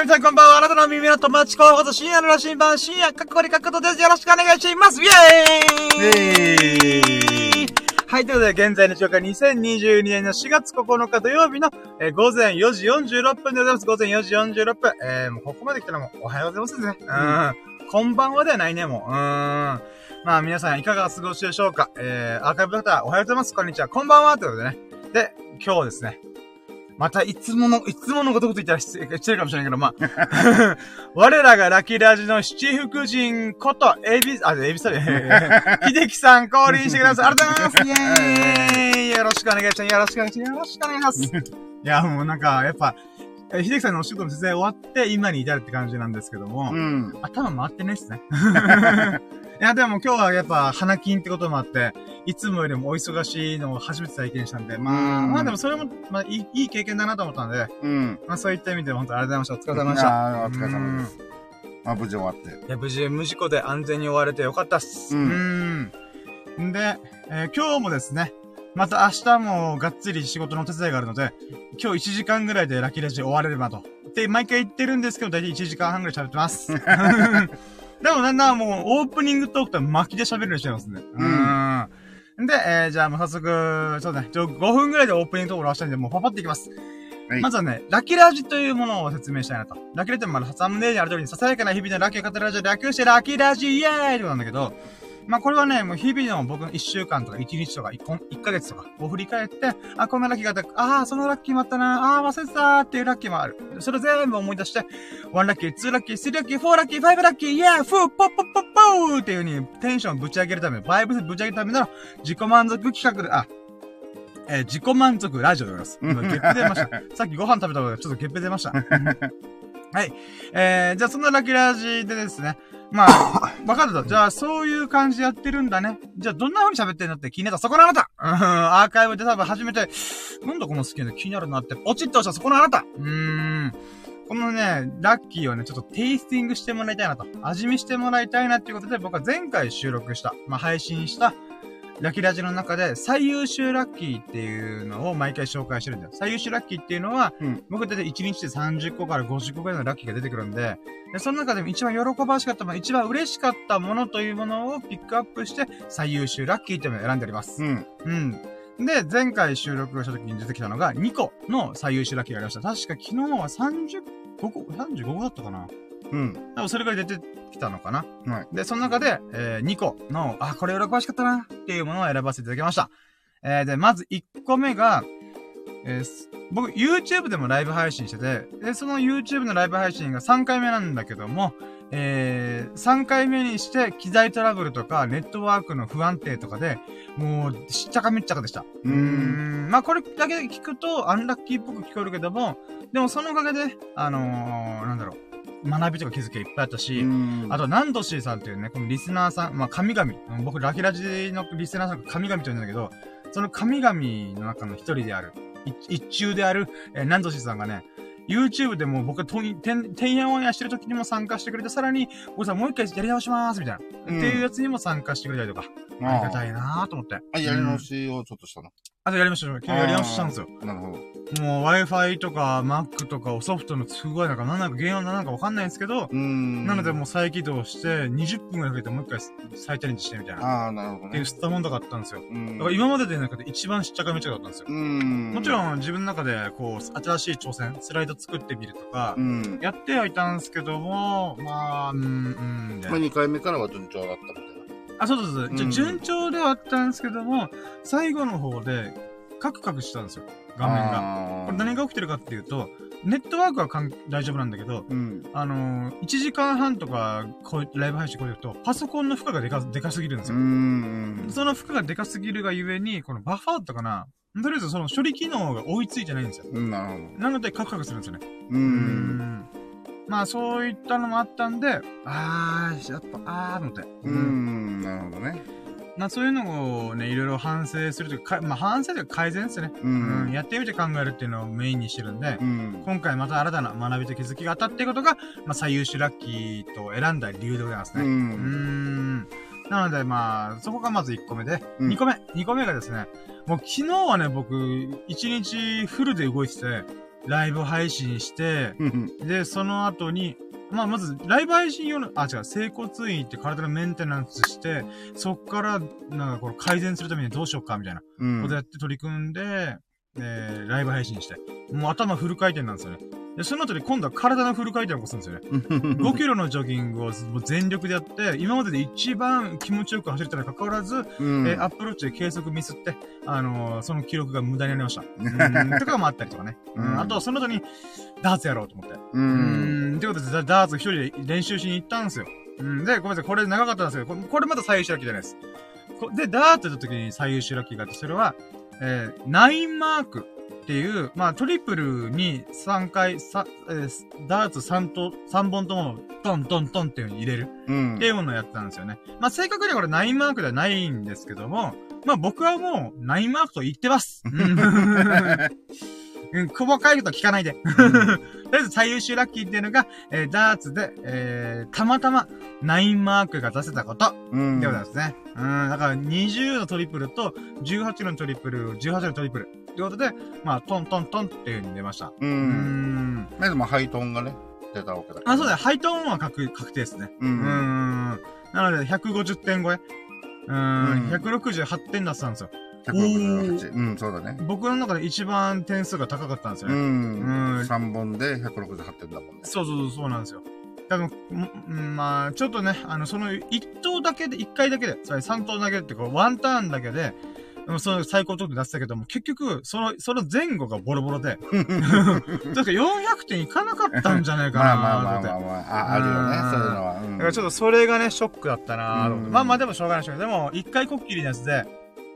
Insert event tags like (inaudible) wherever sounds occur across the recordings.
ー、皆さんこんばんは。あなたの耳の友達候補と深夜の羅針盤、深夜かっこりかっことです。よろしくお願いします。イェーイはい、ということで、現在の時刻は2022年の4月9日土曜日の、えー午前4時46分でございます。午前4時46分。えー、もうここまで来たらもうおはようございますですね。うん。こんばんはではないね、もう。うーん。まあ皆さんいかがお過ごしでしょうかえー、アーカイブの方、おはようございます。こんにちは。こんばんは。ということでね。で、今日ですね。また、いつもの、いつものことこと言ったら失礼失礼かもしれないけど、まあ、(laughs) 我らがラッキーラジの七福神こと、エビ、あ、エビサリ、(laughs) 秀樹さん降臨してください。ありがとうございます。(laughs) イェーイよろしくお願いします。よろしくお願いします。よろしくお願いします。いや、もうなんか、やっぱ、え秀樹さんのお仕事の説明終わって、今に至るって感じなんですけども、うん。頭回ってないっすね。いや、でも今日はやっぱ花金ってこともあって、いつもよりもお忙しいのを初めて体験したんで、まあ、うんまあでもそれも、まあいい、いい経験だなと思ったんで、うん。まあそういった意味で本当ありがとうございました。お疲れ様でした。お疲れ様です。まあ、無事終わって。いや、無事無事故で安全に終われてよかったっす。ううんーん。で、えー今日もですね、また明日もがっつり仕事のお手伝いがあるので、今日1時間ぐらいでラッキーラジ終われればと。で、毎回言ってるんですけど、だいたい1時間半ぐらい喋ってます。(laughs) でもなんだ、もうオープニングトークと巻きで喋るようにしてますね。うん。で、えー、じゃあもう早速、そうね、ちょ5分ぐらいでオープニングトークを終わしたんで、もうパパっていきます。はいまずはね、ラッキーラジというものを説明したいなと。ラッキーラジってまだサムネイルにある通りに、ささやかな日々のラッキーを語るラジオで略してラッキーラジイエーイってことなんだけど、まあこれはね、もう日々の僕の1週間とか1日とか 1, 1ヶ月とかを振り返って、あ、こんなラッキーがあった、ああ、そのラッキーもあったな、ああ、忘れてたーっていうラッキーもある。それを全部思い出して、1ラッキー、2ラッキー、3ラッキー、4ラッキー、5ラッキー、イエーフーポッポッポッポーっていう風にテンションぶち上げるため、バイブスぶち上げるための自己満足企画で、あ、えー自己満足ラジオでございます。今、(laughs) ゲップ出ました。さっきご飯食べたからちょっとゲップ出ました。はい。えー、じゃあそんなラッキーラジでですね。まあ、わかると。じゃあ、そういう感じでやってるんだね。じゃあ、どんな風に喋ってんだって気になったそこのあなたうん、アーカイブで多分初めて、なんだこの好きなの気になるなって、ポチッと押したそこのあなたうーん。このね、ラッキーをね、ちょっとテイスティングしてもらいたいなと。味見してもらいたいなっていうことで、僕は前回収録した、まあ、配信した、ラッキーラジの中で最優秀ラッキーっていうのを毎回紹介してるんだよ。最優秀ラッキーっていうのは、うん僕だって1日で30個から50個ぐらいのラッキーが出てくるんで、でその中でも一番喜ばしかったもの、一番嬉しかったものというものをピックアップして、最優秀ラッキーっていうのを選んでおります。うん。うん。で、前回収録した時に出てきたのが2個の最優秀ラッキーがありました。確か昨日は30個、35個だったかなうん。多分それぐらい出てきたのかなはい。で、その中で、えー2個の、あ、これ喜ばしかったなっていうものを選ばせていただきました。えーで、まず1個目が、えーす僕、YouTube でもライブ配信してて、で、その YouTube のライブ配信が3回目なんだけども、えー、3回目にして機材トラブルとかネットワークの不安定とかで、もう、しっちゃかめっちゃかでした。うーん。んまあ、これだけ聞くと、アンラッキーっぽく聞こえるけども、でもそのおかげで、あのー、なんだろう、学びとか気づきがいっぱいあったし、うんあと、ナンドシーさんっていうね、このリスナーさん、まあ、神々、うん僕、ラキラジのリスナーさんが神々と言うんだけど、その神々の中の一人である、一一中である、えーナンドシーさんがね、YouTube でも僕、とん、てん、てんやわんやしてる時にも参加してくれて、さらに、僕さんもう一回やり直します、みたいな。うんっていうやつにも参加してくれたりとか、ありがたいなと思って。あ、やり直うんしをちょっとしたの。あとやりましたよ。今日やり直ししたんですよ。なるほど。もう Wi-Fi とか Mac とかソフトの不具合なんか何なのか原因は何なのかわかんないんですけど。なのでもう再起動して20分ぐらいかけてもう一回再チャレンジしてみたいな。ああ、なるほどねっていう。スタモンとかあったんですよ。うんだから今までで中で一番しっちゃかめっちゃかだったんですよ。うん。もちろん自分の中でこう新しい挑戦、スライド作ってみるとかう、ん。やってはいたんですけども、まあ、うん、うん、でまあ、2回目からは順調だったみたいな。あ、そうそうそう。じゃうん順調ではあったんですけども、最後の方でカクカクしたんですよ。画面が。がこれ何が起きてるかっていうと、ネットワークはかん大丈夫なんだけど、うん。あのー、1時間半とか、こうライブ配信こういうと、パソコンの負荷がでか、でかすぎるんですうよ。ん。その負荷がでかすぎるがゆえに、このバッファーだったかなとりあえずその処理機能が追いついてないんですよ。うん、なるほど。なのでカクカクするんですよね。う。うんまあそういったのもあったんで、あー、やっぱ、あーと思って。う。ん、なるほどね。まあそういうのをね、いろいろ反省するというか、かまあ反省というか改善ですね。ううん、ん。やってみて考えるっていうのをメインにしてるんで、うん。今回また新たな学びと気づきがあったっていうことが、まあ最優秀ラッキーと選んだ理由でございますうね。うーん。ん。なのでまあ、そこがまず1個目で、うん2個目。2個目がですね、もう昨日はね、僕、1日フルで動いてて、ライブ配信して、うんで、その後に、まあ、まず、ライブ配信用の、あ、違う、整骨院行って体のメンテナンスして、そっから、なんかこの改善するためにどうしようか、みたいなうん。ことやって取り組んで、えー、ライブ配信して。もう頭フル回転なんですよね。で、その後に今度は体のフル回転を起こすんですよね。5キロのジョギングを全力でやって、今までで一番気持ちよく走れたにもかかわらず、うん。えーアップローチで計測ミスって、あのーその記録が無駄になりました。うん、とかもあったりとかね。うんうんあと、その後に、ダーツやろうと思って。う。うんん、ってことで、ダダーツ一人で練習しに行ったんですよ。うん、で、ごめんなさい、これ長かったんですけど、ここれまだ最優秀ラッキーじゃないです。こで、ダーツやった時に最優秀ラッキーがあって、それは、えー、ナインマークっていう、まあ、トリプルに3回、さ、えーダーツ3と、3本とも、トントントンっていう風に入れる。うんっていうものをやってたんですよね。まあ、正確にはこれナインマークではないんですけども、まあ、僕はもう、ナインマークと言ってます。うんうん、細かいことは聞かないで。(laughs) とりあえず最優秀ラッキーっていうのが、えーダーツで、えー、たまたま、ナインマークが出せたこと、うん。でございますね。うん、だから20のトリプルと、18のトリプル、18のトリプル。ってことで、まあ、トントントンっていう風に出ました。う。うんん。まあでもハイトーンがね、出たわけだからあ、そうだよ。ハイトーンは確確定ですね。う。うんーん。なので、150点超え。うーん、うん168点出したんですよ。168。うん、そうだね。僕の中で一番点数が高かったんですようね。ん。うん3本で168点だもんね。そうそうそう、そうなんですよ。多分、んまあ、ちょっとね、あの、その1投だけで、1回だけで、つまり3投だけでって、こう、ワンターンだけで、うんその最高得点出したけども、結局、その、その前後がボロボロで、(laughs) 確か400点いかなかったんじゃないかなまあまあまあまあまあ、ああるよね、うんそういうのは。うんだからちょっとそれがね、ショックだったなと思ってうんまあまあでもしょうがないでしょうけど、でも、一回こっきりのやつで、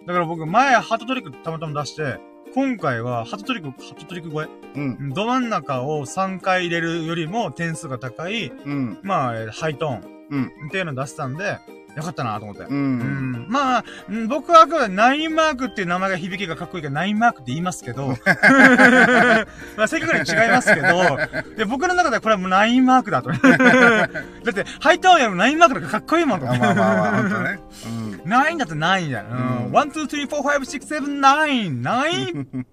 だから僕、前、ハートトリックたまたま出して、今回は、ハートトリック、ハートトリック超え？うん。ど真ん中を3回入れるよりも点数が高い、うん。まあ、えーハイトーン。うんっていうのを出したんで、よかったなと思って。う。うんん。まあ、うん僕はあくまでナインマークっていう名前が響きがかっこいいからナインマークって言いますけど、(laughs) まあ正確には違いますけど、で僕の中ではこれはもうナインマークだと。(laughs) だって、ハイトーンよりもナインマークの方がかっこいいもんと。まあまあまあまあ、ほんとね。ナインだってナインじゃん。ううんん。ワン、ツー、スリー、フォー、ファイブ、シックス、セブン、ナイン、ナインうん。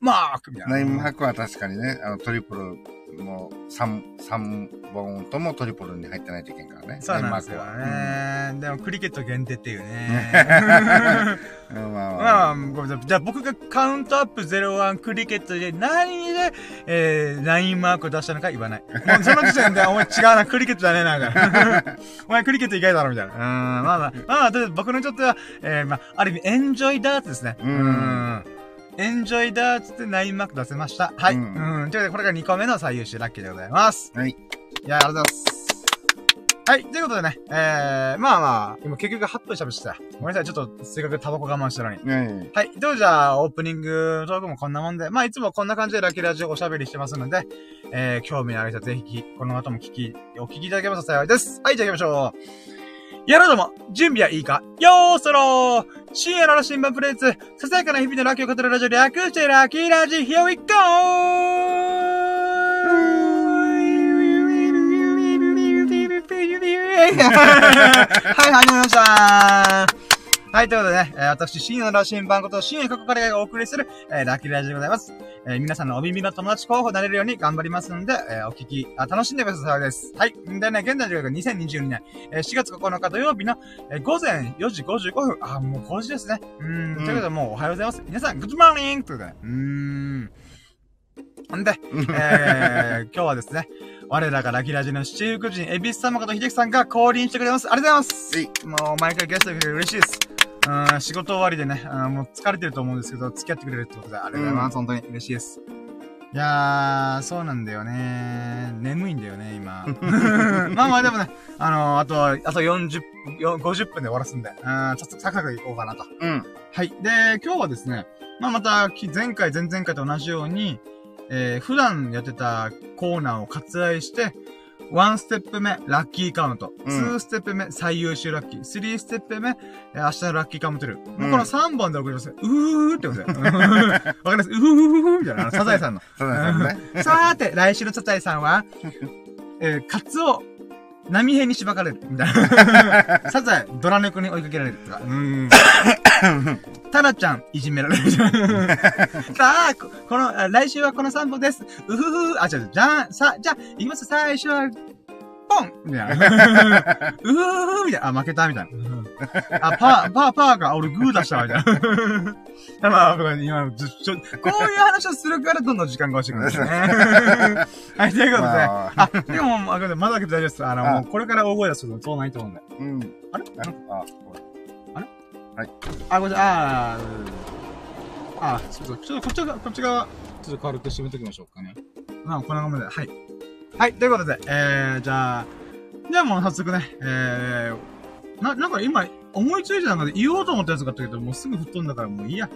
マークみたいな。ナインマークは確かにね、あの、トリプルも3、三本ともトリプルに入ってないといけんからね。そうなんですよナインマーね。でも、クリケット限定っていうね。(laughs) まあままあ、あ。ごめんなさい。じゃあ僕がカウントアップ01クリケットで何で、えー、ナインマークを出したのか言わない。もうその時点で、お前違うな、クリケットだね、なんか。(laughs) お前クリケット意外だろ、みたいな。うん、まあまあ、まあ僕にとっては、えー、まあ、ある意味、エンジョイダーツですね。うんエンジョイダーツでナインマーク出せました。はい。う。うんんということで、これが2個目の最優秀ラッキーでございます。はい。いや、ありがとうございます。はい。ということでね、えー、まあまあ、今結局8分喋ってた。ごめんなさい、ちょっと、せっかくタバコ我慢したのに。ねはい。どうじゃあ、オープニングトークもこんなもんで、まあ、いつもこんな感じでラキラジオおしゃべりしてますので、えー、興味のある人はぜひ、この後も聞き、お聞きいただけますと幸いです。はい、じゃあ行きましょう。やろうども、準備はいいか？よーそろー。深夜の新聞プレイツ、ささやかな日々のラッキーを語るラジオ略してラッキーラジ、Here we go! はい、始まりました。はい、ということでね、えー私、深夜の羅針盤こと、深夜過去からがお送りする、えーラッキーラジオでございます。えー皆さんのお耳の友達候補になれるように頑張りますので、えーお聞き、あ、楽しんでくださいです。はい。でね、現在の時刻が2022年、えー4月9日土曜日の、えー午前4時55分。あ、もう5時ですね。うーん。うんということで、もうおはようございます。皆さん、 good morning ということで、うーん。んで、(laughs) えー、今日はですね、我らがラキラジの七福神、エビス様こと秀樹さんが降臨してくれます。ありがとうございます。はいもう毎回ゲストでくれて嬉しいです。うん、仕事終わりでね、うんもう疲れてると思うんですけど、付き合ってくれるってことで、ありがとうございます。本当に嬉しいです。いやー、そうなんだよね。眠いんだよね、今。(laughs) (laughs) まあまあでもね、あのー、あと、あと40、よ50分で終わらすんで、うん、ちょっとサクサクいこうかなと。うん。はい。で、今日はですね、まあまた、き前回、前々回と同じように、えー、普段やってたコーナーを割愛して、1ステップ目、ラッキーカウント。うん2ステップ目、最優秀ラッキー。3ステップ目、えー明日のラッキーカウントル。もううんこの3本で送ります。うーってことで。(laughs) わかります？うーふふふみたいな、サザエさんの。そうだよね。さーて、来週のサザエさんは、(laughs) えー、カツオ、波平にしばかれる。みたいな。(laughs) サザエ、ドラ猫に追いかけられるとか。うーん。タラちゃん、いじめられる。(laughs) さあ、ここの、あ来週はこの3本です。うふふ、あ、違う違う、じゃあ、さ、じゃあ、いきます。最初は、ポンみたいな。(laughs) うふふふみたいな。あ、負けたみたいな。あ、パー、パー、パーか。あ俺グー出したみたいな。(laughs) まあ、今、ずちょ、こういう話をするからどんどん時間が押してくるんですね。(laughs) はい、ということで。まああ、でも、まだ開けて大丈夫です。あの、あもうこれから大声出すことそうないと思うんで。うん。あれ？あ、あ、あ、ごめんなさい。あー、あー、そうそう。ちょっとこっち側、こっち側、ちょっと軽く締めときましょうかね。まあ、こんな感じで。はい。はい、ということで、えー、じゃあ、じゃあもう早速ね、えー、な、なんか今、思いついてた中で言おうと思ったやつがあったけど、もうすぐ吹っ飛んだからもういいや。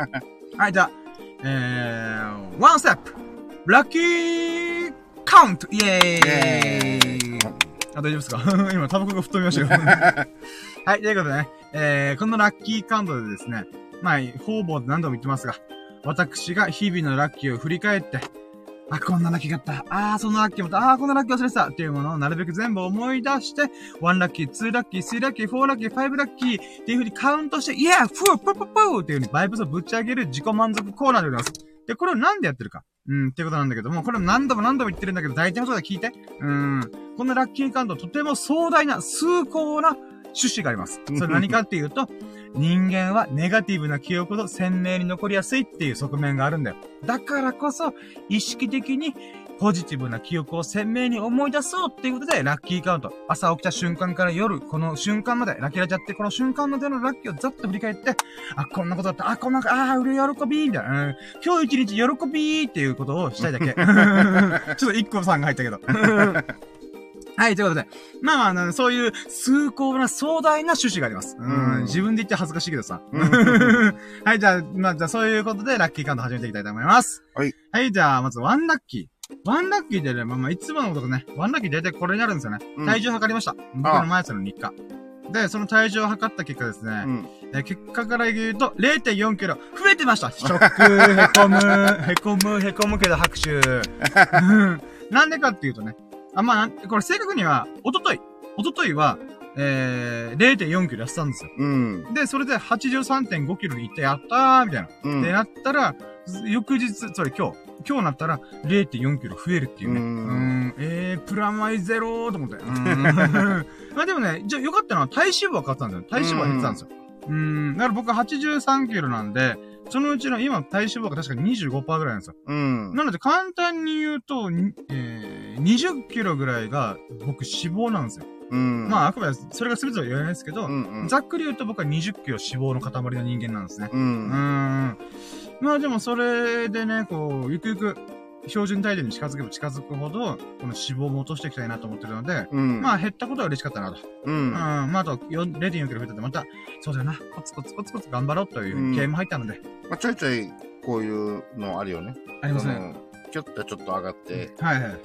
(laughs) はい、じゃあ、えー、ワンステップラッキーカウントイェーイあ、大丈夫ですか？(laughs) 今、タバコが吹っ飛びましたよ。(laughs) はい、ということでね、えー、このラッキーカウントでですね、まあ、方々で何度も言ってますが、私が日々のラッキーを振り返って、あ、こんなラッキーがあった。あー、そのラッキーもった。あー、こんなラッキー忘れてた。っていうものをなるべく全部思い出して、1ラッキー、2ラッキー、3ラッキー、4ラッキー、5ラッキーっていう風にカウントして、イエーフープーププーっていう風にバイブスをぶち上げる自己満足コーナーでございます。で、これをなんでやってるか。うん、っていうことなんだけども、これも何度も何度も言ってるんだけど、大体のことは聞いて。うん。このラッキーカウント、とても壮大な、崇高な趣旨があります。それ何かっていうと、人間はネガティブな記憶と鮮明に残りやすいっていう側面があるんだよ。だからこそ、意識的にポジティブな記憶を鮮明に思い出そうっていうことで、ラッキーカウント。朝起きた瞬間から夜、この瞬間まで、ラッキーラジャって、この瞬間までのラッキーをざっと振り返って、あ、こんなことだった、あ、こんな、あー、うれ喜びみたいな、うん、今日一日喜びっていうことをしたいだけ。(laughs) ちょっと一個さんが入ったけど。はい、ということで。まあまああの、そういう崇高な壮大な趣旨があります。うん、うん自分で言って恥ずかしいけどさ。うん (laughs) はい、じゃあ、まあ、じゃあそういうことで、ラッキーカウント始めていきたいと思います。はい。はい、じゃあ、まず、ワンラッキー。ワンラッキーでね、まあまあ、いつものことね、ワンラッキー大体これになるんですよね。うん体重測りました。僕の前やつの日課。で、その体重を測った結果ですね、うん。えー結果から言うと、0.4キロ増えてましたショック、へこむ、へこむ、へこむけど拍手。う (laughs) ん (laughs) なんでかっていうとね、あ、まあこれ正確には、おととい、おとといは、えー、0.4キロ痩せたんですよ。うん。で、それで83.5キロに行ってやったーみたいな。うん。で、なったら、翌日、それ今日、今日なったら0.4キロ増えるっていうね。ううんえー、プラマイゼローと思って。うーん (laughs) まあでもね、じゃあよかったのは体脂肪は変わったんですよ。体脂肪は減ってたんですよ。うーん、だから僕83キロなんで、そのうちの今体脂肪が確か25%ぐらいなんですよ。うん。なので簡単に言うと、にえー、20キロぐらいが僕脂肪なんですよ。うん。まああくまでそれが全ては言わないですけど、うんうん。ざっくり言うと僕は20キロ脂肪の塊の人間なんですね。う。うんーん。まあでもそれでね、こう、ゆくゆく標準体重に近づけば近づくほど、この脂肪も落としていきたいなと思ってるので、うん。まあ減ったことは嬉しかったなと。ううん。ん。まああと4 0.4キロ増えたんで、また、そうだよな、コツコツコツコツ頑張ろうといううん気合も入ったので、まあ、ちょいちょい、こういうのあるよね。ありますね。そのちょっとちょっと上がって、はいはい。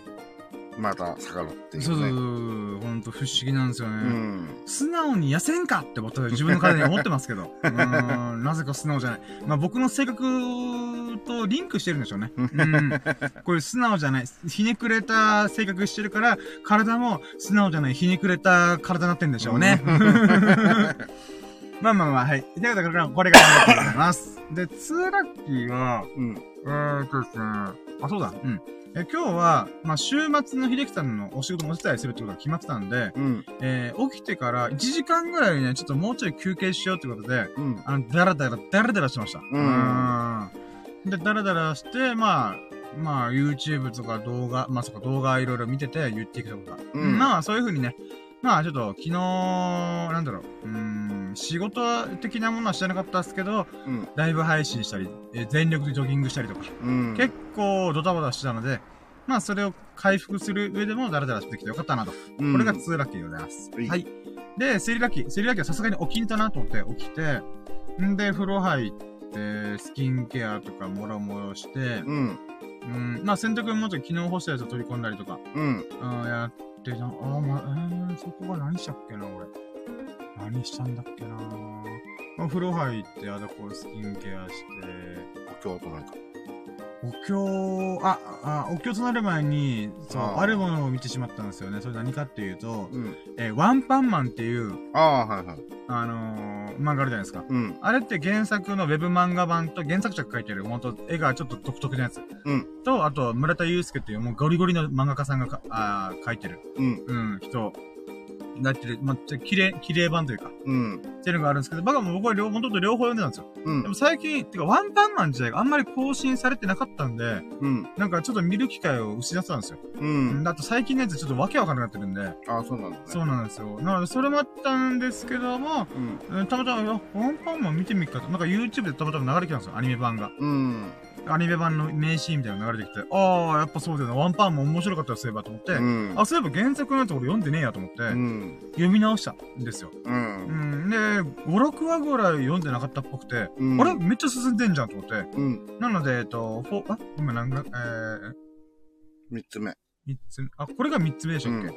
また下がるっていうね。そうそうそう、ほんと不思議なんですよね。うん。素直に痩せんかって僕は自分の体に思ってますけど。うーん、なぜか素直じゃない。まあ僕の性格とリンクしてるんでしょうね。うん。こういう素直じゃない、ひねくれた性格してるから、体も素直じゃない、ひねくれた体になってんでしょうね。(laughs) まあまあまあ、はい。ということで、これから、これからやっていきます。で、2ラッキーは、うん。えーっとですね、あ、そうだ、うん。え、今日は、まあ、週末の秀樹さんのお仕事もお手伝いするってことが決まってたんで、うん。えー、起きてから1時間ぐらいね、ちょっともうちょい休憩しようってことで、うん。あの、だらだら、だらだらしてました。んうんで、だらだらして、まあ、まあ、YouTube とか動画、まあ、そこ動画いろいろ見てて言ってきたことが。うんまあ、そういう風にね、まあ、ちょっと、昨日、なんだろう、うーん、仕事的なものはしてなかったですけど、うん。ライブ配信したり、えー全力でジョギングしたりとか、うん。結構ドタバタしてたので、まあ、それを回復する上でもダラダラしてきてよかったなと。うんこれが2ラッキーでございます。はいはい。で、3ラッキー。3ラッキーはさすがに起きんとなと思って起きて、んで、風呂入って、スキンケアとかもろもろして、うん。うん、まあ洗濯もちょっと昨日干したやつを取り込んだりとか、うん。うん、やってな、あ、まあ、えー、そこが何したっけな、俺。何したんだっけなお風呂入って、あとこうスキンケアして、お経となんか。お経、あ、あ、お経となる前に、そう、あるものを見てしまったんですよね。それ何かっていうと、うん。えーワンパンマンっていう、ああ、はいはい。あのー漫画あるじゃないですか。うん。あれって原作のウェブ漫画版と原作者が描いてる、元絵がちょっと独特なやつ。うん。と、あと、村田祐介っていうもうゴリゴリの漫画家さんがかあー描いてる、うん。うん、人。だってる、まあ、綺麗、綺麗版というか、うん。っていうのがあるんですけど、バカも僕は両方と両方読んでたんですよ。うんでも。最近、てかワンパンマン自体があんまり更新されてなかったんで、うん。なんかちょっと見る機会を失ってたんですよ。うん。だと最近のやつちょっとわけわかんなくなってるんで、ああ、そうなんだね。そうなんですよ。なので、それもあったんですけども、うん。うんたまたま、ワンパンマン見てみっかと。なんか YouTube でたまたま流れてきたんですよ、アニメ版が。うん。アニメ版の名シーンみたいなの流れてきて、ああ、やっぱそうだよな、ワンパンマン面白かったよ、そういえばと思って、うん。あ、そういえば原作のやつ俺読んでねえやと思って、うん。読み直したんですよ。う。うんん。で、5、6話ぐらい読んでなかったっぽくて、うんあれ？めっちゃ進んでんじゃんと思って。うん。なので、えっと、フォあ、今何が、えー、三つ目。三つ目、あ、これが三つ目でしたっけ、うん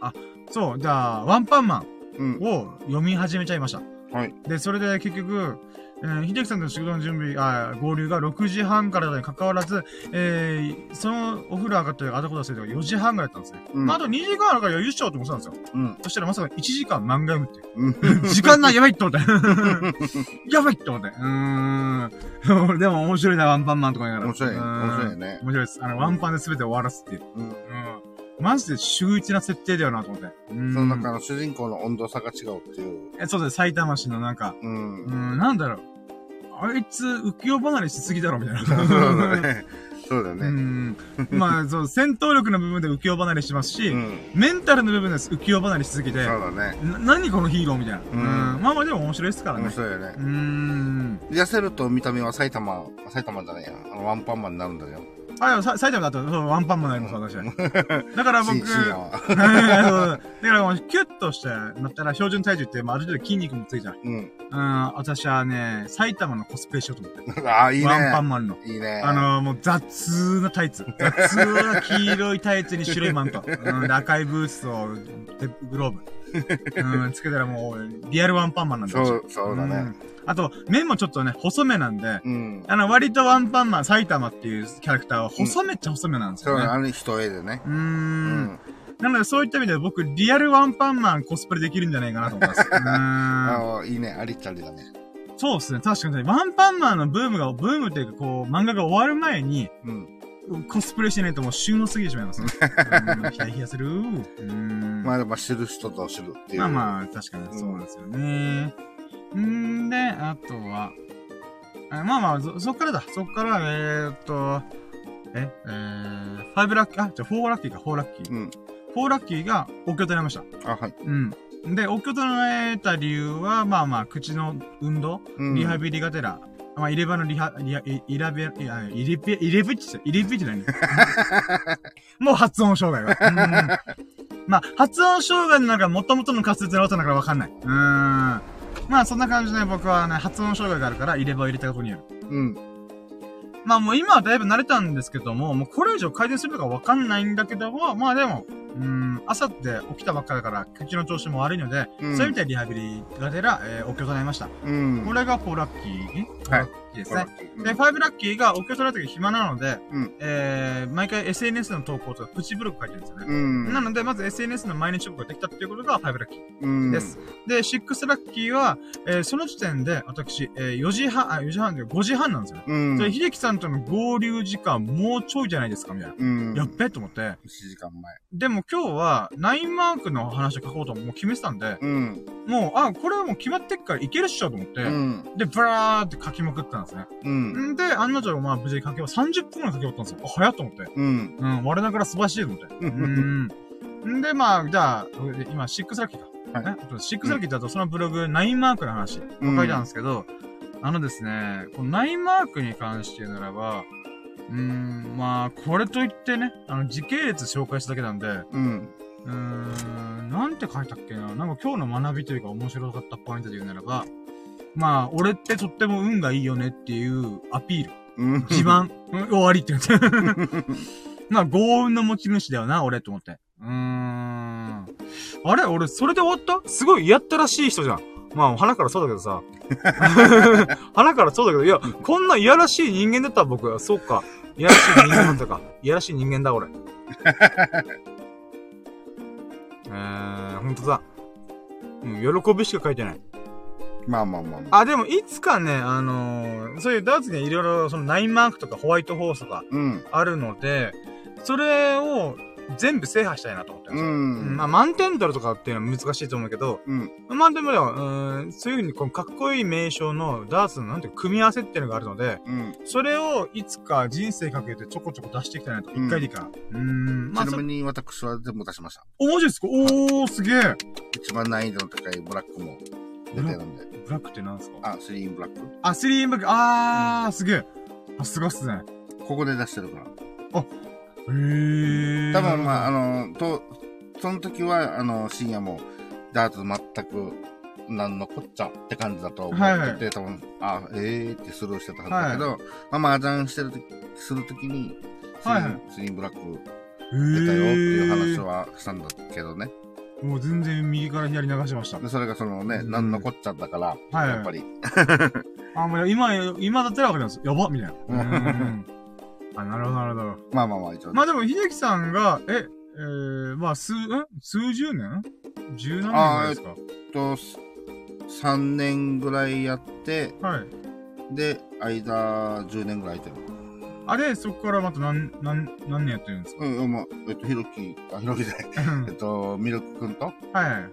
あ、そう、じゃあ、ワンパンマうんン。を読み始めちゃいました。はい。で、それで結局、えー、秀樹さんとの仕事の準備、あー合流が6時半からに関わらず、えー、そのお風呂上がって、あたこと忘れて4時半ぐらいだったんですね。うんまあ、あと2時間あるから余裕しちゃおうと思ってたんですよ。うん。そしたらまさか1時間漫画読むってうん。いう。時間ないやばいって思って。(laughs) やばいって思って。うーん。(laughs) でも面白いな、ワンパンマンとか言いながら。面白い。うん面白いね。面白いです。あの、ワンパンで全て終わらすっていう。うん。うん。マジで秀逸な設定だよなと思って。うん。その中の主人公の温度差が違うっていう。えそうです。埼玉市のなんか、うん。うん、なんだろう。あいつ、浮世離れしすぎだろ、みたいな。(laughs) そうだね。そうだうね。ん。まあ、(laughs) そう、戦闘力の部分で浮世離れしますし、うん。メンタルの部分で浮世離れしすぎて、そうだね。な何このヒーローみたいな。うんうん。まあまあでも面白いですからね。面白いよねう。ーん。痩せると見た目は埼玉、埼玉じゃないや。あの、ワンパンマンになるんだよ。あ、でもさ埼玉だと、そうワンパンもなります、私は。だから僕、(laughs) (laughs) だからもう、キュッとして、なったら標準体重って、まあ、ある程度筋肉もついちゃう。うん。うん、私はね、埼玉のコスプレしようと思って。ああ、いいね。ワンパンマンの。いいね。あのー、もう雑なタイツ。雑な黄色いタイツに白いマント。うん、で赤いブースと、でグローブ。うん、つけたらもう、リアルワンパンマンなんだそう、そうだね。んあと、目もちょっとね、細めなんで、うん。あの、割とワンパンマン、埼玉っていうキャラクターは細めっちゃ細めなんですそう、よね。あの一重でね。うー。うんなので、そういった意味で僕、リアルワンパンマンコスプレできるんじゃないかなと思います。(laughs) うーん。ああ、いいね。ありっちゃありだね。そうですね。確かにね、ワンパンマンのブームが、ブームっていうか、こう、漫画が終わる前に、うん。コスプレしないともう旬を過ぎてしまいますね。うんヒヤヒヤする。うーん。まあ、まあ、知る人ぞ知るっていう。まあまあ、確かにそうなんですよね。んで、あとは、あまあまあ、そ、そっからだ。そっから、えー、っと、え、えー、ファイブラッキー、あ、じゃあ、フォーラッキーか、フォーラッキー。うん。フォーラッキーがお経となりました。あ、はい。うん。で、お経となれた理由は、まあまあ、口の運動、うんリハビリがてら、まあ、入れ歯のリハ、リハ、イイラベ、いや、入れペ、入れブチ入れブチ何もう発音障害が。うんまあ、発音障害の中、元々の滑舌の音だからわかんない。うーん。まあ、そんな感じで僕はね、発音障害があるから、入れ歯を入れたことによる。うん。まあもう今はだいぶ慣れたんですけども、もうこれ以上改善するのかわかんないんだけども、まあでも、うーん、朝って起きたばっかだから、口の調子も悪いので、うんそういう意味でリハビリがてら、えー、お経となりました。うん。これがフォーラッキー、ん？フォーラッキーですね。うんで、ファイブラッキーがお経となるとき暇なので、うんえー、毎回 SNS の投稿とかプチブログ書いてるんですよね。うん。なので、まず SNS の毎日投稿ができたっていうことがファイブラッキー。うん。です。で、シックスラッキーは、えー、その時点で、私、えー、4時半、あ、4時半で5時半なんですよ。うん。で、秀樹さんとの合流時間もうちょいじゃないですか、みたいな。うん。やっべと思って。1時間前。でも今日は、ナインマークの話を書こうともう決めてたんで、うん。もう、あ、これはもう決まってっからいけるっしょと思って、うん。で、ブラーって書きまくったんですね。うん。んで、案の定、まあ、無事に書き終わ30分くらい書き終わったんですよ。あ、早っと思って。うん。うん、我ながら素晴らしいと思って。(laughs) ううんん。んで、まあ、じゃあ、今、シックスラッキーか。はいねシックスラッキーだと、そのブログ、ナインマークの話、うん書いてあるんですけど、あのですね、このナインマークに関して言うならば、うーん、まあ、これといってね、あの、時系列紹介しただけなんで、うん。うーん、なんて書いたっけな。なんか今日の学びというか面白かったポイントで言うならば、まあ、俺ってとっても運がいいよねっていうアピール。うん。自慢。う (laughs) ん終わりって言って。(laughs) まあ、幸運の持ち主だよな、俺と思って。うーん。ああれ俺、それで終わった？すごいやったらしい人じゃん。まあ、鼻からそうだけどさ。(laughs) 鼻からそうだけど、いや、こんないやらしい人間だったら僕は、そうか。いやらしい人間だったか。いやらしい人間だ、俺。(laughs) えー、ほんとだ。うん、喜びしか書いてない。まあまあまあまあ。あ、でも、いつかね、あのーそういうダーツにはいろいろ、そのナインマークとかホワイトホースとかうん。あるので、それを全部制覇したいなと思ってるんうですよ。ん。まあ、満点取るとかっていうのは難しいと思うけど、うん。まあでもよ、うーん、そういうふうにこのかっこいい名称のダーツのなんて組み合わせっていうのがあるので、うん。それをいつか人生かけてちょこちょこ出していきたいなと。うん一回でいいから。うーん。まあ、そちなみに私は全部出しました。お、マジですか？おー、すげえ。一番難易度の高いブラックも出てるんで。ブラックってなんですか？あ、スリーインブラックあ、スリーブック、あー、すげえ。あ、すごいっすね。ここで出してるから。へー。多分まあ、あの、と、その時は、あの、深夜も、ダーツ全く、なんのこっちゃって感じだと思ってて、はいはい多分、あ、えーってスルーしてたはずだけど、まあ、麻雀してるとき、するときに、はいはいスリーブラック出たよっていう話はしたんだけどね。もう全然右から左流しました。で、それがそのね、うんなんのこっちゃだから、はいやっぱり。(laughs) あ、もう今、今だったらわかります。やばみたいな。(laughs) うんうんあ、なるほど、なるほど。まあまあまあ、一応ね。まあでも、秀樹さんが、え、えー、まあ、数、ん数十年？十何年ぐらいですか？と、3年ぐらいやって、はい。で、間10年ぐらい空いてる。あれ、そこからまた何、何、何年やってるんですか？うん、まあ、えっと、ひろき、あ、ひろきで、えっと、ミルクくんと、はい。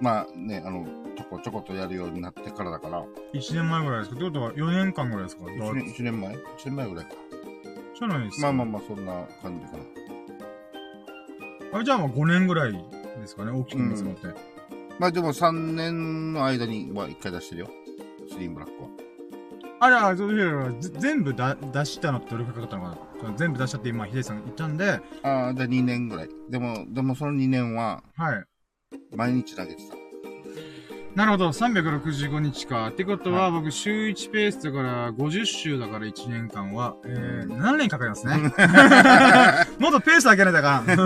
まあね、あの、ちょこちょことやるようになってからだから、1年前ぐらいですか？ってことは4年間ぐらいですか？1年、一年前 ?1 年前ぐらいか。じゃないですか。まあまあまあ、そんな感じかな。あじゃあまあ5年ぐらいですかね、大きく見積もって。まあでも3年の間には1回出してるよ。スリーンブラックは。あれは、そういうぜ全部だ出したのってどれくらいかかったのかな全部出したって今、秀樹さんが言ったんで、ああ、で2年ぐらい。でも、でもその2年は、はい。毎日投げてた。なるほど、365日か。ってことは、はい僕、週1ペースだから、50週だから1年間は、えー、7年かかりますね。(laughs) もっとペース上げないとあかん。(laughs)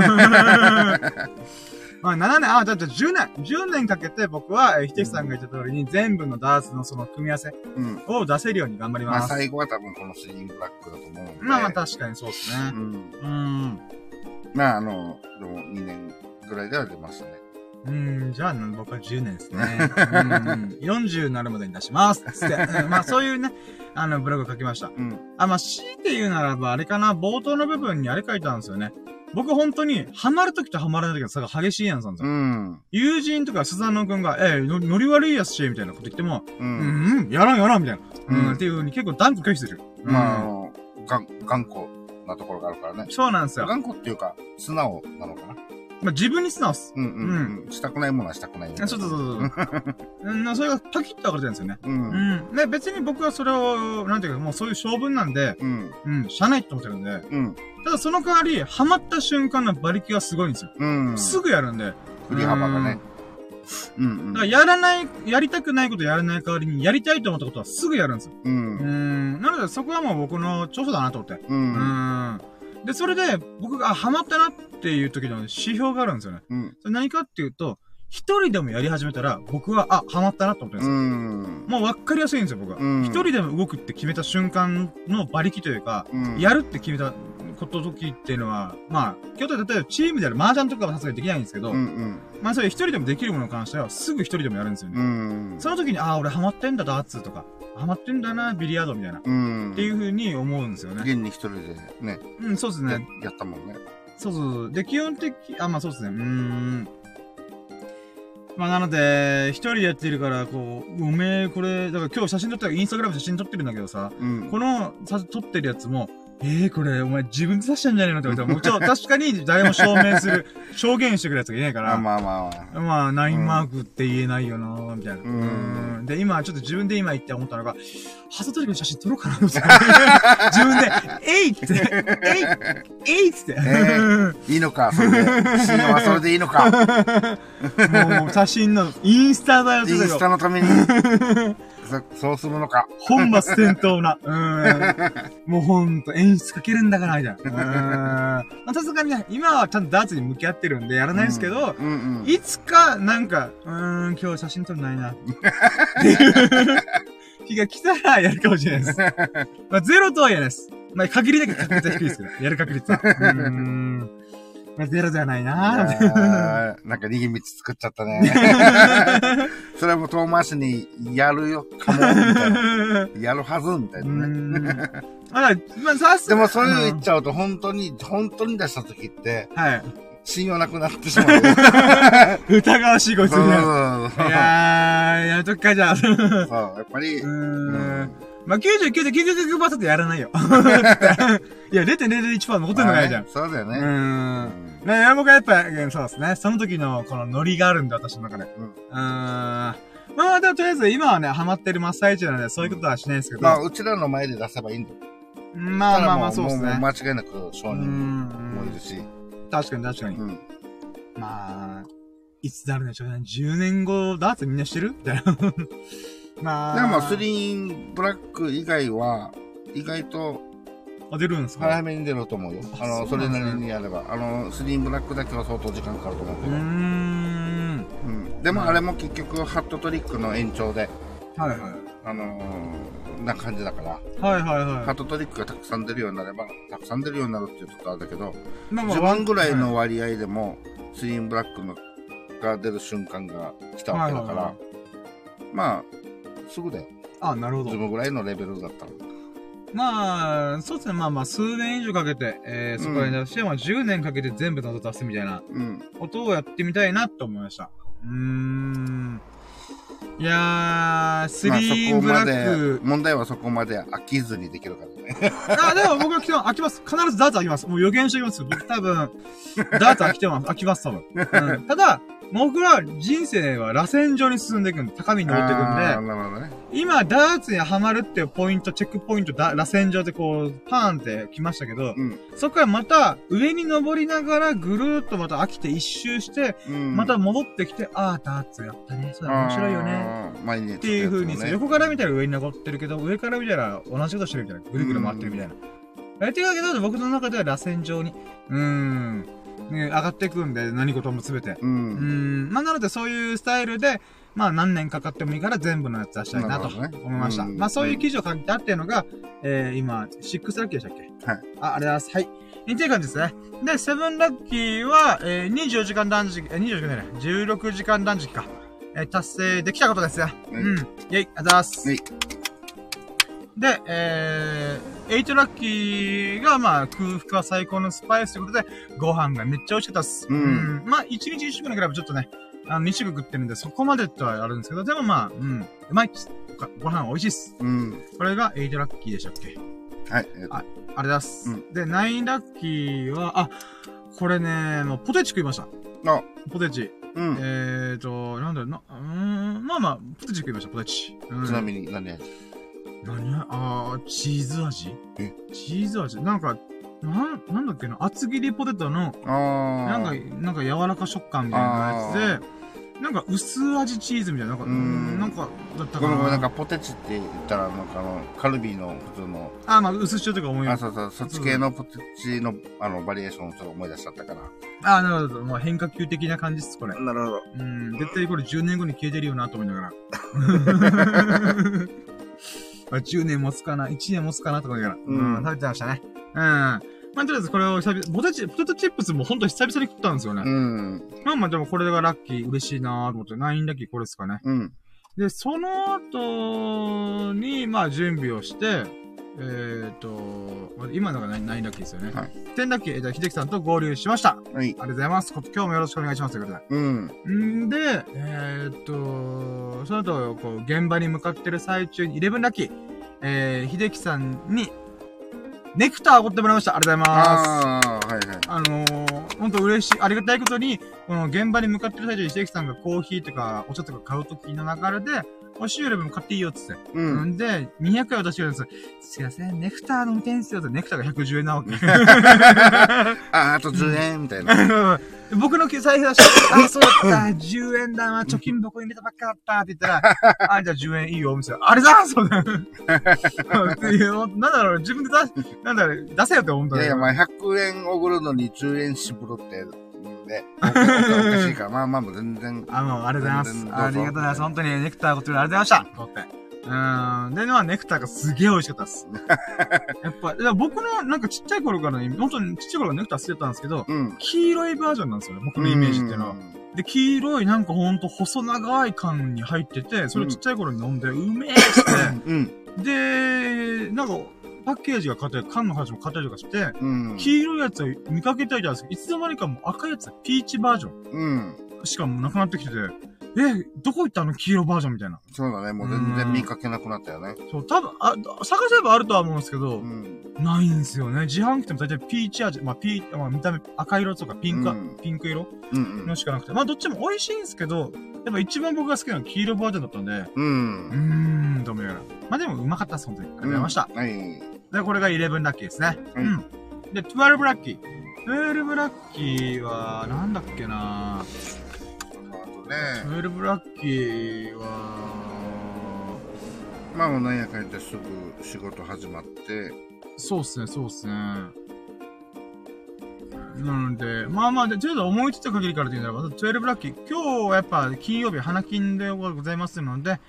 まあ、7年、あ、だって10年、10年かけて僕は、えー、ひてきさんが言った通りに全部のダーツのその組み合わせうん。を出せるように頑張りまあます。最後は多分このスリーンブラックだと思うんで。まあまあ確かにそうですね。うん。うん。まああの、でも2年ぐらいでは出ましたね。うん、じゃあ、僕は10年ですね。(laughs) うん、40になるまでに出します。つって。う (laughs) んまあ、そういうね、あの、ブログを書きました。うん。あ、まあ、強いて言うならば、あれかな、冒頭の部分にあれ書いたんですよね。僕本当に、ハマるときとハマらないときの差が激しいやんさんですうよ。ん。友人とかスザノくんが、えのノリ悪いやつし、みたいなこと言っても、う。うんん、うん、やらんやらん、みたいな。うん、うんっていう風に結構断固拒否する。まあ、あうんの、頑固なところがあるからね。そうなんですよ。頑固っていうか、素直なのかな。まあ、自分に素直っす。うんうんうん。したくないものはしたくない。そうそうそうそう。(laughs) うん、それがパキッと分かれてるんですよね。う。うんん。で、別に僕はそれを、なんていうか、もうそういう性分なんで、うん。うん、しゃあないって思ってるんで、うん。ただその代わり、ハマった瞬間の馬力がすごいんですよ。うん。すぐやるんで。振り幅がね。うんうんだからやらない、やりたくないことやらない代わりに、やりたいと思ったことはすぐやるんですよ。う。うんん。なのでそこはもう僕の長所だなと思って。う。うんん。で、それで、僕が、あ、ハマったなっていう時の指標があるんですよね。うん。それ何かっていうと、一人でもやり始めたら、僕は、あ、ハマったなと思ってるんですうよ。ん。もう分かりやすいんですよ、僕は。うん一人でも動くって決めた瞬間の馬力というか、うん。やるって決めたこと時っていうのは、まあ、今日例えばチームである麻雀とかはさすがにできないんですけど、うんうん。まあそれ一人でもできるものに関しては、すぐ一人でもやるんですようね。ん。その時に、ああ、俺ハマってんだ、ダーツとか、ハマってんだな、ビリヤードみたいな。っうん。ていう風に思うんですよね。現に一人でね、うん、そうですやね。やったもんね。そうそうそう。で、基本的、あ、まあそうですね。うーん。まあなので、一人でやってるから、こう、おめえ、これ、だから今日写真撮ったら、インスタグラム写真撮ってるんだけどさ、うん。この、さ、撮ってるやつも、えー、これ、お前自分で刺したんじゃねえのって言われたら、もちろん、(laughs) 確かに誰も証明する、証言してくるやつがいないから、あまあまあままあ、ナインマークって言えないよなみたいな。で、今、ちょっと自分で今言って思ったのが、ハサトリの写真撮ろうかなみたいな。(laughs) 自分で、えいって、えいえいって。えあ。いいのか、それで。深夜はそれでいいのか。(laughs) もう、写真の、インスタだよ、インスタのために、そそうするのか。本末転倒な。(laughs) うーん。もうほんと演出かけるんだから、みたいな。うーん。まあさすがにね、今はちゃんとダーツに向き合ってるんでやらないですけど、うんうん。いつか、なんか、うーん、今日写真撮れないな。っていう日が来たらやるかもしれないです。(laughs) まあ、ゼロとは言えないです。まあ、限りなく確率は低いですけど、やる確率は。(laughs) うーん。まあ、ゼロではないいななんか逃げ道作っちゃったね。(laughs) それはもう遠回しにやるよ、かも、みたいな。やるはず、みたいうなね。あまあ、さすでもそれを言うんっちゃうと、本当に、本当に出した時って、はい。信用なくなってしまうよ。(laughs) 疑わしいこいつね。いやー、やめとくか、じゃあ。うそう、やっぱり、ーう。まあ、99で99%やらないよ。(laughs) いや、0.001%残ってんのかいじゃん。うそうだよね。ーん。ね、僕はやっぱ、うんそうですね。その時のこのノリがあるんで、私の中で。うんうーん。まあ、でもとりあえず今はね、ハマってる真っ最中なので、そういうことはしないですけど。まあ、うちらの前で出せばいいんだよ。まあまあまあ、そうですね。間違いなく承う認んもいるし。確かに確かに。うん。まあ、いつなるんでしょうね。10年後、ダーツみんなしてる？みたいな。(laughs) まあ。でもまあ、スリーンブラック以外は、意外とあ、出るんですか？早めに出ると思うよ。ああの、それなりにやれば。あの、スリーンブラックだけは相当時間かかると思うけど。うーん。うん。でもあれも結局、ハットトリックの延長で、はいはい。あのー、な感じだから、はいはいはい。ハットトリックがたくさん出るようになれば、たくさん出るようになるって言うとあれだけど、序盤ぐらいの割合でも、スリーンブラックのが出る瞬間が来たわけだからまあ、すぐだよ。あ、なるほど自。分ぐらいのレベルだったら。まあ、そうですね。まあまあ、数年以上かけて、えー、そこら辺で、しても10年かけて全部の音出すみたいなうん。ことをやってみたいなと思いました。うーん。いやー、スまあリーブラックで、。問題はそこまで飽きずにできるからね。あ、でも僕は来てます。飽きます。必ずダーツ飽きます。もう予言しておきます。僕多分、ダーツ飽きてます。飽きます、多分。うん、ただ、僕は人生は螺旋状に進んでいくんで、高みに登っていくんでるほどね。今、ダーツにはまるっていうポイント、チェックポイント、だ螺旋状でこう、パーンって来ましたけど、うん。そこからまた、上に登りながら、ぐるーっとまた飽きて一周して、うん。また戻ってきて、ああ、ダーツやったね。そうだ、面白いよね。っていう風に、ね。横から見たら上に登ってるけど、上から見たら同じことしてるみたいな。ぐるぐる回ってるみたいな。やってるわけど、僕の中では螺旋状に、うーん、ね、上がっていくんで、何事もすべて。う。うんん、まあ、なのでそういうスタイルで、まあ何年かかってもいいから全部のやつ出したいなと思いました。うんまあそういう記事を書いてあっていうのが、えー、今、6ラッキーでしたっけ？はい。あ、ありがとうございます。はい。っていう感じですね。で、7ラッキーは、えー、24時間断食、えー、24時間じゃない、16時間断食か。えー、達成できたことですね。はいうん。イェイ、ありがとうございます。はいで、えー、8ラッキーが、まあ、空腹は最高のスパイスということで、ご飯がめっちゃ美味しかったです。うんまあ、1日1食に比べちょっとね、あの、2食食ってるんで、そこまでとはあるんですけど、でもまあ、うん、うまいっす。ごご飯美味しいっす。うん。これが8ラッキーでしたっけ？はい。えっとあありがとうございます。うで、9ラッキーは、あ、これね、もうポテチ食いました。あ、ポテチ。うん。えーと、なんだろうな、うーん、まあまあ、ポテチ食いました、ポテチ。うんちなみに何味何やあー、チーズ味？え？チーズ味？なんか、なん、なんだっけな、厚切りポテトの、ああ。なんか、なんか柔らか食感みたいなやつで、なんか薄味チーズみたいな、なんか、うんん、なんか、だったかな。なんかポテチって言ったら、なんかあの、カルビーの普通の、あ、まあ、薄塩とか思いあ、ます。そうそう、そっち系のポテチの、あの、バリエーションをちょっと思い出しちゃったから。あ、なるほど。まあ、変化球的な感じです、これ。なるほど。うん、絶対これ10年後に消えてるよなと思いながら。(laughs) まあ10年持つかな、1年持つかなと思いながら。うんうん、食べてましたね。うん。まあ、とりあえずこれを久々、ポテチ、ポテトチップスもほんと久々に食ったんですよね。うん。まあまあでもこれがラッキー、嬉しいなと思って、ナインラッキーこれですかね。うん。で、その後に、まあ準備をして、えっ、と、今のがナインナインラッキーですよね。はい。10ラッキー、えーじゃあ秀樹さんと合流しました。あはい。りがとうございます。こ今日もよろしくお願いします。ということで。うん。んで、えーっと、その後、こう、現場に向かってる最中に、11ラッキー、えー、秀樹さんに、ネクターをおごってもらいました。ありがとうございます。ああ、はいはい。あのー、ほんと嬉しい、ありがたいことに、この現場に向かってる最中に秀樹さんがコーヒーとかお茶とか買う時の流れで、おシューレブも買っていいよっつって。うん。んで、200円渡してくれるんですすいません、ネクター飲みたいんすよって、ネクターが110円なわけ。(laughs) あ、あと10円みたいな。(laughs) 僕の財布出して、あ、そうだった、10円だな、貯金箱に入れたばっかだったって言ったら、(laughs) あ、じゃあ10円いいよ、みたいな。あれだそうだっていう、なんだろう、自分で出し、なんだろう、出せよって思ったいやいや、ね。まあ、100円おごるのに10円しぶるって、ね、おかしいから、(laughs) まあまあ、もう全然。あの、ありがとうございます。ありがとうございます。本当にネクターご作りありがとうございました。とって。うーん。で、まあ、ネクターがすげえ美味しかったです。(laughs) やっぱ、いや僕の、なんかちっちゃい頃からね、本当にちっちゃい頃からネクター好きだったんですけど、うん。黄色いバージョンなんですよね、僕のイメージっていうのは。で、黄色いなんかほんと細長い缶に入ってて、それちっちゃい頃に飲んで、うめえって、うん。で、なんか、パッケージが硬い、缶の形も硬いとかして、うん。黄色いやつを見かけたいじゃないですか。いつの間にかもう赤いやつ、ピーチバージョンうん。しかもなくなってきてて、え、どこ行ったの黄色バージョンみたいな。そうだね。もう全然見かけなくなったよね。そう、多分、あ、探せばあるとは思うんですけどう、ん。ないんですよね。自販機でも大体ピーチ味、まあ、ピー、まあ、見た目赤色とかピンク、うんピンク色うんのしかなくて、まあ、どっちも美味しいんですけど、やっぱ一番僕が好きなのは黄色バージョンだったんで、う。うんーん、と思いながら。まあ、でもうまかったです、本当に。ありがとうございました。はい。で、これが11ラッキーですね。はいうん。で、12ラッキー。12ラッキーは、なんだっけなね、12ラッキーは、まあもうなんやかんやってすぐ仕事始まって、そうっすね、そうっすね。なので、まあまあ、でちょっと思いついた限りからで言うならば、12ラッキー。今日はやっぱ金曜日花金でございますので、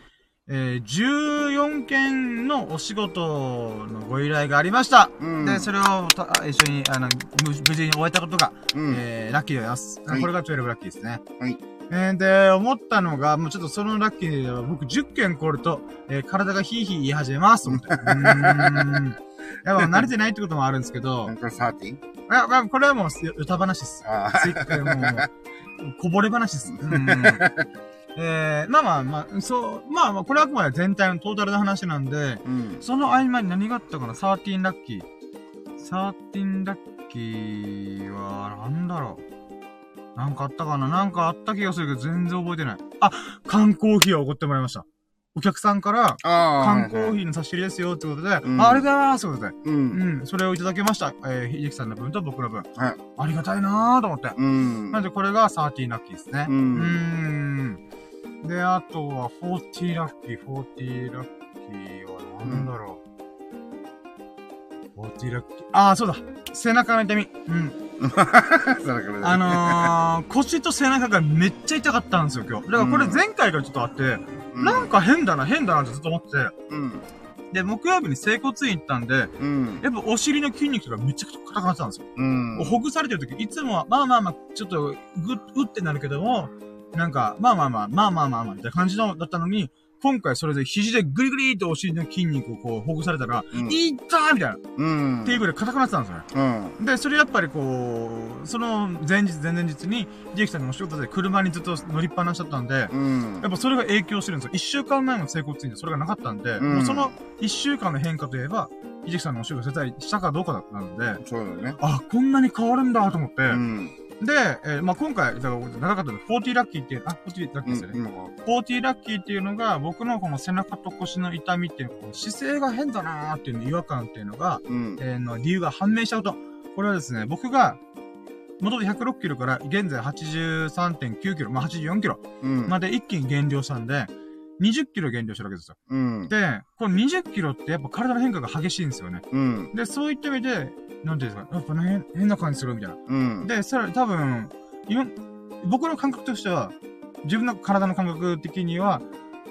えー、14件のお仕事のご依頼がありました。うん。で、それをた一緒に、あの、無無事に終えたことが、うん。えー、ラッキーでございます。はいこれが12ラッキーですね。はい。えー、で、思ったのが、もうちょっとそのラッキーで、僕10件来ると、えー、体がヒーヒー言い始めます。うーん。やっぱ慣れてないってこともあるんですけどな、んかサーティンいや、まあこれはもう歌話です。あついてもう、こぼれ話です。うん。えー、まあまあまあ、そう、まあまあ、これはあくまで全体のトータルの話なんで、あ。うん。その合間に何があったかな ?13 ラッキー。13ラッキーは、なんだろう？なんかあったかな？なんかあった気がするけど全然覚えてない。あ、缶コーヒーをおごってもらいました。お客さんから。缶コーヒーの差し入れですよってことで、あ、ありんがとうございますってことで。う。うんん、それをいただきました。えー、秀樹さんの分と僕の分。はい。ありがたいなーと思って。うん。なんでこれが13ラッキーですね。う。うんーん。で、あとは40ラッキー、40ラッキーはなんだろう。40ラッキー。ああ、そうだ。背中の痛み。うん。(laughs) あのー、腰と背中がめっちゃ痛かったんですよ、今日。だからこれ前回からちょっとあって、うんなんか変だな、変だなってずっと思ってて。うん。で、木曜日に整骨院行ったんで、うん。やっぱお尻の筋肉とかめちゃくちゃ硬くなってたんですよ。うん。ほぐされてる時、いつもは、まあまあまあ、ちょっと、ぐ、うってなるけども、なんか、まあまあまあ、まあまあまあまあ、みたいな感じの、だったのに、今回それで肘でグリグリってお尻の筋肉をこう、ほぐされたら、うんいったーみたいな、っうん。ていうぐらい硬くなってたんですよね。うん。で、それやっぱりこう、その前日、前々日に、ジェイキさんのお仕事で車にずっと乗りっぱなしだったんで、うんや。っぱそれが影響してるんですよ。一週間前の整骨院でそれがなかったんで、うんもうその一週間の変化といえば、ジェイキさんのお仕事絶対したかどうかだったので、そうだね。あ、こんなに変わるんだと思って、うん。で、えーまあ、今回、だから長かったので、40ラッキーっていう、あ、40ラッキーですよね。40ラッキーっていうのが、僕のこの背中と腰の痛みっていうの、こう姿勢が変だなーっていうの違和感っていうのが、うん。えーの理由が判明したこと。これはですね、僕が、元々106キロから現在83.9キロ、まあ、84キロうん。まで一気に減量したんで、20キロ減量したわけですよ。うん。で、この20キロってやっぱ体の変化が激しいんですよね。うん。で、そういった意味で、なんていうんですか、やっぱ変変な感じするみたいな。うん。で、さらに多分、今、僕の感覚としては、自分の体の感覚的には、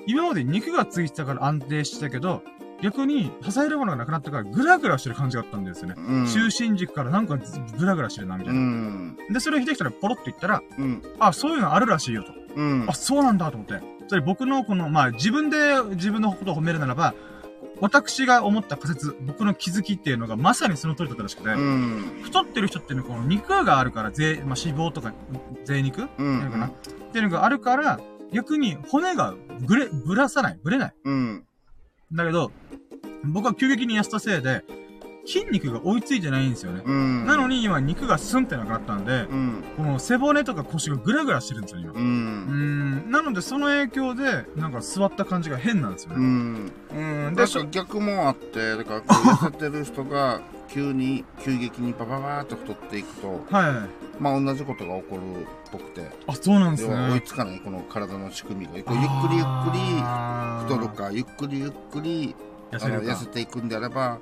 今まで肉がついてたから安定してたけど、逆に支えるものがなくなったからグラグラしてる感じがあったんですよね。うん。中心軸からなんかずグラグラしてるな、みたういな。ん。で、それを秀樹さんにポロッと言ったら、うん。あ、そういうのあるらしいよと。うんあ、。そうなんだと思って。それ僕のこの、まあ自分で自分のことを褒めるならば、私が思った仮説、僕の気づきっていうのがまさにその通りだったらしくて、うん。太ってる人っていうのはこの肉があるから、ぜまあ、脂肪とか、贅肉？ってういうのかな、ん。っていうのがあるから、逆に骨がぶれ、ぶらさない、ぶれない。うん。だけど、僕は急激に痩せたせいで、筋肉が追いついてないんですよね。うん。なのに今肉がスンってなくなったんで、うん。この背骨とか腰がグラグラしてるんですよ、今。う。うんん。なので、その影響で、なんか座った感じが変なんですようね。ん。うん。で、逆もあって、だからこう痩せてる人が (laughs) 急に、急激にバババーっと太っていくと、はい。まあ同じことが起こるっぽくて、あ、そうなんです要ね。は追いつかないこの体の仕組みが、ゆっくりゆっくり太るか、ゆっくりゆっくり痩せ痩せていくんであれば、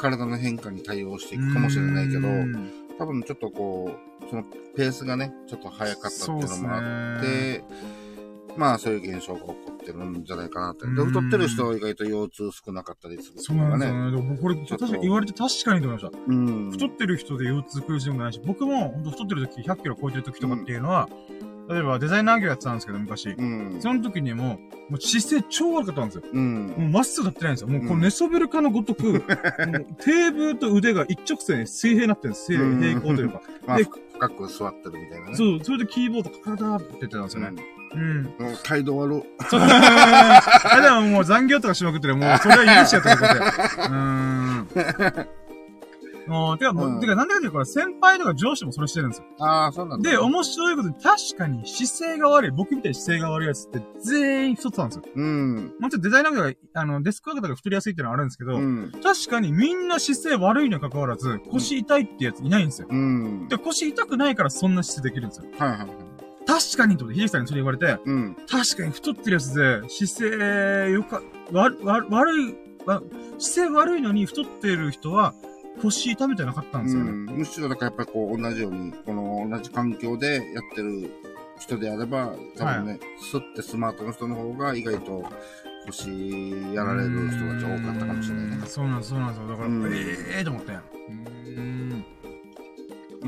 体の変化に対応していくかもしれないけどう、ん多分ちょっとこう、そのペースがね、ちょっと早かったっていうのもあって、まあそういう現象が起こってるんじゃないかなって。で、うん太ってる人は意外と腰痛少なかったりするそうなんですよね。ね。でもこれ、ちょっと確かに言われて確かにと思いました。うん。太ってる人で腰痛苦しいもないし、僕も本当太ってる時、100キロ超えてる時とかっていうのは、例えばデザイナー業やってたんですけど、昔。うん。その時にも、もう姿勢超悪かったんですよ。うん。もうまっすぐ立ってないんですよ。もうこうんの寝そべるかのごとく、(laughs) もうテーブルと腕が一直線水平になってるんです。平行というか。(laughs) まあで、深く座ってるみたいなね。そう、それでキーボードカカカカって言ってたんですよね。うん。態度悪。あでももう残業とかしまくってるもうそれは許しちゃったことで。(laughs) うーん。もう、てか、もううんてか、なんでかっていうと、これ先輩とか上司もそれしてるんですよ。ああ、そうなんだ。で、面白いことに、確かに姿勢が悪い、僕みたいに姿勢が悪いやつって全員太ってたんですよ。うん。もちろんデザイナーが、あの、デスクワークとか太りやすいっていうのはあるんですけど、うん。確かにみんな姿勢悪いにもかかわらず、腰痛いってやついないんですよ。うん。で、腰痛くないからそんな姿勢できるんですよ。はいはいはい。確かにと秀樹さんにそれ言われて、うん。確かに太ってるやつで、姿勢よか、わ、わ、悪い、わ、姿勢悪いのに太ってる人は腰痛めてなかったんですよね。うん、むしろだからやっぱりこう同じように、この同じ環境でやってる人であれば、多分ね、スッてスマートの人の方が意外と腰やられる人たち多かったかもしれないねうん。そうなんです、そうなんですよ。だから、うんええーと思って。うん。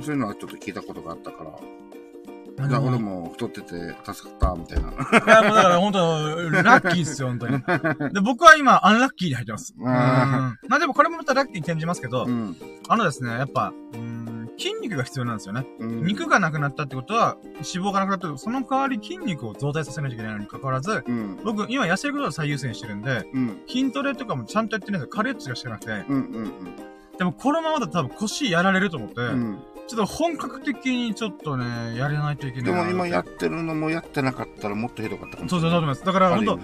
そういうのはちょっと聞いたことがあったから、あでもだから俺も太ってて助かったみたいな。いや、もうだから本当ラッキーっすよ、本当に。(laughs) で、僕は今、アンラッキーに入ってます。うん。あまあでもこれもまたラッキーに転じますけど、うん。あのですね、やっぱ、うん、筋肉が必要なんですよね。うん。肉がなくなったってことは、脂肪がなくなったその代わり筋肉を増大させないといけないのに関わらず、うん。僕、今痩せることを最優先してるんで、うん。筋トレとかもちゃんとやってないんですよ。軽いやつがしかなくて。うん。うん。でも、このままだと多分腰やられると思って、うん。ちょっと本格的にちょっとね、やれないといけないでな。も今やってるのもやってなかったらもっとひどかったかもしそうそう、れない。だと思います。だから、本当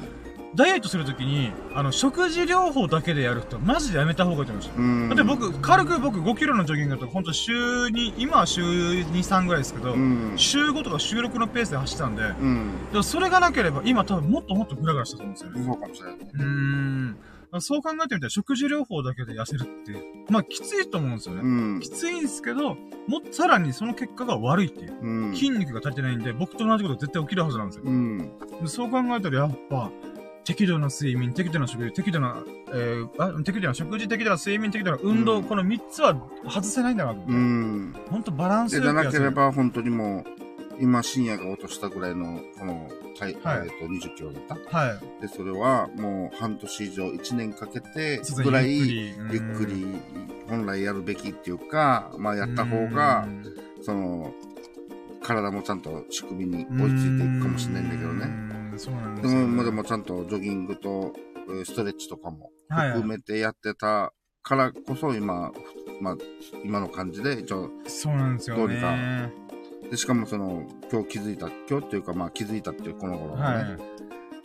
ダイエットするときに、あの、食事療法だけでやる人、マジでやめた方がいいと思いまし。だって僕、軽く僕5キロのジョギングだと、ほんと週に、今は週2、3ぐらいですけど、うん。週5とか週6のペースで走ってたんで、うん。でもそれがなければ、今多分もっともっとグラグラしたと思うんですよね。そうかもしれないね。うーん。そう考えてみたら、食事療法だけで痩せるって、まあ、きついと思うんですよね。うんき。ついんですけど、もさらにその結果が悪いっていう。うん。筋肉が足りてないんで、僕と同じこと絶対起きるはずなんですよ。うん。でそう考えたら、やっぱ、適度な睡眠、適度な食事、適度な、えー、あ、適度な食事、適度な睡眠、適度な運動、うんこの3つは外せないんだな。うん。ほんとバランスで、じゃなけ。れば、本当にもう、今、深夜が落としたぐらいの、この、体、はいえっと、20キロだった。はい。で、それは、もう、半年以上、1年かけてぐらい、ゆゆっくり本来やるべきっていうか、まあ、やった方がう、んその、体もちゃんと仕組みに追いついていくかもしれないんだけどね。ね。そうなんですも、もうでもちゃんとジョギングと、えーストレッチとかもはいはい含めてやってたからこそ今、まあ、今の感じで、一応、そうなんですよね。どうにかで、しかもその、今日気づいた、今日っていうかまあ気づいたっていうこの頃はね、はい。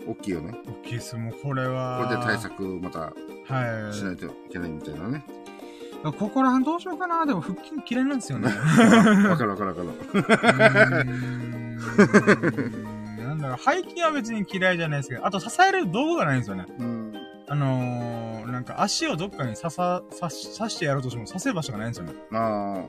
大きいよね。大きいです。もうこれは。これで対策またはい。しないといけないみたいなね。ここら辺どうしようかな。でも腹筋嫌いなんですよね。わかるわかるわかる。なんだろう、背筋は別に嫌いじゃないですけど、あと支える道具がないんですよね。うん。あのー、なんか足をどっかに刺さ、刺し、刺してやろうとしても刺せる場所がないんですよね。ああ。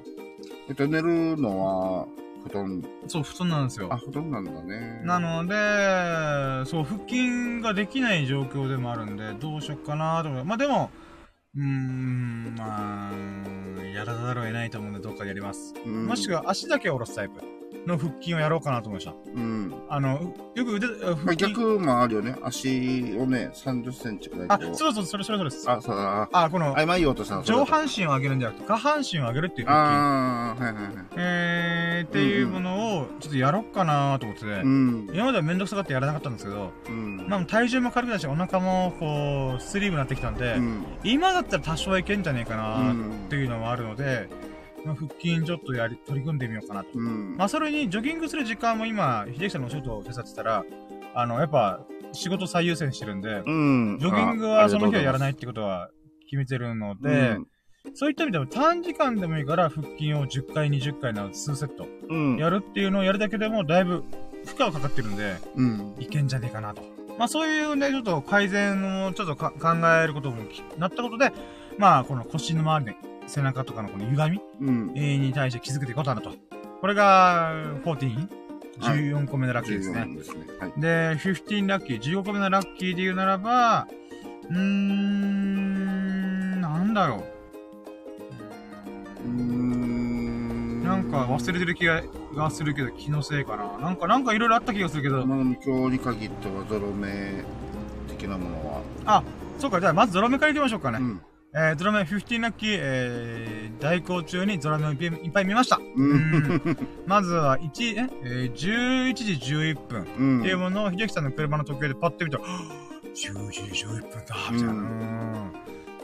えっと、寝るのは、布団、そう、布団なんですよあ、。布団なんだね。なので、そう、腹筋ができない状況でもあるんで、どうしよっかなと思って。まあでも、うーん、まあ、やらざるを得ないと思うんで、どっかでやります。うんもしくは足だけ下ろすタイプ。の腹筋をやろうかなと思いました。うん。あの、よく腕、まあ、腹筋。逆もあるよね。足をね、30センチくらいあ。そうそう、それそれそれです。あ、そうだ。あ、このあ、、今言おうとした上半身を上げるんじゃなくて、下半身を上げるっていう腹筋。ああ、はいはいはい。えー、っていうものを、ちょっとやろうかなと思ってて、うん。今まではめんどくさがってやらなかったんですけど、うん。まあ体重も軽くなるし、お腹もこう、スリムになってきたんで、うん。今だったら多少いけんじゃねえかうなっんていうのもあるので、まあ、腹筋ちょっとやり、取り組んでみようかなと。うん。まあそれにジョギングする時間も今、秀樹さんのお仕事を手伝ってたら、あの、やっぱ仕事最優先してるんで、うん。ジョギングはその日はやらないいってことは決めてるので、そういった意味でも短時間でもいいから腹筋を10回、20回など数セットうん。やるっていうのをやるだけでもだいぶ負荷がかかってるんで、うん。いけんじゃねえかなと。まあそういうね、ちょっと改善をちょっとか考えることもきなったことで、まあこの腰の周りで背中とかのこの歪み？うん。えーに対して気づけていくことだなと。これが、14、はい14個目のラッキーですね。14ですね。はい。で、15ラッキー、15個目のラッキーで言うならば、うーん、なんだろうーん。う。なんか忘れてる気ががするけど、気のせいかな。なんか、なんかいろいろあった気がするけど、まあ、今日に限ってはゾロ目的なものは。そうか、じゃあまずゾロ目からいきましょうかね。うん。えー、ゾロ目15ラッキー、えー、代行中にゾロ目をいっぱいいっぱい見ました。う。うんまずは1、ええー、11時11分。うん。っていうものを、秀樹さんの車の時計でパッて見たら、はぁ10時11分だみたいな。ううん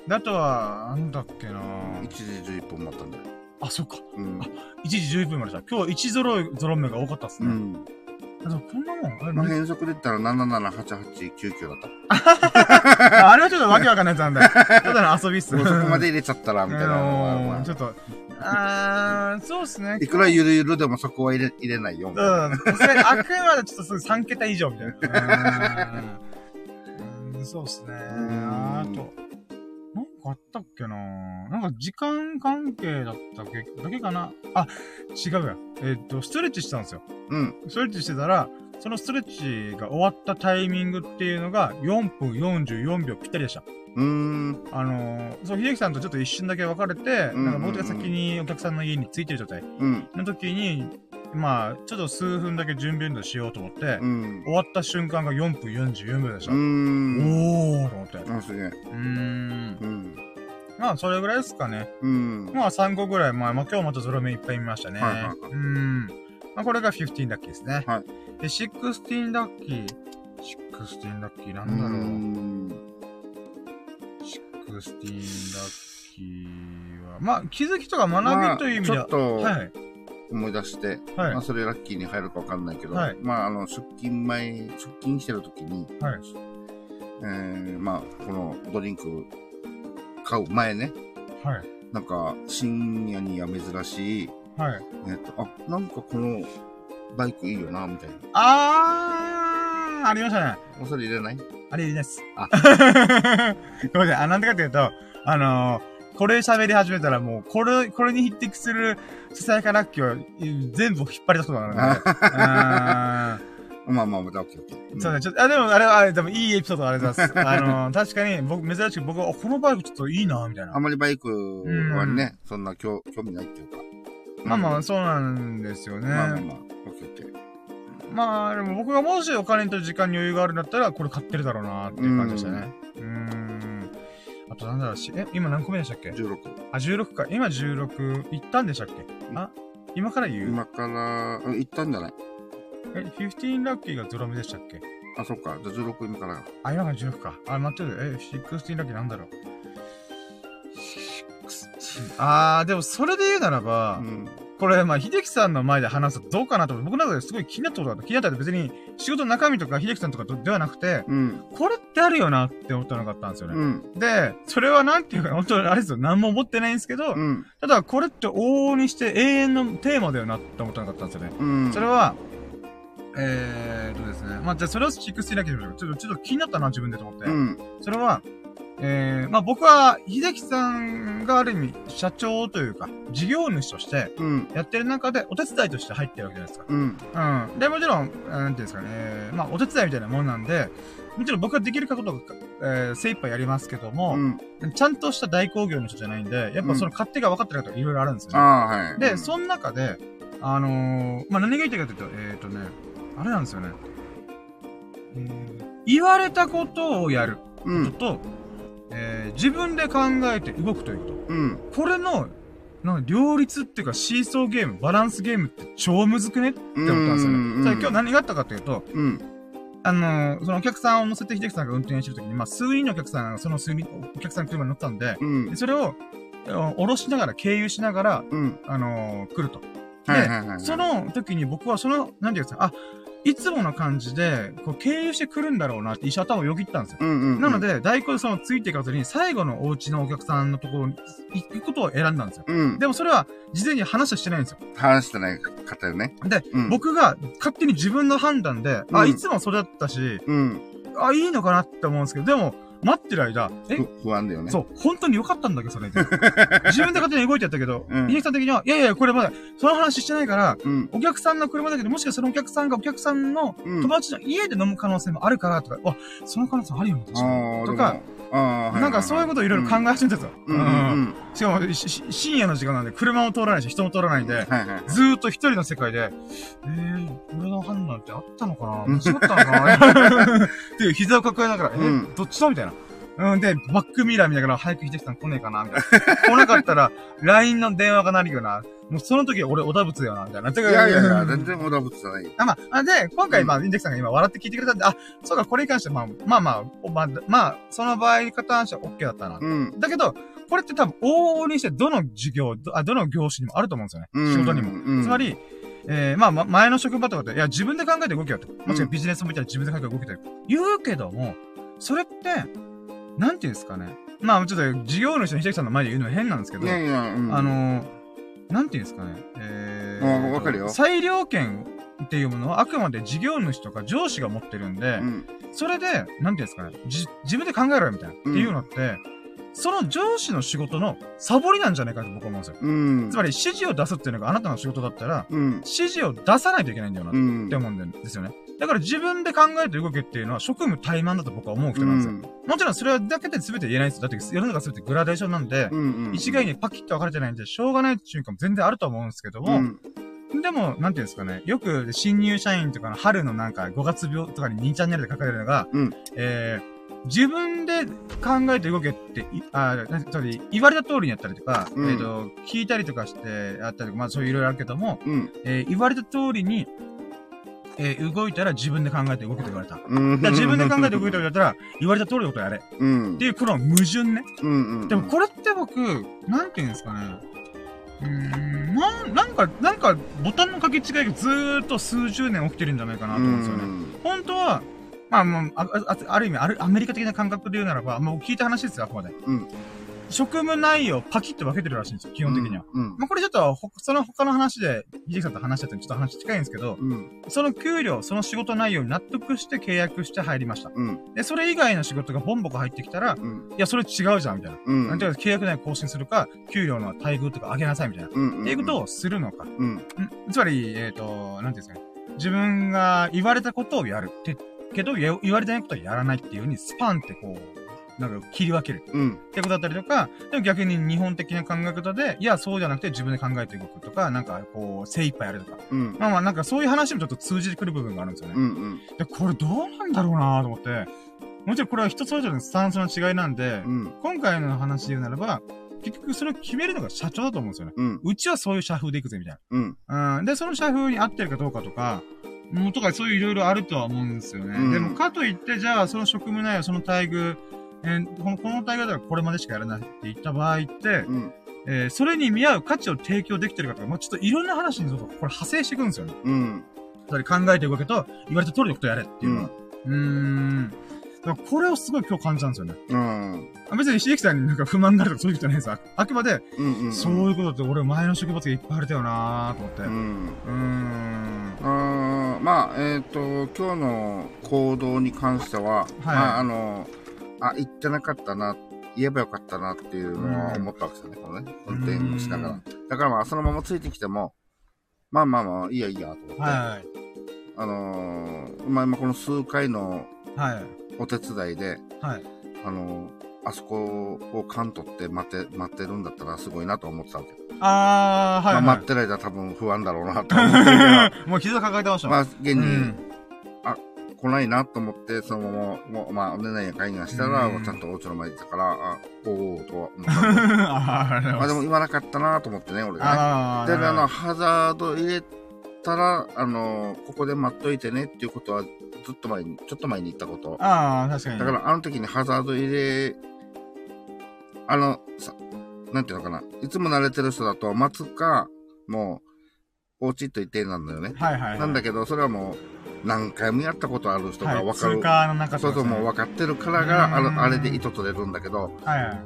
で、あとは、なんだっけな1時11分待ったんだよ。あ、そっか。うん。1時11分までした。今日は1ゾロ、ゾロ目が多かったっすね。うん。あでもこんなもんあれ,、まあ、変則で言ったら778899だった。あ (laughs) あれはちょっとわけわかんないやつなんだよ。ただの遊びっす。もうそこまで入れちゃったら、みたいなのはまうんちょっと、あー、そうっすね。いくらゆるゆるでもそこは入れ、入れないよ。みたいなうん。さすがにあくまでちょっとそういう3桁以上みたいな。(laughs) うんうんそうっすね。あと、かあったっけななんか時間関係だったっけだけかなあ、違うや。えっ、と、ストレッチしてたんですよ。うん。ストレッチしてたら、そのストレッチが終わったタイミングっていうのが4分44秒ぴったりでした。うーん。あのー、そう、秀樹さんとちょっと一瞬だけ別れて、うんなんか僕が先にお客さんの家に着いてる状態うん。の時に、まあ、ちょっと数分だけ準備運動しようと思って、うん。終わった瞬間が4分44秒でした。うーん。おーと思って。うあ、すげえ。ーん。うん。まあ、それぐらいですかね。うん。まあ、3個ぐらい、まあ、まあ、今日またゾロ目いっぱい見ましたね。はいはいはいうーん。まあ、これが15ラッキーですね。はい。で、16ラッキー。16ラッキーなんだろう。ん。16ラッキーは。まあ、気づきとか学びという意味では。まあちょっとはい。思い出して、はいまあそれラッキーに入るかわかんないけど、はいまああの、出勤前、出勤してる時に、はい。えー、まあこのドリンク買う前ね、はい。なんか深夜には珍しい、はい。えっ、と、あ、なんかこのバイクいいよな、みたいな。あー、ありましたね。おそれ入れない？あれです。あ (laughs) ごめんなさい。あ、なんでかっていうと、あのーこれ喋り始めたらもう、これ、これに匹敵するささやかラッキーをうん全部引っ張り出すことがあるので。(laughs) あまあまあ、オッケーオッケー。ーそうね、ちょっと、あ、でもあれは、あれ、でもいいエピソードありがとうございます。あのー (laughs) 確かに、僕、珍しく僕は、あこのバイクちょっといいな、みたいなあ。まりバイクはね、そんな興興味ないっていうか。まあまあ、うんそうなんですよね。まあまあまあ、オッケーオッケー。まあ、でも僕がもしお金と時間に余裕があるんだったら、これ買ってるだろうな、っていう感じでしたね。うーん。あとなんだろうし、え、今何個目でしたっけ？16。あ、16か。今16、行ったんでしたっけ？あ、今から言う？今から、うん行ったんじゃない？え、15ラッキーがゾロ目でしたっけ？あ、そっか。じゃあ16今から。あ、今が16か。あ、待ってる。え、16ラッキーなんだろう？16あー、でもそれで言うならば、うん。これ、まあ、秀樹さんの前で話すとどうかなと思って、僕の中ですごい気になったことがあった。気になったって別に仕事の中身とか秀樹さんとかではなくて、うん。これってあるよなって思ったのがあったんですよね。うん。で、それはなんていうか、本当にあれですよ。何も思ってないんですけど、うん。ただこれって往々にして永遠のテーマだよなって思ったのがあったんですよね。うん。それは、えーっとですね。まあ、じゃあそれを16だけでもちょっと、ちょっと気になったな、自分でと思って。うん。それは、えー、まあ僕は、秀樹さんがある意味、社長というか、事業主として、うん。やってる中で、お手伝いとして入ってるわけじゃないですか。うん。うん。で、もちろん、なんていうんですかね、えーまあお手伝いみたいなもんなんで、もちろん僕ができるかことが、えー、精一杯やりますけども、うん。ちゃんとした代行業の人じゃないんで、やっぱその勝手が分かってる方がいろいろあるんですよね。ああ、はい。で、その中で、あのー、まあ、何が言いたいかというと、えっ、ー、とね、あれなんですよね。えー、言われたことをやることと、うん、えー、自分で考えて動くということ。うん。これの、なん両立っていうかシーソーゲーム、バランスゲームって超むずくね？って思ったんですよね。さあ今日何があったかというと、うん。あのー、そのお客さんを乗せて秀樹さんが運転してるときに、まあ、数人のお客さんがその数人、お客さんの車に乗ったんで、うん、それを、降ろしながら、経由しながら、うん、あのー、来ると。で、その時に僕はその、なんていうんですか、あ、いつもの感じで、こう、経由してくるんだろうなって一瞬頭をよぎったんですよ。うんうんうん、なので、代行でそのついていかずに、最後のお家のお客さんのところに行くことを選んだんですよ。うん、でもそれは、事前に話はしてないんですよ。話してない方よね。で、うん、僕が勝手に自分の判断で、あ、いつもそれだったし、あ、いいのかなって思うんですけど、でも、待ってる間、え？不安だよね。そう、本当に良かったんだけど、それ。(laughs) 自分で勝手に動いてやったけど、うん、さん的には、いやいや、これまだ、その話してないから、うん、お客さんの車だけど、もしかしたらそのお客さんがお客さんの友達の家で飲む可能性もあるからとか、あ、その可能性あるよね、とか、なんかそういうことをいろいろ考え始めたんですよ。うん。しかも深夜の時間なんで、車も通らないし、人も通らないんで、ずーっと一人の世界で、えー、俺の判断ってあったのかな？間違ったのかな？(laughs) っていう膝を抱えながら、えー、どっちだ？みたいな。うん、で、バックミラー見ながら、早く秀樹さん来ねえかなみたいな。(laughs) 来なかったら、LINE の電話が鳴るよな。もうその時俺、小田仏だよな、みたいな。いやいやいや、全然小田仏じゃない。あ、まあ、で、今回、まあ、インデキさんが今笑って聞いてくれたんで、あ、そうか、これに関しては、まあ、まあまあ、まあ、まあ、その場合に関しては OK だったな。うん。だけど、これって多分、往々にして、どの授業、どあどの業種にもあると思うんですよね。うん、仕事にも。うん、つまり、えー、まあ、ま、前の職場とかで、いや、自分で考えて動けよと。もちろんビジネスもいたら自分で考えて動けたよ。言うけども、それって、なんていうんですかね。まあ、ちょっと、事業主の秀樹さんの前で言うのは変なんですけど、いやいや、うん、あのー、なんていうんですかね。えー、わかるよ。裁量権っていうものはあくまで事業主とか上司が持ってるんで、うん、それで、なんていうんですかね。じ、自分で考えろよみたいな。っていうのって、その上司の仕事のサボりなんじゃないかと僕は思うんですよ。うん、つまり指示を出すっていうのがあなたの仕事だったら、うん、指示を出さないといけないんだよなって思うんですよね。だから自分で考えて動けっていうのは職務怠慢だと僕は思う人なんですよ。うん、もちろんそれはだけで全て言えないですよ。だって世の中全てグラデーションなんで、うんうんうん、一概にパキッと分かれてないんで、しょうがない瞬間も全然あると思うんですけども、うん、でも、なんていうんですかね、よく新入社員とかの春のなんか5月病とかに2チャンネルで書かれるのが、うん、えー、自分で考えて動けって、あ、つり、言われた通りにやったりとか、うん、えっ、ー、と、聞いたりとかしてやったりとか、まあそういういろいろあるけども、うん、えー、言われた通りにえー、動いたら自分で考えて動けと言われた。うん、自分で考えて動いて言われたら、言われた通りのことやれ。うん、っていう、この矛盾ね。うんうん、でもこれって僕、なんていうんですかね。うーん、なん、なんか、なんか、ボタンの書き違いがずーっと数十年起きてるんじゃないかなと思うんですよね。本当は、まあ、もう、あ、あある意味、ある、アメリカ的な感覚で言うならば、もう聞いた話ですよ、あくまで。うん。職務内容パキッと分けてるらしいんですよ、基本的には。うん。まあ、これちょっと、その他の話で、ひじさんと話したとちょっと話近いんですけど、うん。その給料、その仕事内容に納得して契約して入りました。うん。で、それ以外の仕事がボンボコ入ってきたら、うん。いや、それ違うじゃん、みたいな。うん。なんていうか、契約内容更新するか、給料の待遇とか上げなさい、みたいな。うん。っていうことをするのか。うん。つまり、えっ、ー、と、なんていうんですかね。自分が言われたことをやる。って、けど、言われてないことはやらないっていうふうに、スパンってこう、なんか切り分ける。うん。ってことだったりとか、でも逆に日本的な考え方で、いや、そうじゃなくて自分で考えて動くとか、なんかこう、精一杯やるとか。うん。まあまあ、なんかそういう話もちょっと通じてくる部分があるんですよね。うんうん。で、これどうなんだろうなと思って、もちろんこれは人それぞれのスタンスの違いなんで、うん、今回の話で言うならば、結局それを決めるのが社長だと思うんですよね。うん。うちはそういう社風でいくぜ、みたいな。うん。うん。で、その社風に合ってるかどうかとか、もうとかそういういろいろあるとは思うんですよね。うん、でも、かといって、じゃあ、その職務内容、その待遇、えー、この、この大会ではこれまでしかやらないって言った場合って、うん、えー、それに見合う価値を提供できてるかとか、まあ、ちょっといろんな話にこれ派生していくんですよね。うん。考えて動けと、言われた通りのことやれっていうのは。うん。うんだからこれをすごい今日感じたんですよね。うん。別に、しげきさんになんか不満になるとかそういうことじゃないですああくまで、うんうんうん、そういうことって俺前の職場がいっぱいあれたよなーと思って。うん。うん。あまあ、えっ、ー、と、今日の行動に関しては、はい、まあ、あの、あ、言ってなかったな、言えばよかったなっていうのは思ったわけですよね、このね、運転しながら。だからまあ、そのままついてきても、まあまあまあ、いいやいいや、と思って。はい。あのー、まあ今この数回の、はい。お手伝いで、はい。あのー、あそこを勘取って待って、待ってるんだったらすごいなと思ってたわけ。あー、はい、はい。まあ、待ってる間多分不安だろうなと思って (laughs) もう傷抱えてましたもん。まあ、現に、うん来ないなと思って、そのまま、もうまあ、寝ないや会議がしたら、うんちゃんとお家の前にいたから、あ、おーおーとは思っ。(laughs) あでも言わなかったなと思ってね、俺がね。で、あの、ハザード入れたら、あの、ここで待っといてねっていうことは、ずっと前に、ちょっと前に言ったこと。ああ、確かに。だから、あの時にハザード入れ、あの、さ、なんていうのかな。いつも慣れてる人だと、待つか、もう、お家と一定なんだよね。はいはい、はい。なんだけど、それはもう、何回もやったことある人がはい、分かる。通過の中そうそう、もう分かってるからが、あうんの、あれで糸取れるんだけど、はいはい。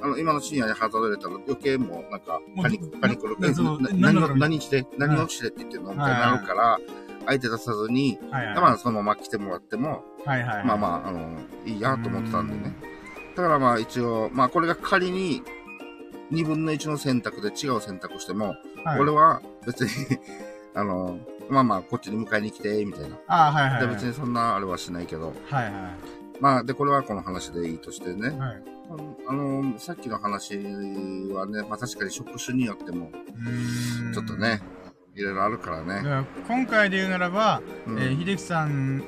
あの、今の深夜にハザード入れたら余計もうなんかパニック、パニックる。なそうななんだろう何を、何して、何をしてって言ってるの？みたいになるから、相手出さずに、はいはい。まあそのまま来てもらっても、はいはいはい。まあまあ、あの、いいやと思ってたんでね。だからまあ一応、まあこれが仮に、二分の一の選択で違う選択しても、はい、俺は別に、(laughs) あの、まあまあこっちに迎えに来て、みたいな。ああ、はいはい、ではい。別にそんなあれはしないけど、はいはい。まあでこれはこの話でいいとしてね。はい。あの、さっきの話はね、まあ確かに職種によっても、ちょっと。ね、いろいろあるからね。今回で言うならば、うんえー秀樹さん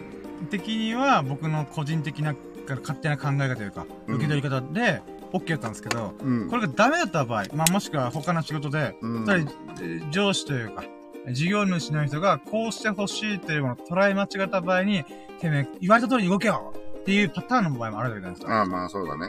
的には僕の個人的な勝手な考え方というか、うん受け取り方で OK だったんですけど、うん。これがダメだった場合、まあもしくは他の仕事で、うんつまりえー上司というか、事業主の人がこうしてほしいというものを捉え間違った場合に、てめえ、言われた通りに動けよっていうパターンの場合もあるわけじゃないですか。ああ、まあそうだね。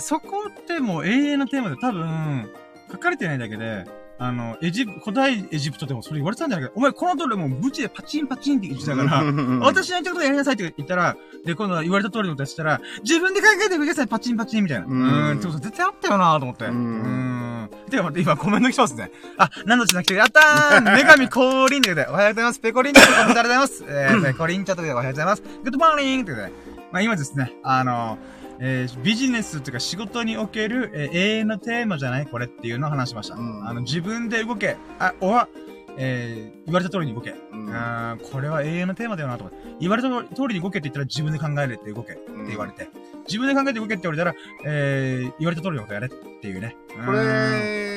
そこってもう永遠のテーマで多分、書かれてないだけで、あの、エジプ、古代エジプトでもそれ言われてたんじゃないか。お前この通りもうブチでパチンパチンって言ってたから、私の言ったことやりなさいって言ったら、で、今度は言われた通りのことしたら、自分で考えてください、パチンパチンみたいな。ううんってこと絶対あったよなと思って。ううん。てか待って、今コメント来てますね。あ、何のちなくて、やったー (laughs) 女神降臨ということで、おはようございます。ペコリンチョとコメントありがとうございます？えー、ペコリンチョということで、おはようございます。 good morning ということで、まあ今ですね、あの、えービジネスというか仕事における、えー永遠のテーマじゃない？これっていうのを話しました。うんあの、自分で動け。あ、おは、えー言われた通りに動け。うんあーこれは永遠のテーマだよなと思って。言われた通りに動けって言ったら自分で考えれって動けって言われて。自分で考えて動けって言われたら、えー、言われた通りのことやれっていうね。こうんれ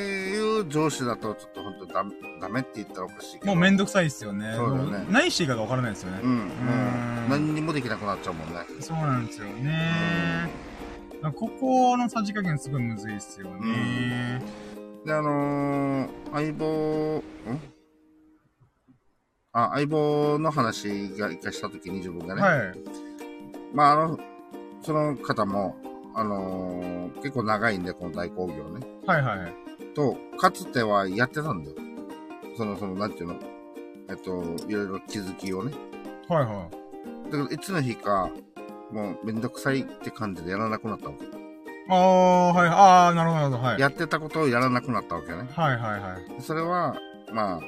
いう上司だとちょっと本当ダメダメって言ったらおかしいけど。もうめんどくさいですよね。そうだよねも何していいかがわからないですよね。うん。もううん何にもできなくなっちゃうもんね。そうなんですよね。ここのさじ加減すごいむずいですよね。で、あのー、相棒、ん？あ、相棒の話が一回したときに自分がね。はい。まあ、あの、その方も、あのー結構長いんで、この大工業ね。はいはい。と、かつてはやってたんだよ。その、その、なんていうの？えっと、いろいろ気づきをね。はいはい。だけど、いつの日か、もうめんどくさいって感じでやらなくなったわけ。ああ、はい。ああ、なるほどなるほど。はい。やってたことをやらなくなったわけね。はいはいはい。それは、ま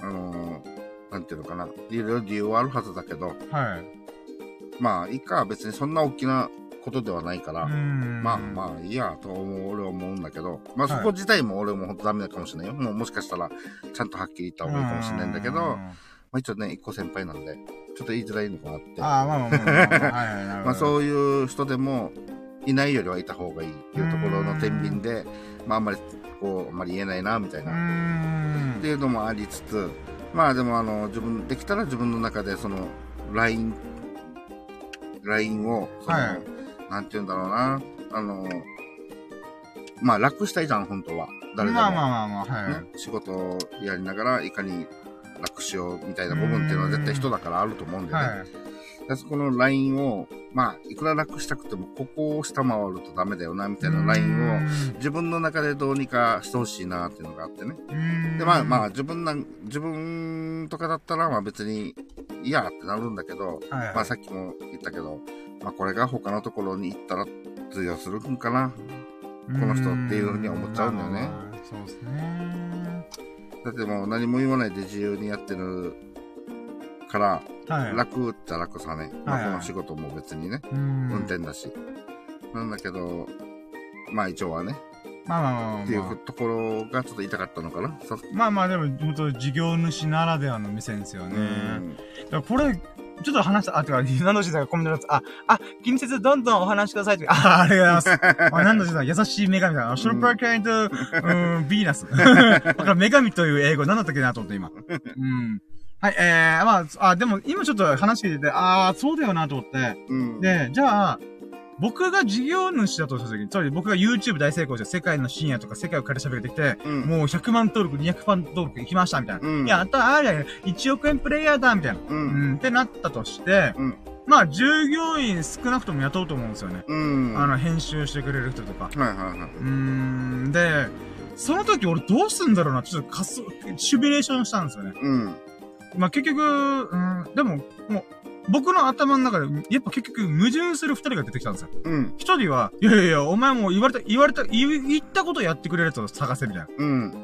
あ、あのーなんていうのかな。いろいろ理由はあるはずだけど、はい。まあ、いいか、別にそんな大きなことではないから、まあまあいいやと俺は思うんだけど、まあはい。そこ自体も俺も本当ダメかもしれないよ。もうもしかしたら、ちゃんとはっきり言った方がいいかもしれないんだけど、まうん。あ一応ね、一個先輩なんで、ちょっと言いづらいのかなって。ああ、まあまあまあそういう人でも、いないよりはいた方がいいっていうところの天秤で、まああんまり、こう、あんまり言えないな、みたいうな。っていうのもありつつ、まあでもあの、自分、できたら自分の中でその、LINE、LINE を、その、はいなんて言うんだろうな、あの、まあ楽したいじゃん、本当は。誰でも。まあまあまあまあ、はい。ね、仕事をやりながら、いかに楽しようみたいな部分っていうのは絶対人だからあると思うんだよね。はい。でそこの LINE を、まあ、いくら楽したくても、ここを下回るとダメだよな、みたいな LINE を、自分の中でどうにかしてほしいな、っていうのがあってね。をで、まあまあ、自分な、自分とかだったら、まあ別に、いやってなるんだけど、あ、はいまあさっきも言ったけど、まあこれが他のところに行ったら通用するんかな。この人っていうふうには思っちゃうんだよねそうですね。だってもう何も言わないで自由にやってるから、はい。楽っちゃ楽さね。まあこの仕事も別にね、うん運転だし。なんだけど、まあ一応はね、まあまあまあまあ、っていうところがちょっと痛かったのかな。そまあまあでも、本当事業主ならではの目線ですよね。うんだからこれ、ちょっと話した、あ、てか、何のしさんがコメントのやつ、あ、あ、気にせずどんどんお話しくださいって、あ、ありがとうございます。(laughs) あ、何のしさん、優しい女神だ。シュルパーカインと、うん、ヴィーナス。(laughs) だから女神という英語何だったっけなと思って今。うん。はい、えー、まあ、あ、でも今ちょっと話聞いてて、ああ、そうだよなと思って。うん、で、じゃあ、僕が事業主だとした時に、つまり僕が YouTube 大成功して世界の深夜とか世界を変えて喋ってきて、うん、もう100万登録、200万登録行きました、みたいな。うん、やった、あれ、1億円プレイヤーだ、みたいな。うん、うん、ってなったとして、うん、まあ、従業員少なくとも雇うと思うんですよね。うん、あの、編集してくれる人とか。はいはいはい。うん、で、その時俺どうすんだろうな、ちょっと仮想、シミュレーションしたんですよね。うん。まあ結局、うん、でも、もう、僕の頭の中で、やっぱ結局矛盾する二人が出てきたんですよ。うん。一人は、いやいやいや、お前も言われた、言われた、言ったことやってくれるやつを探せ、みたいな。うん。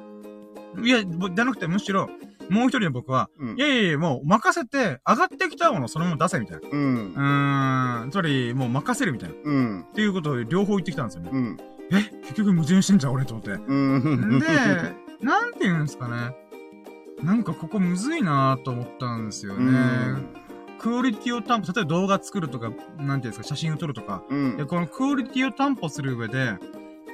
いや、じゃなくて、むしろ、もう一人の僕は、うん、いやいやいや、もう任せて、上がってきたものをそのまま出せ、みたいな。うん。うーん。つまり、もう任せるみたいな。うん。っていうことを両方言ってきたんですよね。うん。え結局矛盾してんじゃん、俺と思って。うん。で、なんて言うんですかね。なんかここむずいなと思ったんですよね。クオリティを担保、例えば動画作るとか、なんていうんですか、写真を撮るとか、うん、でこのクオリティを担保する上で、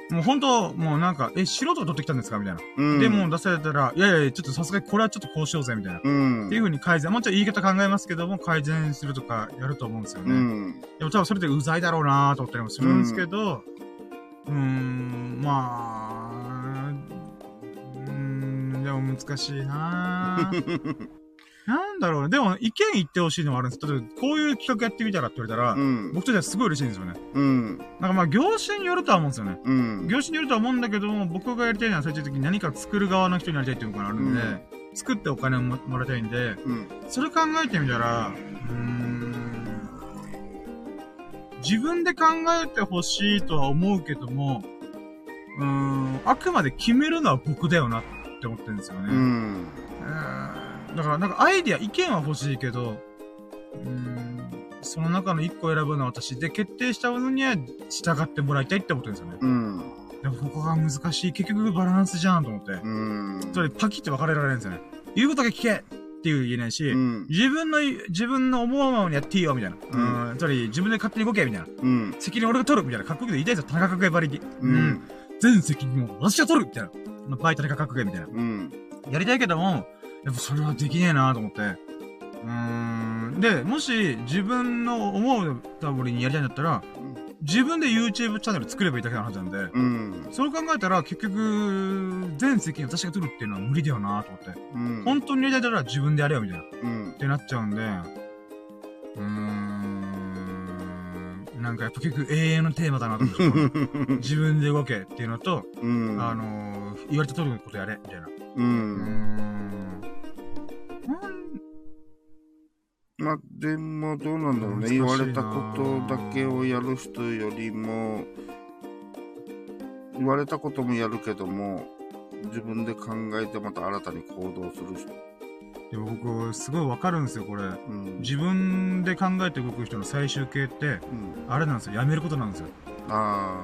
もう本当、もうなんか、え、素人が撮ってきたんですかみたいな。うん、で、もう出されたら、いやいや、ちょっとさすがにこれはちょっとこうしようぜ、みたいな。うん、っていう風に改善。もちろん言い方考えますけども、改善するとかやると思うんですよね。うん、でも多分それでうざいだろうなと思ったりもするんですけど、うーん、まあ、うーん、でも難しいな (laughs) なんだろうね。でも、意見言ってほしいのもあるんです。例えば、こういう企画やってみたらって言われたら、うん、僕としてはすごい嬉しいんですよね。うん。なんかまあ、業種によるとは思うんですよね。うん。業種によるとは思うんだけども、僕がやりたいのは最終的に何か作る側の人になりたいっていうのがあるんで、うん、作ってお金をもらいたいんで、うん、それ考えてみたら、うーん、自分で考えてほしいとは思うけども、うーん、あくまで決めるのは僕だよなって思ってるんですよね。うん。だからなんかアイディア、意見は欲しいけど、うん、その中の一個選ぶのは私で決定したものには従ってもらいたいって思ってるんですよね。うん。でもここが難しい。結局バランスじゃんと思って。うん。それパキって分かれられるんですよね。言うことが聞けっていう言えないし、うん、自分の、自分の思うままにやっていいよ、みたいな。うん。つまり、自分で勝手に動け、みたいな。うん。責任俺が取る、みたいな。かっこよく言いたいですよ。田中角栄ばりに。うん。全責任を私が取るみたいな。バイトでかっこいいみたいな。うん。やりたいけども、やっぱそれはできねえなと思って。うーん。で、もし自分の思うたぶりにやりたいんだったら、自分で YouTube チャンネル作ればいいだけの話なんで、うん、それを考えたら結局、全責任私が取るっていうのは無理だよなと思って、うん、本当にやりたいなら自分でやれよみたいな、うん、ってなっちゃうんで、うーん、なんかやっぱ結局永遠のテーマだなと思って、(laughs) 自分で動けっていうのと、うん、あのー、言われた通りのことやれ、みたいな。うん。うんまあ、でもどうなんだろうね。言われたことだけをやる人よりも、言われたこともやるけども、自分で考えてまた新たに行動する人。でも僕、すごいわかるんですよ、これ、うん。自分で考えて動く人の最終形って、うん、あれなんですよ、やめることなんですよ。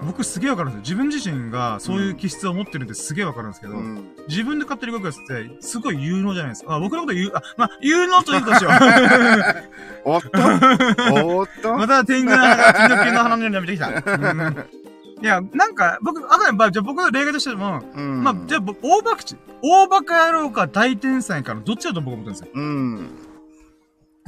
僕すげえわかるんですよ。自分自身がそういう気質を持ってるんですげえわかるんですけど、うん、自分で勝手に動くやつって、すごい有能じゃないですか。あ、僕のこと言う、あ、まあ、有能というとしよう。(laughs) おっと？おっと？(laughs) また天狗な、天狗系の花のようになめてきた。うんいや、なんか、僕、あかんば、じゃ僕の例外としても、うん、まあ、じゃあ、大バクチ、大バカ野郎か大天才かのどっちだと僕は思ってるんですよ。うん。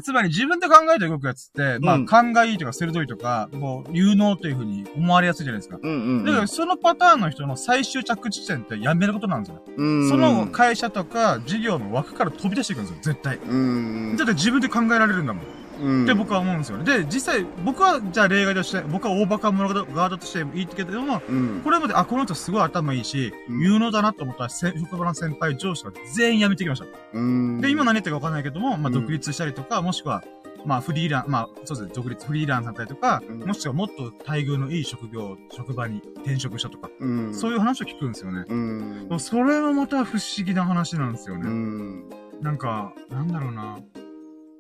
つまり自分で考えて動くやつって、まあ、勘がいいとか鋭いとか、もう、有能というふうに思われやすいじゃないですか。うんうん、うん、だからそのパターンの人の最終着地点ってやめることなんですよ。うんうん、その会社とか事業の枠から飛び出していくんですよ、絶対。うんうん、だって自分で考えられるんだもん。って僕は思うんですよね。で、実際、僕は、じゃあ例外として、僕は大バカ者側だとしていいけども、うん、これまで、あ、この人すごい頭いいし、うん、有能だなと思ったら、職場の先輩、上司が全員辞めてきました。で、今何言ってるかわかんないけども、まあ、独立したりとか、もしくは、まあ、フリーラン、まあ、そうですね、独立、フリーランスだったりとか、うん、もしくはもっと待遇のいい職業、職場に転職したとか、うん、そういう話を聞くんですよね。うん、それはまた不思議な話なんですよね。うん、なんか、なんだろうな。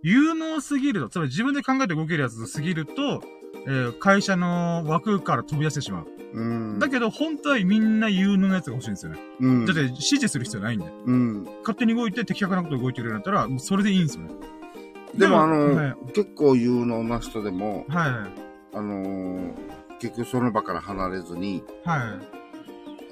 有能すぎると、つまり自分で考えて動けるやつすぎると、えー、会社の枠から飛び出してしまう。うん、だけど、本当はみんな有能なやつが欲しいんですよね。うん、だって指示する必要ないんで。うん、勝手に動いて的確なこと動いてくれるんだったら、もうそれでいいんですよね。でもあの、はい。結構有能な人でも、はあのー結局その場から離れずに、い。はい。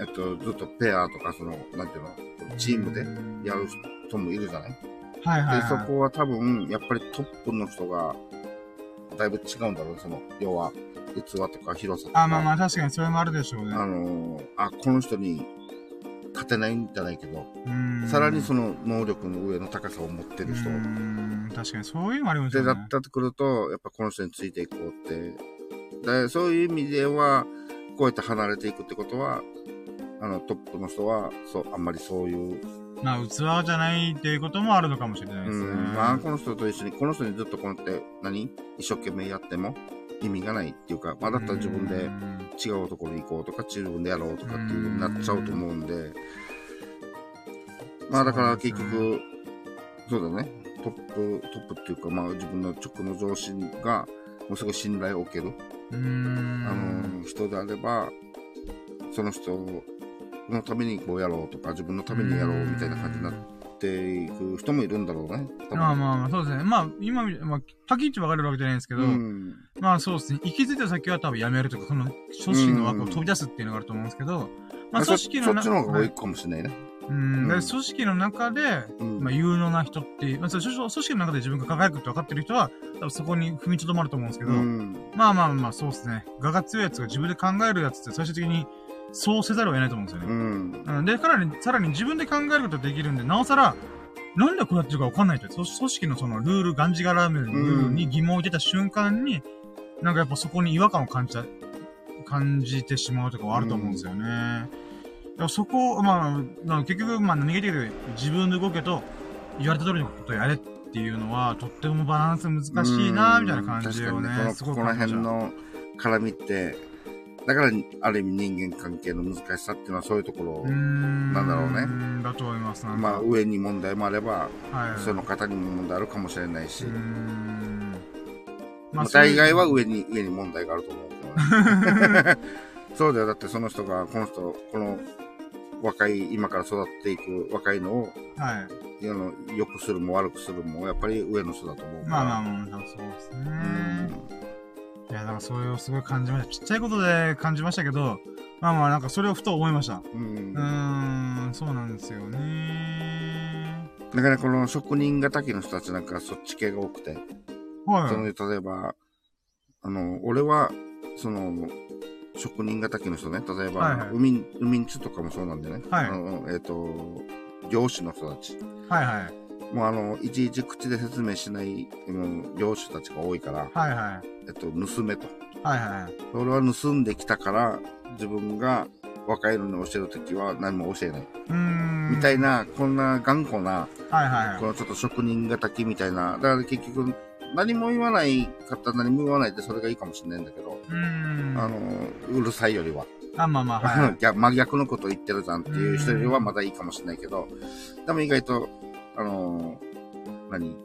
えっと、ずっとペアとか、その、なんていうの、チームでやる人もいるじゃない？はいはい、で、はい。そこは多分、やっぱりトップの人が、だいぶ違うんだろうね、その、要は、器とか広さとか。あ、まあまあ確かにそれもあるでしょうね。あのーあ、この人に勝てないんじゃないけど、うんさらにその能力の上の高さを持ってる人。うん確かにそういうのもありますで、よね。だったとくると、やっぱこの人についていこうって。でそういう意味では、こうやって離れていくってことは、あの、トップの人は、そう、あんまりそういう、まあ、器じゃないっていうこともあるのかもしれないですね。うん、まあ、この人と一緒に、この人にずっとこうやって、何？一生懸命やっても意味がないっていうか、まあ、だったら自分でうん。違うところに行こうとか、自分でやろうとかっていう風になっちゃうと思うんで、まあ、だから結局、そうだね、トップ、トップっていうか、まあ、自分の直の上司が、もうすごい信頼を受ける、うん。あの、人であれば、その人のためにこうやろうとか、自分のためにやろうみたいな感じになっていく人もいるんだろうね。多分まあまあまあ、そうですね。まあ、今み、まあ、パキッと分かれるわけじゃないんですけど、うん。まあそうですね。行き着いた先は多分辞めるとか、その組織の枠を飛び出すっていうのがあると思うんですけど、まあそ組織のそっちの方が多はいかもしれないね。うん。組織の中で、うん。まあ有能な人っていう、まあ組織の中で自分が輝くって分かってる人は、多分そこに踏みとどまると思うんですけど、うん。まあまあまあ、そうですね。我が強いやつが自分で考えるやつって最終的にそうせざるを得ないと思うんですよね。うん。うん、で、さらに、さらに自分で考えることができるんで、なおさら、なんでこうやってるかわかんないと。組組織のそのルール、がんじがらめのルールに疑問を入れた瞬間に、なんかやっぱそこに違和感を感じた、感じてしまうとかはあると思うんですよね。だからそこを、まあ、まあ結局、まあ何が言ってる自分で動けと、言われた通りのことをやれっていうのは、とってもバランス難しいなみたいな感じをね、確かにすごこのこの辺。の絡みって、だから、ある意味人間関係の難しさっていうのはそういうところ。なんだろうねんだと思います。まあ上に問題もあれば、はい。その方にも問題あるかもしれないし。ままあ、大概は上に、上に問題があると思うけどね。(laughs) そうだよ。だってその人が、この人、この若い、今から育っていく若いのを、はい。あの、良くするも悪くするも、やっぱり上の人だと思うから。まあまあまあ、そうですね。うんいや、だからそれをすごい感じました。ちっちゃいことで感じましたけど、まあまあ、なんかそれをふと思いました。うんうーん、そうなんですよね。だからこの職人敵の人たちなんかそっち系が多くて、はい。その例えば、あの、俺は、その、職人敵の人ね、例えば、はいはいウミン、ウミンチュとかもそうなんでね、はいあのえっ、と、漁師の人たち。はいはい。もうあの、いちいち口で説明しない、もう漁師たちが多いから、はいはい。えっと、盗めと。はいはい。俺は盗んできたから、自分が若いのに教えるときは何も教えない。うーん。みたいな、こんな頑固な、はいはいはい。このちょっと職人敵みたいな、だから結局、何も言わない方、何も言わないってそれがいいかもしれないんだけど、うーん。あの、うるさいよりは、あ、まあまあ、はい (laughs) 真逆のこと言ってるじゃんっていう人よりはまだいいかもしれないけど、でも意外と、あの、何？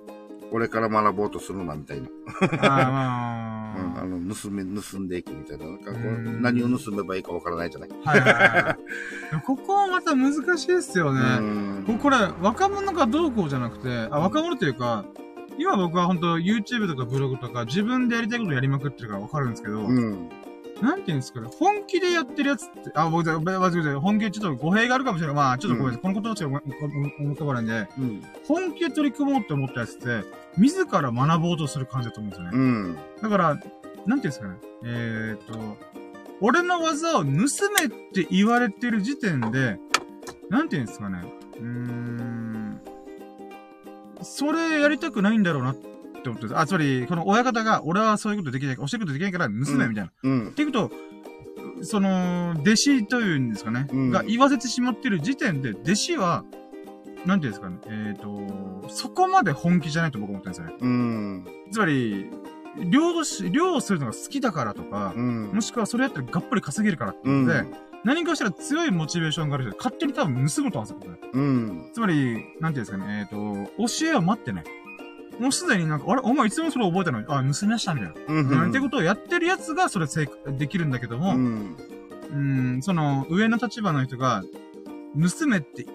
俺から学ぼうとするなみたいな。あまうん、あの、盗め、盗んでいくみたいな。なんかこ何を盗めばいいかわからないじゃない。あ。はいはいはい。(laughs) ここはまた難しいですよね。うんここれ、若者がどうこうじゃなくて、あ、若者というか、今僕は本当 YouTube とかブログとか自分でやりたいことやりまくってるからわかるんですけど、うん。なんていうんですかね、本気でやってるやつって、あ、僕、ごめんなさい、本気でちょっと語弊があるかもしれない。まあ、ちょっとごめんなさい、このことはちょっと思ったからんで、うん。本気で取り組もうって思ったやつって、自ら学ぼうとする感じだと思うんですよね。うん。だから、なんていうんですかね、えーっと、俺の技を盗めって言われてる時点で、なんていうんですかね、うーん、それやりたくないんだろうなって思ってるあ、つまり、この親方が、俺はそういうことできない、教えることできないから盗めみたいな。うんっ。ていうことを、その、弟子というんですかね、うんが言わせてしまってる時点で、弟子は、なんていうんですかね、えっ、と、そこまで本気じゃないと僕思ってるんですよね。うん。つまり、漁師、漁をするのが好きだからとか、うん。もしくはそれやったらがっぽり稼げるからってうん。ことで、何かしら強いモチベーションがある人で勝手に多分盗むと思うんですよ、うん。つまり、なんていうんですかね、えっ、と、教えを待ってない。もうすでになんか、あれお前いつもそれ覚えたの？に、あ、盗みましたみたいな。うん。うん、ってことをやってるやつがそれできるんだけども、うん。うん、その、上の立場の人が、盗めって、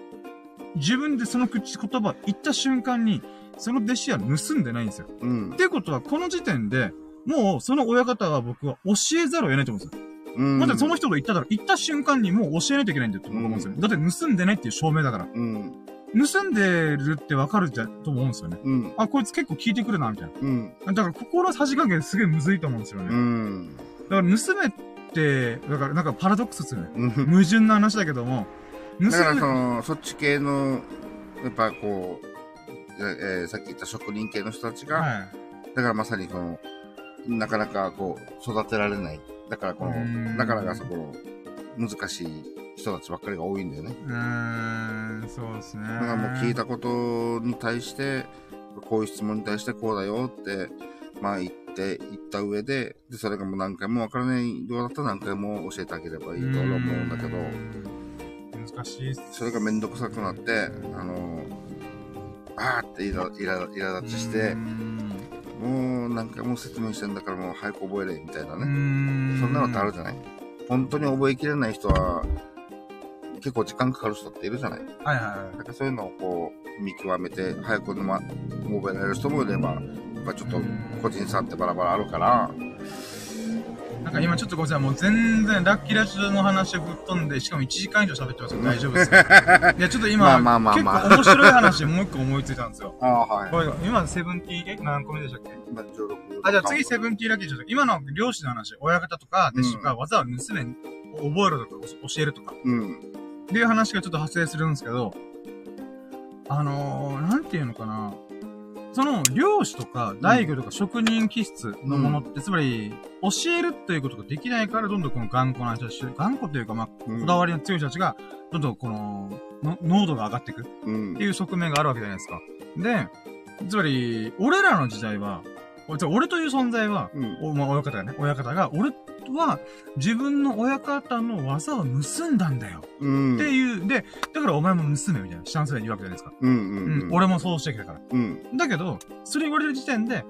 自分でその口、言葉を言った瞬間に、その弟子は盗んでないんですよ。うんっ。てことは、この時点で、もう、その親方は僕は教えざるを得ないと思うんですよ。うん。だってその人と言っただろ、言った瞬間にもう教えないといけないんだよって僕は思うんですよね。だって盗んでないっていう証明だから。うん。盗んでるってわかるじゃ、と思うんですよね。うん。あ、こいつ結構聞いてくるな、みたいうん。な。だから、心のさじ加減すげえむずいと思うんですよね。うん。だから、盗めって、だから、なんかパラドックスですよね。うん。矛盾な話だけども、盗だからそむ、の、そっち系の、やっぱこう、ええーさっき言った職人系の人たちが、はい。だからまさにその、なかなかこう、育てられない。だからこの、だからがそこ、難しい人たちばっかりが多いんだよね。うーん、そうですね。だからもう聞いたことに対して、こういう質問に対してこうだよって、まあ言って、言った上で、で、それがもう何回もわからないようだったら何回も教えてあげればいいと俺は思うんだけど、ど。難しい。それがめんどくさくなって、あの、あーってイライライラ立ちしうてもう何回も説明してんだからもう早く覚えれ、みたいなね。ん。そんなのってあるじゃない？本当に覚えきれない人は、結構時間かかる人っているじゃない。はいはいはい。だからそういうのをこう、見極めて、早くのま、覚えられる人もいれば、やっぱちょっと個人差ってバラバラあるから、なんか今ちょっとごめんなさい、もう全然ラッキーラジオの話をぶっ飛んで、しかも1時間以上喋ってますよ。大丈夫ですか？(laughs) いや、ちょっと今、まあまあまあまあ。結構面白い話もう一個思いついたんですよ。ああ、はいこれ、今セブンティー、え何個目でしたっけ？今16あ、じゃあ次セブンティーラッキーちょっと、今の漁師の話、親方とか弟子とか？技を盗め、覚えるとか教えるとか、うん。っていう話がちょっと発生するんですけど、あのー、なんていうのかな。その、漁師とか大工とか職人気質のものって、つまり、教えるっていうことができないから、どんどんこの頑固な人たち、頑固というか、まあ、うんこだわりの強い人たちが、どんどんこの、の濃度が上がっていくっうんて。いう側面があるわけじゃないですか。で、つまり、俺らの時代は、俺俺という存在は、うん。お、まあ、親方がね、親方が、俺は自分の親方の技を盗んだんだよ。うん。っていう、で、だからお前も盗めみたいな、下の世代に言うわけじゃないですか。うん。ううん。ん、俺もそうしてきたから。うん。だけど、それ言われる時点で、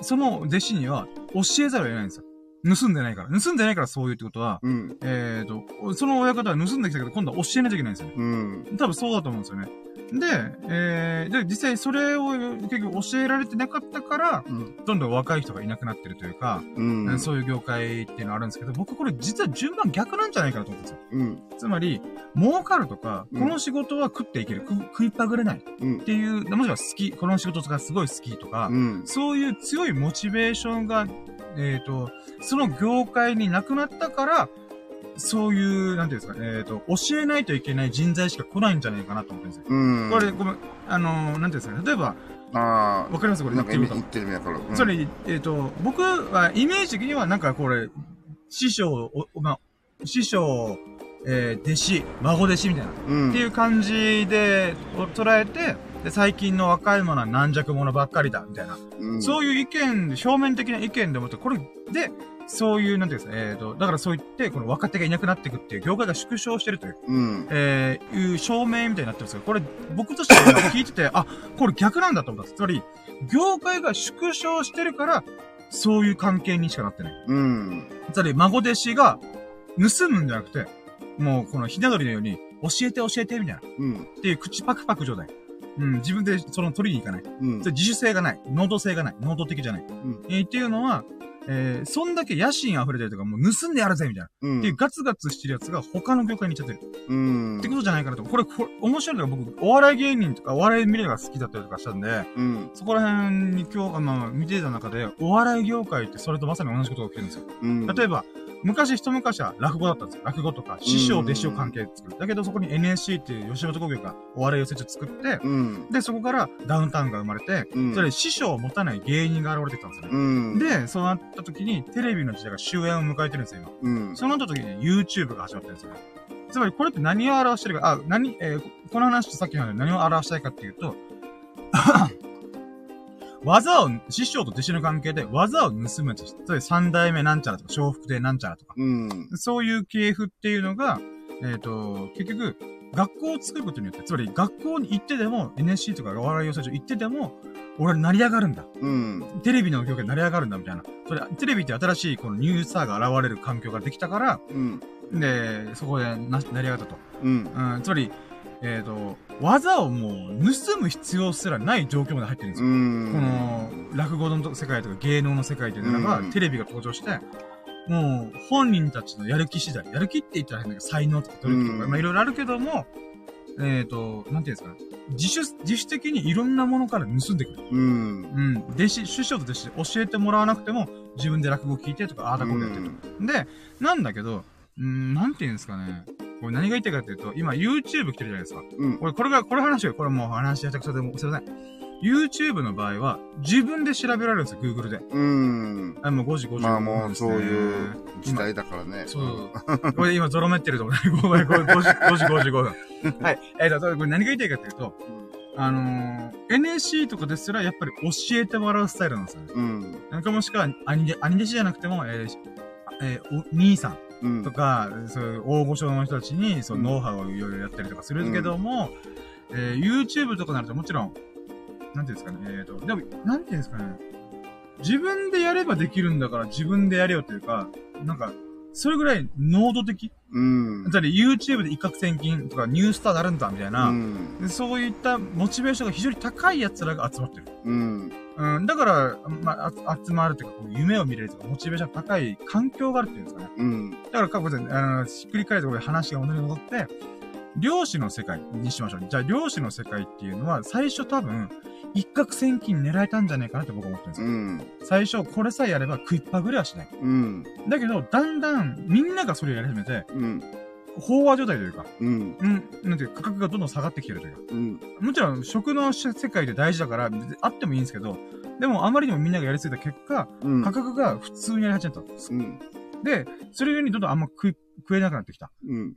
その弟子には教えざるを得ないんですよ。盗んでないから。盗んでないからそういうってことは、うん。えーと、その親方は盗んできたけど、今度は教えないといけないんですよね。うん。多分そうだと思うんですよね。で、えー、で、実際それを結局教えられてなかったから、うん。どんどん若い人がいなくなってるというか、うん。そういう業界っていうのあるんですけど、僕これ実は順番逆なんじゃないかなと思うんですよ。うん。つまり、儲かるとか、うんこの仕事は食っていける、食食いっぱぐれないっうん。ていう、もしくは好き、この仕事がすごい好きとか、うん。そういう強いモチベーションが、えっ、と、その業界になくなったから、そういう、なんていうんですか、えっ、と、教えないといけない人材しか来ないんじゃないかなと思ってるんですよ。うん。これ、ごめん、あのーなんていうんですかね、例えば、あわかります？こあ、れ言ってみるとな言ってる意味わかる。うんそれ、えっ、と、僕はイメージ的にはなんかこれ、師匠、おまあ、師匠、えー弟子、孫弟子みたいな、うん。っていう感じで、を捉えて、で、最近の若い者は軟弱者ばっかりだ、みたいな。うん。そういう意見、表面的な意見でもって、これで、そういう、なんていうんですか、えっ、と、だからそう言って、この若手がいなくなっていくっていう、業界が縮小してるという、うん。えー、いう証明みたいになってるんですけど、これ、僕としては聞いてて、(laughs) あ、これ逆なんだと思ったんです。つまり、業界が縮小してるから、そういう関係にしかなってない。うん。つまり、孫弟子が、盗むんじゃなくて、もう、このひな鳥のように、教えて教えて、みたいな。うん。っていう口パクパク状態。うん、自分でその取りに行かない。うん自主性がない。能動性がない。能動的じゃない。んえーっていうのは、えー、そんだけ野心溢れてるとか、もう盗んでやるぜみたいな。うん。っていうガツガツしてるやつが他の業界に行っちゃってる。うん。ってことじゃないかなと。これ、これ、面白いのが僕、お笑い芸人とかお笑い見るのが好きだったりとかしたんで、うん。そこら辺に今日、あまあ、見てた中で、お笑い業界ってそれとまさに同じことが起きてるんですよ。うん。例えば、昔、一昔は落語だったんですよ。落語とか、師匠、弟子を関係作る。だけど、そこに NSC っていう吉本興業がお笑い養成所作って、うん。で、そこからダウンタウンが生まれて、うん。それ、師匠を持たない芸人が現れてきたんですよね。うん。で、そうなった時に、テレビの時代が終焉を迎えてるんですよ、今。うん。そうなった時に YouTube が始まってるんですよね。つまりこれって何を表してるか、あ、何、えーこの話とさっきの話で何を表したいかっていうと、技を、師匠と弟子の関係で技を盗むとして、つまり三代目なんちゃらとか、笑福亭なんちゃらとか、うん。そういう系譜っていうのが、えっ、と、結局、学校を作ることによって、つまり学校に行ってでも、NSC とかお笑い養成所行ってでも、俺は成り上がるんだ。うん。テレビの業界に成り上がるんだ、みたいな。それ、テレビって新しいこのニュースターが現れる環境ができたから、うん。で、そこでな成り上がったと。うん。うん、つまり、えっ、と、技をもう盗む必要すらない状況まで入ってるんですうよ。ん。この、落語の世界とか芸能の世界っていうのが、うんテレビが登場して、もう、本人たちのやる気次第、やる気って言ったら変だけど、才能とか努力とか、うんまあいろいろあるけども、えっ、と、なんていうんですかね。自主、自主的にいろんなものから盗んでくる。うん。うん。弟子、師匠と弟子で教えてもらわなくても、自分で落語聞いてとか、ああだこうだやってると。で、なんだけど、うーん、なんて言うんですかね。これ何が言いたいかっていうと、今 YouTube 来てるじゃないですか。うん。これ、これが、これ話が、これもう話やったくそでも、すいません。YouTube の場合は、自分で調べられるんですよ、Google で。うん。あ、もう5時55分まあもうそういう時代だからね。そう。これ今ゾロ目ってると思う。ごめん、5時、5時55分。はい。えっ、と、これ何が言いたいかっていうと、あのー、NSC とかですらやっぱり教えてもらうスタイルなんですよね。うん。なんかもしくは、兄弟子じゃなくても、えーえーお兄さんうん。とか、そういう大御所の人たちに、そう、うんノウハウをいろいろやったりとかするけども、えー YouTube とかなるともちろん、なんていうんですかね、えーと、でも、なんていうんですかね、自分でやればできるんだから自分でやれよというか、なんか、それぐらい濃度的うん。つまり YouTube で一攫千金とかニュースターなるんだみたいな、うん。でそういったモチベーションが非常に高い奴らが集まってる。うん。うん、だから、まあ、あ集まるというか、こう夢を見れるとか、モチベーションが高い環境があるっていうんですかね。うん。だから、過去で、あの、ひっくり返ってこれ話が戻り戻って、漁師の世界にしましょう。じゃあ、漁師の世界っていうのは、最初多分、一攫千金狙えたんじゃないかなって僕は思ってるんですよ。うん。最初、これさえやれば食いっぱぐれはしない。うん。だけど、だんだん、みんながそれをやり始めて、うん。飽和状態というか、うん。うん、なんていうか、価格がどんどん下がってきてるというか。うん。もちろん、食の世界で大事だから、あってもいいんですけど、でも、あまりにもみんながやりすぎた結果、うん。価格が普通にやり始めた。うん。で、それよりどんどんあんま食い、食えなくなってきた。うん。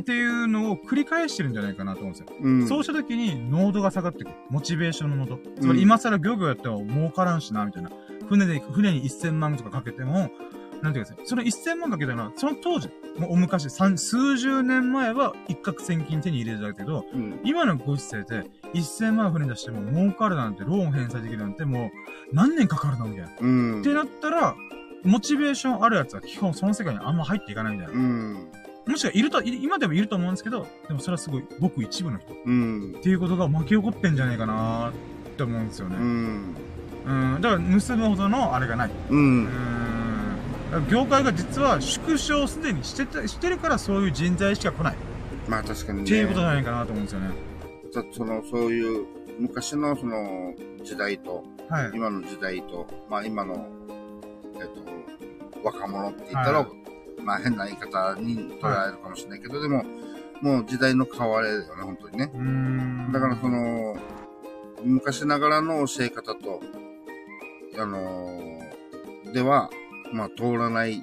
っていうのを繰り返してるんじゃないかなと思うんですよ。うん。そうした時に、濃度が下がってくる。モチベーションの濃度。つまり今更漁業やっても儲からんしな、みたいな。船で、船に1000万とかかけても、なんていうか、その1000万かけたのは、その当時、もうお昔、三数十年前は一攫千金手に入れてたけど、うん。今のご時世で1000万船出しても儲かるなんて、ローン返済できるなんてもう何年かかるのみたいな。うん。ってなったら、モチベーションあるやつは基本その世界にあんま入っていかないみたいな。うん。もしくはいると、い今でもいると思うんですけど、でもそれはすごい、ごく一部の人。っうん。ていうことが巻き起こってんじゃないかなーって思うんですよね。ううん。ん。だから盗むほどのあれがない。う。うんん。だから業界が実は縮小すでにしてた、してるからそういう人材しか来ない。まあ確かにね。っていうことじゃないかなと思うんですよね。だその、そういう、昔のその、時代と、はい。今の時代と、まあ今の、えっと、若者って言ったら、はいまあ変な言い方に捉えるかもしれないけど、でも、もう時代の変わりだよね、本当にね。だからその、昔ながらの教え方と、あのーでは、まあ通らない、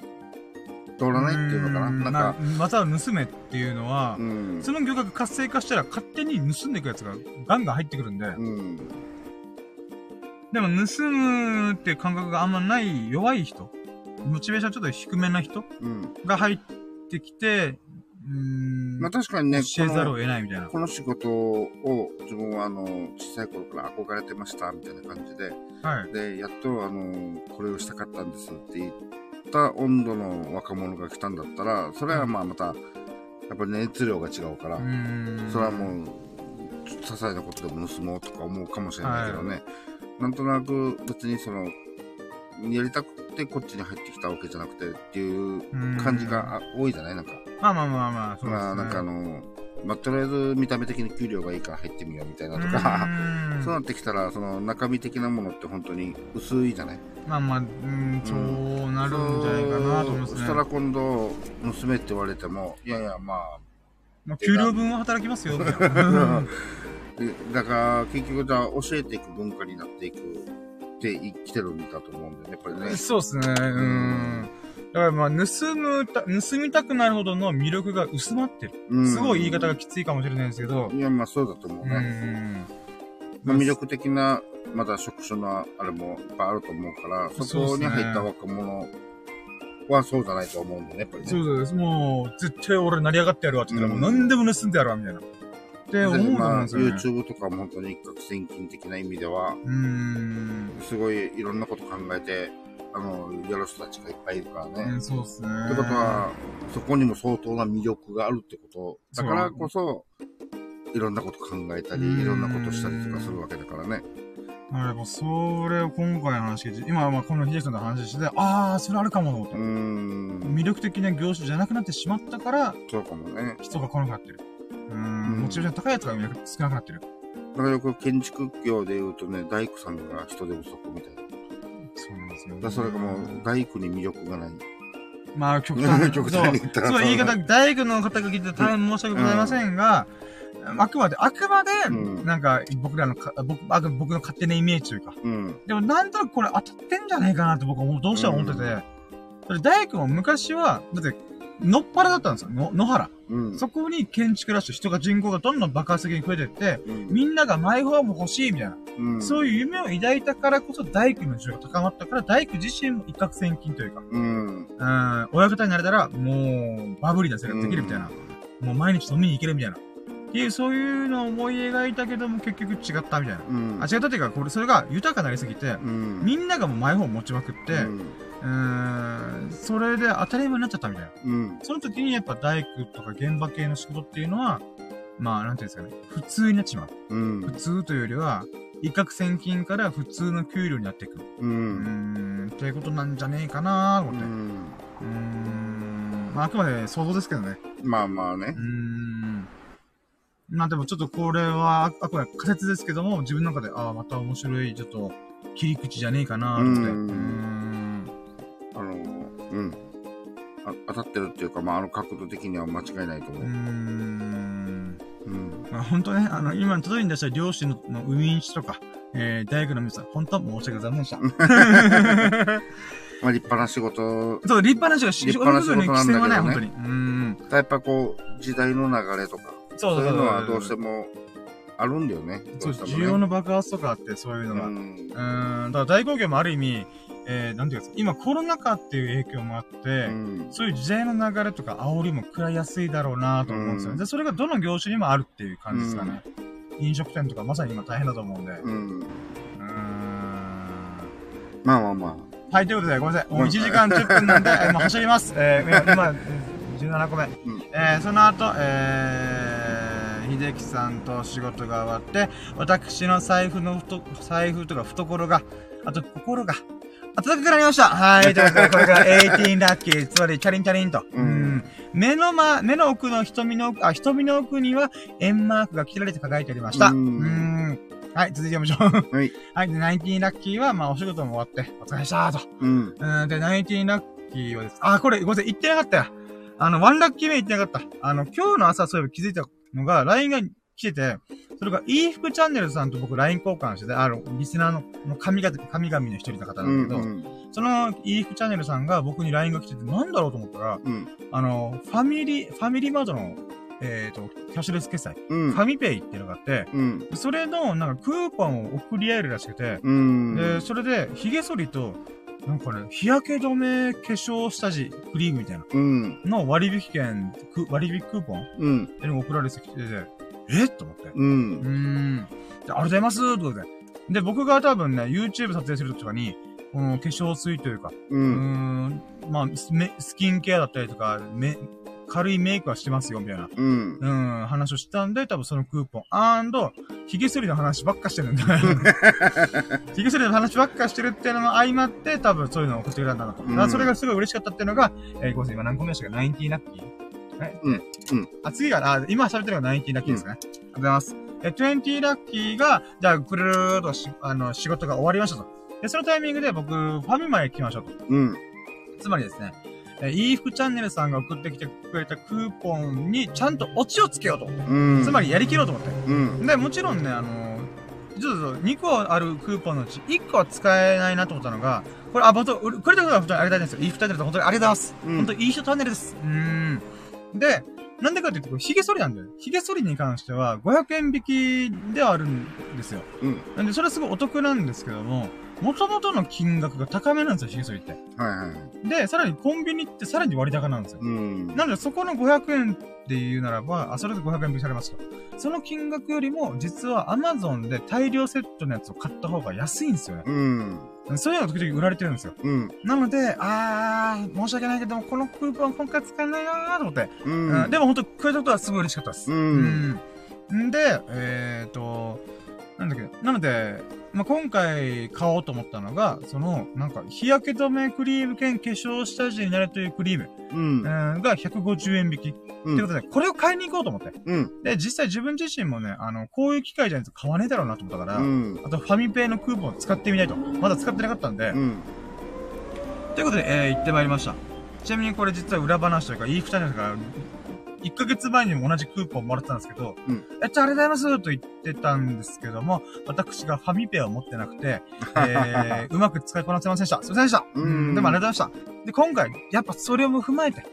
通らないっていうのかな。んなんか、または盗めっていうのは、うん。その業界が活性化したら勝手に盗んでいくやつがガンガン入ってくるんで、うん。でも盗むっていう感覚があんまない弱い人、モチベーションちょっと低めな人うん。が入ってきて、まあ確かにね、教えざるを得ないみたいな。この仕事を自分はあの、小さい頃から憧れてました、みたいな感じで、はい。で、やっとあの、これをしたかったんですって言った温度の若者が来たんだったら、それはまあまた、やっぱり熱量が違うから。それはもう、些細なことでも盗もうとか思うかもしれないけどね、なんとなく別にその、やりたくてこっちに入ってきたわけじゃなくてっていううん感じがあ多いじゃない？なんか。まあまあまあまあ、そうですね。まあなんかあの、まあとりあえず見た目的に給料がいいから入ってみようみたいなとうか、ーんそうなってきたら、その中身的なものって本当に薄いじゃない？まあまあ、うーん、そうなるんじゃないかなと思いますね。そしたら今度、娘って言われても、いやいや、まあ、まあ、給料分は働きますよ、みたいな。(laughs) でだから結局教えていく文化になっていくって生きてるんだと思うんだよね、やっぱりね。そうですね。うん。だからまあ、盗むた、盗みたくなるほどの魅力が薄まってる。うんすごい言い方がきついかもしれないんですけど。いや、まあそうだと思ううね。ん。まあ、魅力的な、まだ職種のあれもいっぱいあると思うから、そこに入った若者はそうじゃないと思うんだよね、やっぱりね。そうです。もう、絶対俺成り上がってやるわって言ったら、うんもう何でも盗んでやるわ、みたいな。って思うと思うんまあ、ですよね。YouTube とかも本当に一攫千金的な意味では、うーん。すごいいろんなこと考えて、あの、やる人たちがいっぱいいるからね。うん、そうですね。ってことは、そこにも相当な魅力があるってこと。だからこそ、いろんなこと考えたり、うんいろんなことしたりとかするわけだからね。あれもそれを今回の話聞いて、今はまあこの秀樹さんの話してて、ああ、それあるかもと。魅力的な業種じゃなくなってしまったから、そうかもね。人が来なくなってる。うんん、モチベーション高いやつが少なくなってる。だからよく建築業で言うとね、大工さんが人手不足みたいな。だそうなんですよ。からそれがもう大工に魅力がない。まあ、極端に。極端に言ったらそう、言い方、大工の方が聞いて大変申し訳ございませんが、あくまで、あくまで、うんなんか、僕らのか、僕、あく僕の勝手なイメージというか、うん。でもなんとなくこれ当たってんじゃねえかなって僕はどうしても思ってて、うん大工も昔は、だって、のっぱらだったんですよ。の野原。うん。そこに建築ラッシュ、人が人口がどんどん爆発的に増えてって、うん。みんながマイホーム欲しいみたいな。うん。そういう夢を抱いたからこそ大工の需要が高まったから、大工自身も一攫千金というか、うん。うん、親方になれたら、もう、バブリーな生活できるみたいな。もう毎日飲みに行けるみたいな。っていう、そういうのを思い描いたけども、結局違ったみたいな。うん。あ、違ったっていうか、これ、それが豊かになりすぎて、うん。みんながもうマイホーム持ちまくって、うん。うーん、それで当たり前になっちゃったみたいな。うん。その時にやっぱ大工とか現場系の仕事っていうのは、まあ、なんていうんですかね、普通になっちまう。うん。普通というよりは、一攫千金から普通の給料になっていく。う。うーん、っていうことなんじゃねえかなと思って。うーうんん、まあ、あくまで想像ですけどね。まあまあねうー。ん。まあでもちょっとこれは、ああくまで仮説ですけども、自分の中で、ああ、また面白い、ちょっと、切り口じゃねえかなと思って。うん。うん。あ当たってるっていうか、まあ、あの角度的には間違いないと思うーう。ん。うん。まあ本当ね、あの、今、届いに出した漁師ののウィンチとか、えー、大学の皆さん、本当は申し訳ございませんでした。(laughs) まあ、立派な仕事。そう、立派な仕事、仕事の仕事なんだけどね規制はない、本当に。うーん。やっぱこう、時代の流れとか、そうそうそういうのはどうしてもあるんだよね。そう、ね需要の爆発とかあって、そういうのが。う。うんーん、だから大工業もある意味、えー、なんていうか、今コロナ禍っていう影響もあって、うん。そういう時代の流れとか煽りも食らいやすいだろうなと思うんですよね。うんで、それがどの業種にもあるっていう感じですかね。飲食店とかまさに今大変だと思うんで。ううん。ーん。まあまあまはい、ということで、ごめんなさい。もう1時間10分なんで、えーもう走ります。えー、今、今17個目。んえー、その後、えー、秀樹さんと仕事が終わって、私の財布のふと、財布とか懐が、あと心が、暖かくなりましたはい、ということで、これが18ラッキー、つまり、チャリンチャリンと。ううんん。目のま、目の奥の瞳の奥、あ、瞳の奥には、円マークが切られて輝いておりました。ううんん。はい、続いて読みましょう。あ。はい。はい、で、19ラッキーは、まあ、お仕事も終わって、お疲れでしたと。うん。うん、で、19ラッキーはです。あ、これ、ごめんなさい、言ってなかったよ。あの、ワンラッキー目言ってなかった。あの、今日の朝、そういえば気づいたのが、LINE が来てて、それが、いい服チャンネルさんと僕 LINE 交換してて、あの、リスナーの、の神々、神々の一人の方うなんだけど、ん。その、いい服チャンネルさんが僕に LINE が来てて、なんだろうと思ったら、うん。あの、ファミリー、ファミリーマートの、えっ、と、キャッシュレス決済、うん。ファミペイっていうのがあって、うん。それの、なんか、クーポンを送り合えるらしくて、うん。で、それで、髭剃りと、なんかね、日焼け止め化粧下地クリームみたいなうん。の割引券、く割引クーポンうん。送られてきてて、え？っと思って。う。うんーん。でありがとうございますということで。で、僕が多分ね、YouTube 撮影するときとかに、この化粧水というか、う。うーん、まあ、スキンケアだったりとか、め、軽いメイクはしてますよ、みたいな。うん。うん、話をしたんで、多分そのクーポン。アンド、髭剃りの話ばっかしてるんで。(laughs) 髭剃りの話ばっかしてるっていうのも相まって、多分そういうのを送ってくれたんだなと。だからそれがすごい嬉しかったっていうのが、えー、ごめんなさい、今何個目でしたか ?90 ラッキーえうんうん。あ、次が、あ、今喋ってるのが90ラッキーですね。ありがとうございます。え、20ラッキーが、じゃあ、くるーっとし、あの、仕事が終わりましたと。で、そのタイミングで僕、ファミマへ行きましょうと。うん。つまりですね、えー、いい服チャンネルさんが送ってきてくれたクーポンにちゃんとオチをつけようと。うん。つまりやりきろうと思って。うん。で、もちろんね、あのちょっと2個あるクーポンのうち1個は使えないなと思ったのが、これ、あ、本当これこれだけは本当にありがたいんですよ。いい服チャンネルさん本当にありがとうございます。うん本当にいい人チャンネルです。うーん。で、なんでかっていうと、これ髭剃りなんだよ。髭剃りに関しては500円引きではあるんですよ。うん。なんで、それはすごいお得なんですけども、元々の金額が高めなんですよ、髭剃りって。はいはい。で、さらにコンビニってさらに割高なんですよ。うん。なので、そこの500円っていうならば、あ、それで500円引きされますと。その金額よりも、実は Amazon で大量セットのやつを買った方が安いんですよね。うん。そういうのが時々売られてるんですよ。うん。なので、あー、申し訳ないけども、このクーポン今回使えないなーと思って。ううんん。でも本当、くれたことはすごい嬉しかったです。うんっんで、えっ、ー、と、なんだっけ、なので、まあ、今回買おうと思ったのが、その、なんか、日焼け止めクリーム兼化粧下地になるというクリーム、うん。うん、が150円引き。うんってことで、これを買いに行こうと思って。うん。で、実際自分自身もね、あの、こういう機会じゃないと買わねえだろうなと思ったから、うん。あとファミペイのクーポンを使ってみないと。まだ使ってなかったんで、うん。ということで、えー、行ってまいりました。ちなみにこれ実は裏話というか、言い二人ですから、1ヶ月前にも同じクーポンもらってたんですけど、うんえっと、ありがとうございますと言ってたんですけども、私がファミペイを持ってなくて、えー、(laughs) うまく使いこなせませんでした。すいませんでした。うんでもありがとうございました。で、今回、やっぱそれも踏まえて、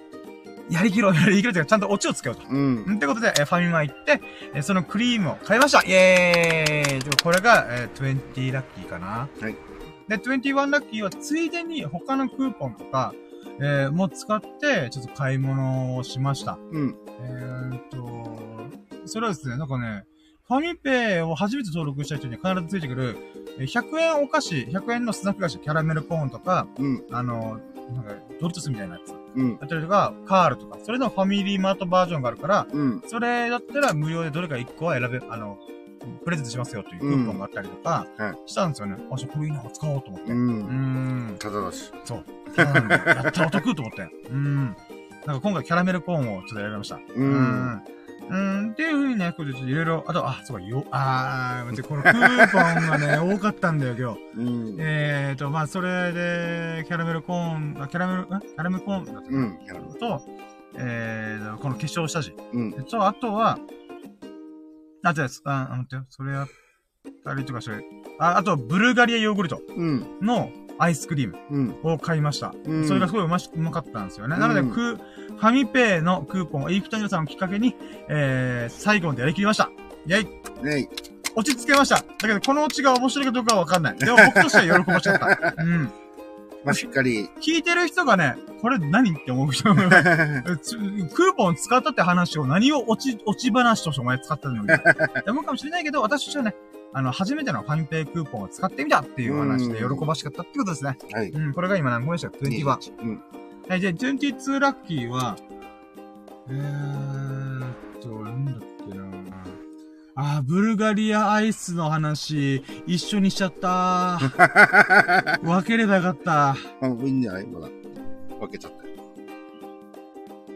やりきろう、やりきろうというか、ちゃんとオチをつけようと。うん。ってことで、えーファミマ行って、えーそのクリームを買いましたイェーイでこれが、えー、20ラッキーかなはい。で、21ラッキーはついでに他のクーポンとか、えー、も使って、ちょっと買い物をしました。うん。えーっと、それはですね、なんかね、ファミペイを初めて登録した人に必ずついてくる、えー100円お菓子、100円のスナック菓子、キャラメルコーンとか、うん。あの、なんか、ドリトスみたいなやつ。うん。だったりとか、カールとか、それのファミリーマートバージョンがあるから、うん。それだったら無料でどれか1個は選べ、あの、プレゼントしますよというクーポンがあったりとかしたんですよね。あ、じゃあこれいいな、使おうと思って。う。ん。ただだし。そう。やったらお得と思って。うん。なんか今回キャラメルコーンをちょっと選びました。うんうん。っていう風にね、これちょっといろいろ、あと、あ、そうか、よ、あー、このクーポンがね、(laughs) 多かったんだよ、今日。うん。えーと、まあ、それで、キャラメルコーン、あキャラメル、ん？キャラメルコーンだったうん。と、えーと、この化粧下地。うん。と、あとは、あ、あ、あ、待ってよ。それやったりとか、それ。あ、あと、ブルガリアヨーグルトうん。のアイスクリームうん。を買いました。うんそれがすごいうまし、うまかったんですよね。うんなので、クー、ファミペイのクーポンをイーフタニルさんをきっかけに、えー、最後までやりきりました。イェイねい。落ち着けました。だけど、このオチが面白いかどうかはわかんない。でも僕としては喜ばしかった。うん。まあ、しっかり。聞いてる人がね、これ何って思う人がえつクーポン使ったって話を何を落ち、落ち話としてお前使ったのに。思うかもしれないけど、私としてはね、あの、初めてのファミペイクーポンを使ってみたっていう話で喜ばしかったってことですね。はい。うん、これが今何個でした ?21。うん。はい、じゃあ22ラッキーは、えーっと、なんだっけなあー、ブルガリアアイスの話、一緒にしちゃった。(laughs) 分ければよかった。あ、いいんじゃない？まだ。分けちゃったよ。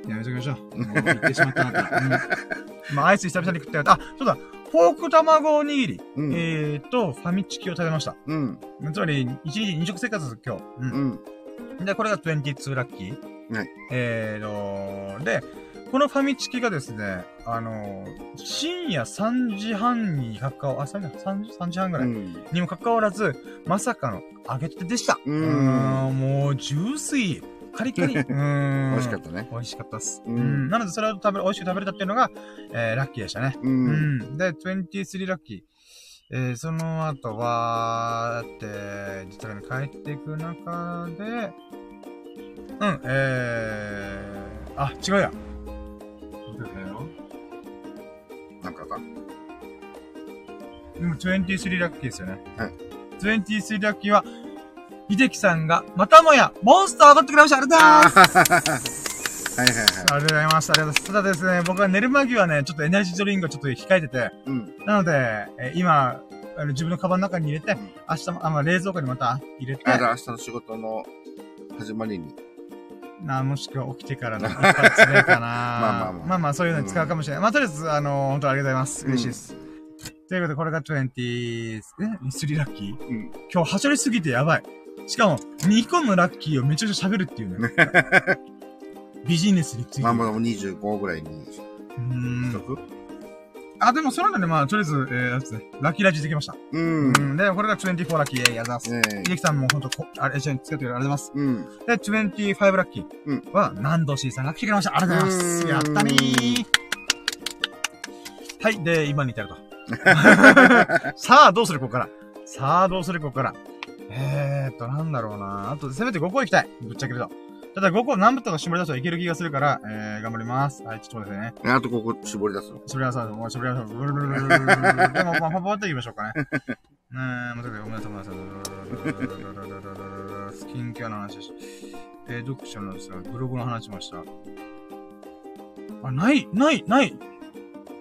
やめときましょう。もう言ってしまったなと。うん。まあ、アイス久々に食ったよ。あ、そうだ。ポーク卵おにぎり。うん。えーと、ファミチキを食べました。うん。つまり、一日二食生活です、今日。ううん。ん。で、これが22ラッキー。はい。えーと、で、このファミチキがですね、あの深夜3時半にかかわ、あ、3時 ,3 時 ,3 時半ぐらいうん。にもかかわらず、まさかの揚げたてでした。うんーんもう、ジュースイー。カリカリ。(laughs) うーん。美味しかったね。美味しかったっす。ううんん。なので、それを食べる、美味しく食べれたっていうのが、えー、ラッキーでしたね。う。うんん。で、23ラッキー。えー、その後は、って、実際に帰っていく中で、うん、えー、あ、違うや。なんかか。でも23ラッキーですよね。はい。23ラッキーは、秀樹さんが、またもや、モンスターを取ってくれましたありがとうございますはいはいはい。ありがとうございました。ありがとうございます。ただですね、僕は寝る間際ね、ちょっとエナジードリンクをちょっと控えてて、うん。なので、えー今、あの自分のカバンの中に入れて、ん明日も、あ、まあ、冷蔵庫にまた入れて、あ明日の仕事の始まりに。な、もしくは起きてからの一発目かな (laughs) まあまあまあまあまあ、そういうのに使うかもしれない。まあ、とりあえず、あの本当ありがとうございます。うん嬉しいです。ということで、これが20、え ?3 ラッキーうん。今日、はしょりすぎてやばい。しかも、2個のラッキーをめちゃくちゃ喋るっていうね。(laughs) ビジネスについて。まあまあ25ぐらいにしうーんあ、でも、その中でまあ、とりあえず、えー、ラッキーラジできました。うん。うん。で、これが24ラッキー、えー、ありがとうございます。ね秀樹さんも本当こ、あれ、一緒につけてくれてありがとうございます。うん。で、25ラッキーは、ナンドシーさんが来てくれました。ありがとうございます。うんやったねー。はい。で、今に至ると。(laughs) さあ、どうするここから？さあ、どうするここから？えーっと、なんだろうなあと、せめて5個行きたい。ぶっちゃけると。ただ5個何部とか絞り出すといける気がするから、えー、頑張ります。はい、ちょっと待ってね。あとここ絞り出すの絞り出さない。もう絞り出さない。ブルブルブルブルブルブル。でも、まあ、パパっと言いましょうかね。うん、まさかごめんなさい、ごめんなさい。スキンケアの話でした。えー、読者のですが、ブログの話しました。あ、ない、ない、ない。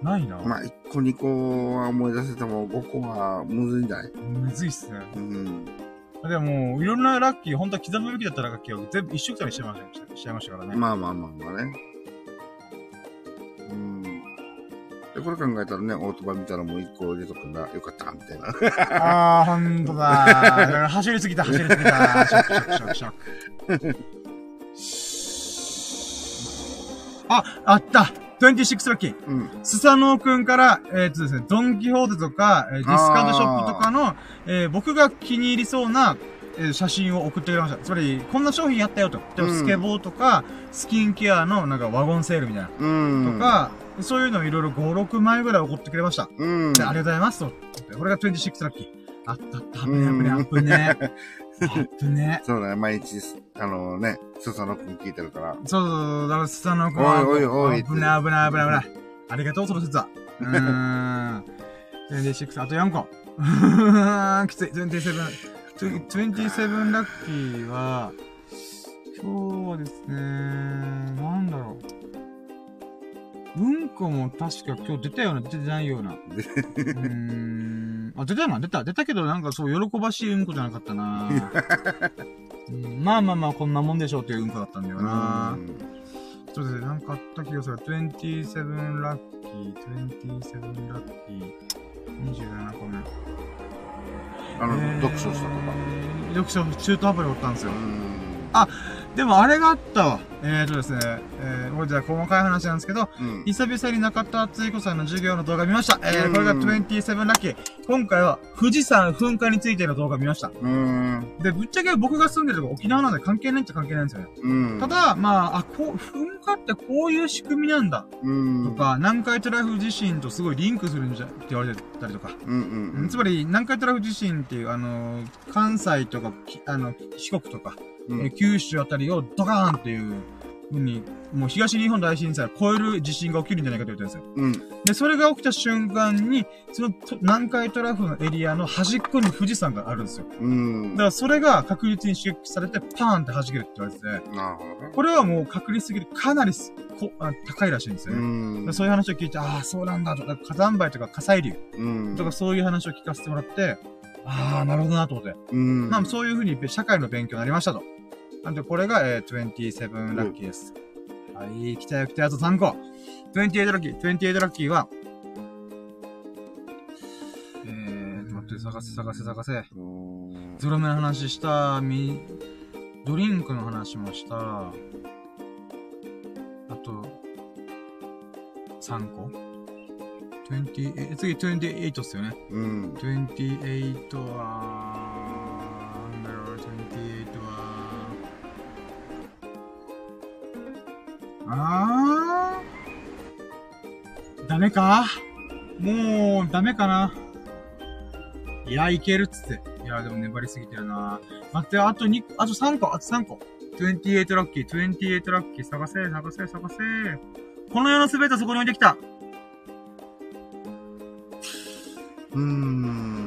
ないな。まあ、1個2個は思い出せても、5個はむずいんじゃないむずいっすね。うん。でも、いろんなラッキー、本当は刻むべきだったラッキーを全部一緒くたにしちゃいましたしちゃいましたからね。まあまあまあまあね。うん。で、これ考えたらね、オートバイ見たらもう1個入れとくんだ。よかった、みたいな。あー、ほんとだー。だ走りすぎた、走りすぎた。ショック、ショック、ショック、ショック。(laughs) あ、あった26ラッキー。うん。スサノオくんから、えっ、とですね、ドンキホーテとか、えーディスカウントショップとかの、えー僕が気に入りそうな、えー写真を送ってくれました。つまり、こんな商品やったよと。例えばうんスケボーとか、スキンケアのなんかワゴンセールみたいな。うん。と、か、そういうのをいろいろ5、6枚ぐらい送ってくれました。うん。で、ありがとうございますと。これが26ラッキー。あったあった、危ね危ね、危ね。危ね。そうだね、毎日、あのね、スサノくん聞いてるから。そうそうそう、だからスサノオくんは、おいおいおい危ね危ね危ね危ね。ありがとう、その説は。うーん。26、あと4個。(laughs) きつい、27。27ラッキーは、今日はですね、なんだろう。うんこも確か今日出たような、出てないような。うーん。あ、出たな、出た？出たけどなんかそう、喜ばしいうんこじゃなかったな、(laughs) うんまあまあまあ、こんなもんでしょうっていううんこだったんだよな。そうですね、なんかあった気がする。27ラッキー、27ラッキー、27個目。あの、えー読書したとか。読書、中途半端におったんですよう。ん。でもあれがあったわ。えーとですね、えー、これじゃあ細かい話なんですけど、うん。久々に中田敦彦さんの授業の動画見ました。えー、うんこれが27ラッキー。今回は富士山噴火についての動画見ました。うん。で、ぶっちゃけ僕が住んでるとこ沖縄なんで関係ないっちゃ関係ないんですよね。うん。た、だ、まあ、あ、こう、噴火ってこういう仕組みなんだ。うん。と、か、南海トラフ地震とすごいリンクするんじゃ、って言われてたりとか。うんうん。つまり、南海トラフ地震っていう、あの、関西とか、きあの、四国とか、うん、えー九州あたりをドカーンっていうふうに、もう東日本大震災を超える地震が起きるんじゃないかと言ってるんですよ。うん。で、それが起きた瞬間に、そのと南海トラフのエリアの端っこに富士山があるんですよ。うん。だからそれが確率に刺激されてパーンって弾けるって言われてて、なるほどね。これはもう確率的にかなりすこあ高いらしいんですようね。ん。でそういう話を聞いて、ああ、そうなんだとか、火山灰とか火砕流うん。とかそういう話を聞かせてもらって、ああ、なるほどなと思って。うん。まあそういうふうに社会の勉強になりましたと。なんでこれが、えー、27ラッキーです。はい、来たよ来たよ、あと3個。28ラッキー。28ラッキーは、えー、待って、探せ探せ探せ。うん。ゾロ目の話した、み、ドリンクの話もした。あと、3個 ?20、え、次28っすよね。うん。28は、あーダメか？もう、ダメかな？いや、いけるっつって。いや、でも粘りすぎてるな待って、あと2個、あと3個、あと3個。28ラッキー、28ラッキー、探せ、探せ、探せ。この世のすべてはそこに置いてきた。うーん。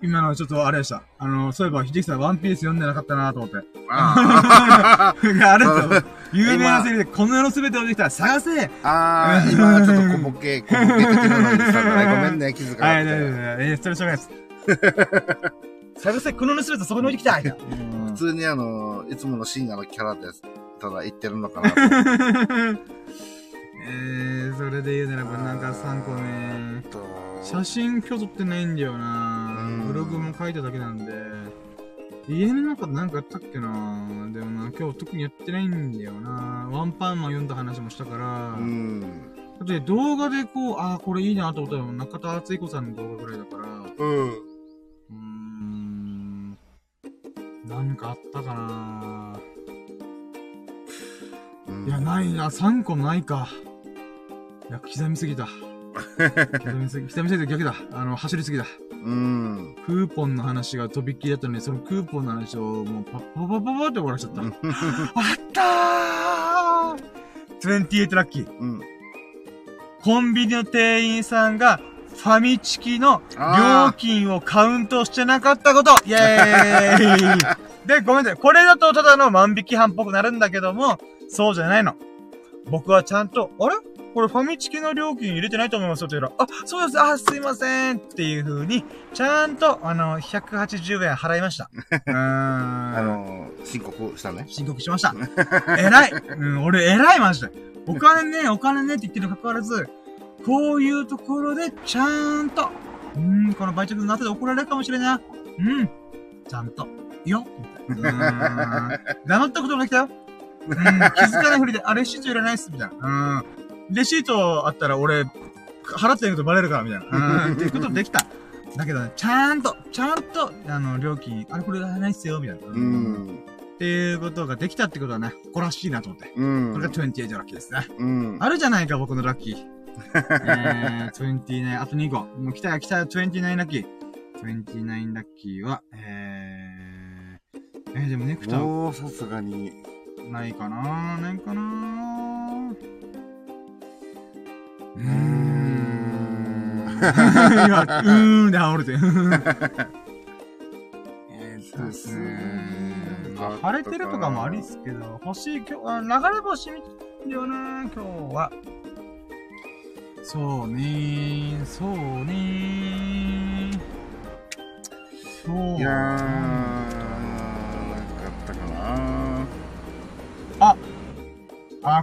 今のはちょっとあれでした。あの、そういえば、ひじきさんワンピース読んでなかったなと思って。ああ (laughs) れですよ。(laughs) 有名なセリフで、この世のすべてをできたら探せはい、あー、今ちょっと小ボケ、小ボケ的なのにしたんだね。ごめんね、気づかな大丈夫くて。(laughs) です。えー、それしょうがないです。探せ、この世のすべてをそこに置いてきた普通にあの、いつもの深夜のキャラです。ただ言ってるのかなと。えー、それで言うならば、なんか3個ね。写真今日撮ってないんだよなうんブログも書いただけなんで。家の中でなんかやったっけなでもな、今日特にやってないんだよなワンパンマン読んだ話もしたから。うん。だって動画でこう、ああ、これいいなと思ったら中田敦彦さんの動画ぐらいだから、ううん。ーん、なんかあったかなうんいや、ないな、3個ないか。いや、刻みすぎた。(laughs) 刻みすぎ、刻みすぎた逆だ。あの、走りすぎだ。うん。クーポンの話がとびっきりだったのに、そのクーポンの話をもうパッパパパパって終わらしちゃった。あったー !28 ラッキー。うん。コンビニの店員さんが、ファミチキの料あ金をカウントしてなかったこと (laughs) イェーイで、ごめんなさい。これだとただの万引き犯っぽくなるんだけども、そうじゃないの。僕はちゃんと、あれ？これファミチキの料金入れてないと思いますよって言ったら、あ、そうです、あ、すいませんっていう風に、ちゃんと、あの、180円払いました。(laughs) うーん。あの、申告したね。申告しました。偉い。うん、俺偉いマジで。お金ね、お金ねって言ってるにもかかわらず、こういうところでちゃんと、うん、この売却の後で怒られるかもしれない。うん、ちゃんと、よ、みたいな。うん黙ったことができたよ。うん、気づかないふりで、あ、レシートいらないっす、みたいな。うん。レシートあったら俺、払ってることバレるから、みたいな。うん、っていうことできた。だけどね、ちゃんと、ちゃんと、あの、料金、あれこれがないっすよ、みたいな。う。ん。っていうことができたってことはね、誇らしいなと思って。うん。これが28ラッキーですね。うん。あるじゃないか、僕のラッキー。(laughs) えー、29、あと2個。もう来たよ、来たよ、29ラッキー。29ラッキーは、えー、えー、でもネクタもうさすがに。ないかなないかなうーん。(laughs) うーんで煽れて。えーっとですね。まあ、晴れてるとかもありっすけど、星、今日、あ流れ星見てよな、今日は。そうねー、そうねー。そう。いやー、なんかあったかなあ、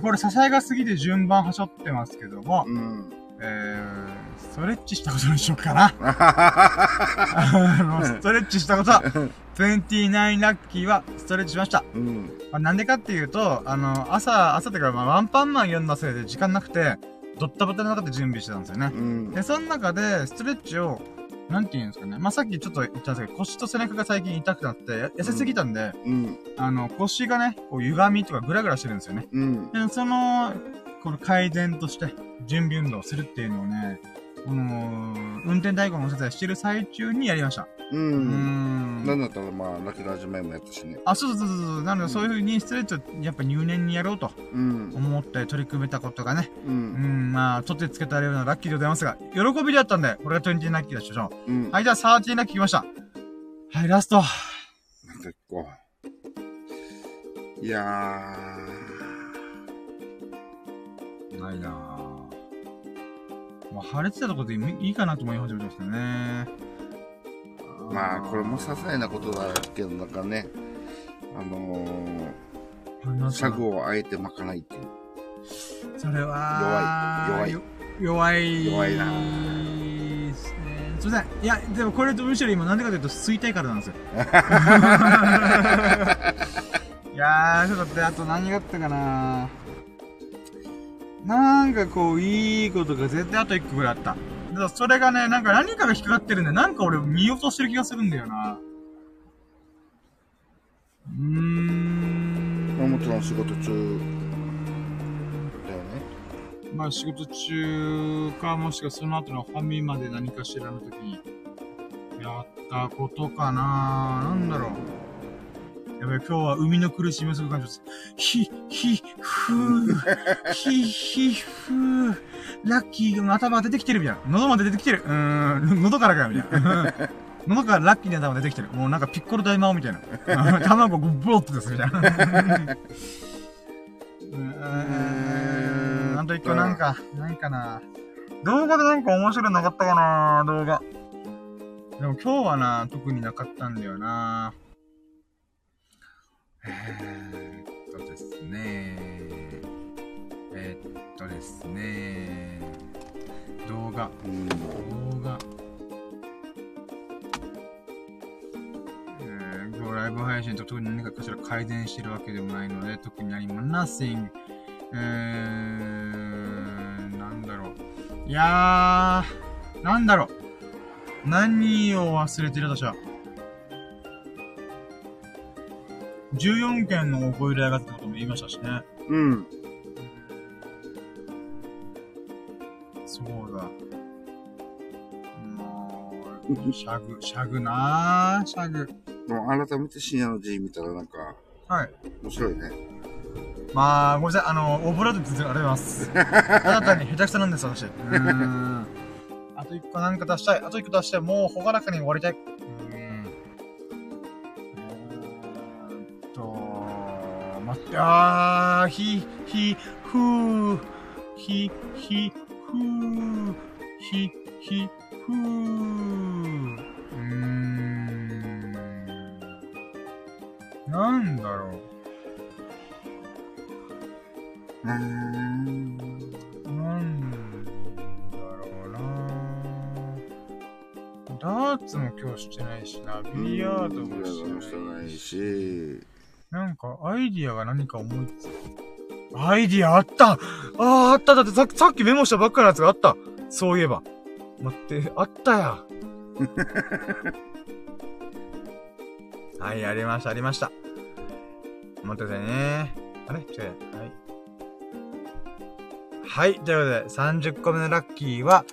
これ、支えが過ぎて順番はしょってますけども、うん。えー、ストレッチしたことにしよっかな。(laughs) あの、ストレッチしたこと。29ラッキーはストレッチしました。うん。まあなんでかっていうと、あの、朝、朝ってか、まあ、ワンパンマン読んだせいで時間なくて、ドッタバタの中で準備してたんですよねう。ん。で、その中で、ストレッチを、なんて言うんですかね。まあ、さっきちょっと言ったんですけど、腰と背中が最近痛くなって、や痩せすぎたんで、うん。あの、腰がね、こう、歪みとかグラグラしてるんですよね。うん。で、その、この改善として、準備運動をするっていうのをね、この、運転代行のお手伝いしてる最中にやりました。う。うんん。なんだったら、まあ、ラキラジ前もやったしね。あ、そうそうそうそう。なので、そういう風にストレッチをやっぱ入念にやろうとうん。思って取り組めたことがね、う。うんん、まあ、取ってつけたようなラッキーでございますが、喜びだったんで、これが20ラッキーでしょう。うん。はい、じゃあ30ラッキー来ました。はい、ラスト。結構。いやないなぁ。まあ、晴れてたところでいいかなと思い始めてますけどね。ー。まあ、これも些細なことだけど、なんかね、あのー、シャグをあえて巻かないっていう。それは、弱いよ弱い。弱いなですね。すいません。いや、でもこれとむしろ今なんでかというと吸いたいからなんですよ。(laughs) いやー、ちょっと待って、あと何があったかななんかこう、いいことが絶対あと1個ぐらいあった。だからそれがね、なんか何かが引っかかってるんで、なんか俺見落としてる気がするんだよな。うーん。まあもちろん仕事中だよね。まあ仕事中か、もしくはその後のファミマで何かしらの時に、やったことかななんだろう。やばい、今日は海の苦しみをする感じです。ひ、ひ、ふー、(laughs) ひ、ひ、ふー、ラッキーが頭が出てきてるみたいな。喉まで出てきてる。うーん、喉からかよ、みたいな。(laughs) 喉からラッキーな頭が出てきてる。もうなんかピッコロ大魔王みたいな。(laughs) 卵がブロッとです、みたいな。うーん、あと一個なんか、ないかな。動画でなんか面白いのなかったかな動画。でも今日はな、特になかったんだよな。えーっとですね。えーっとですね。動画、動画。えー、ライブ配信と特に何かかしら改善してるわけでもないので、特に何も nothing。えー、なんだろう。いやー、なんだろう。何を忘れてるとし14件のご依頼があったことも言いましたしね。うん。そうだ。もう、シャグ、シャグなー、シャグ。でも改めて深夜の G 見たらなんか、はい。面白いね。まあ、ごめんなさい。あの、オブラート全然ありがとうございます。(laughs) ただ単に下手くそなんです、私。うーん。あと一個なんか出したい。あと一個出して、もうほがらかに終わりたい。うーん。待って、あー、ひ、ひ、ふー、ひ、ひ、ふー、ひ、ひ、ふー。うーん。なんだろう。うーん。なんだろうなダーツも今日してないしな、ビリヤードもしてないし。し。なんか、アイディアが何か思いつく。アイディアあったああ、あっただってささっきメモしたばっかのやつがあったそういえば。待って、あったや。(laughs) はい、ありました、ありました。待っててね。あれ？違う。はい。はい、ということで、30個目のラッキーは、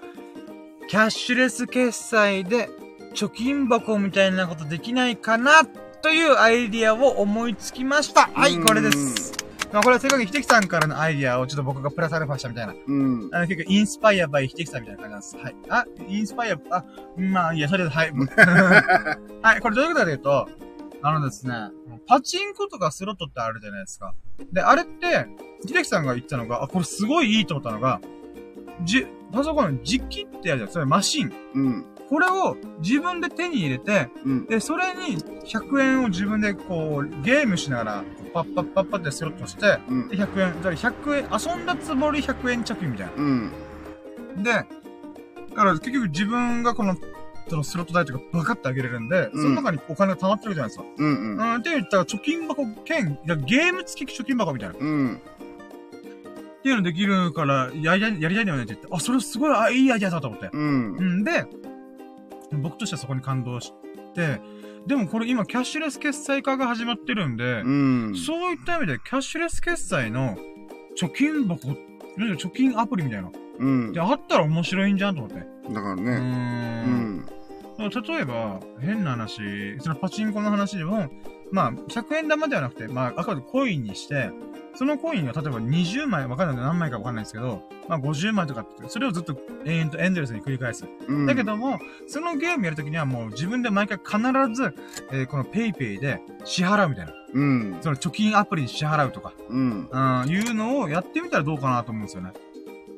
キャッシュレス決済で貯金箱みたいなことできないかなというアイディアを思いつきました。はい、これです。まあこれはせっかくひてきさんからのアイディアをちょっと僕がプラスアルファしたみたいな。うん。あの結局インスパイアバイひてきさんみたいな感じなんです。はい。あ、インスパイア、あ、まあいいや、それで、はい。(laughs) (laughs) はい、これどういうことかというと、あのですね、パチンコとかスロットってあるじゃないですか。で、あれって、ひてきさんが言ったのが、あ、これすごいいいと思ったのが、じ、パソコンの実機ってやるじゃん。それマシン。うん。これを自分で手に入れて、うん。で、それに100円を自分でこう、ゲームしながら、パッパッパッパってスロットして、うんで、100円、だから100円、遊んだつもり100円貯金みたいうん。な。で、だから結局自分がこの、そのスロット代とかバカってあげれるんで、うんその中にお金が溜まってるじゃないですか。うん。うん、って言ったら貯金箱兼、いやゲーム付き貯金箱みたいな。っうん。ていうのできるから、やりたい、やりたいんだよねって言って、あ、それすごい、あ、いいアイデアだと思って。うん。うんで、僕としてはそこに感動して、でもこれ今キャッシュレス決済化が始まってるんで、うん。そういった意味でキャッシュレス決済の貯金箱、貯金アプリみたいな。うんで、。あったら面白いんじゃんと思って。だからね。うんん。例えば、変な話、そのパチンコの話でも、まあ、100円玉ではなくて、まあ、あくまでコインにして、そのコインが例えば20枚、わかんない何枚かわかんないですけど、まあ50枚とかって、それをずっと永遠とエンドレスに繰り返す。うん。だけども、そのゲームやるときにはもう自分で毎回必ず、えーこの PayPay で支払うみたいな。うん。その貯金アプリに支払うとか、うん。うん、いうのをやってみたらどうかなと思うんですよね。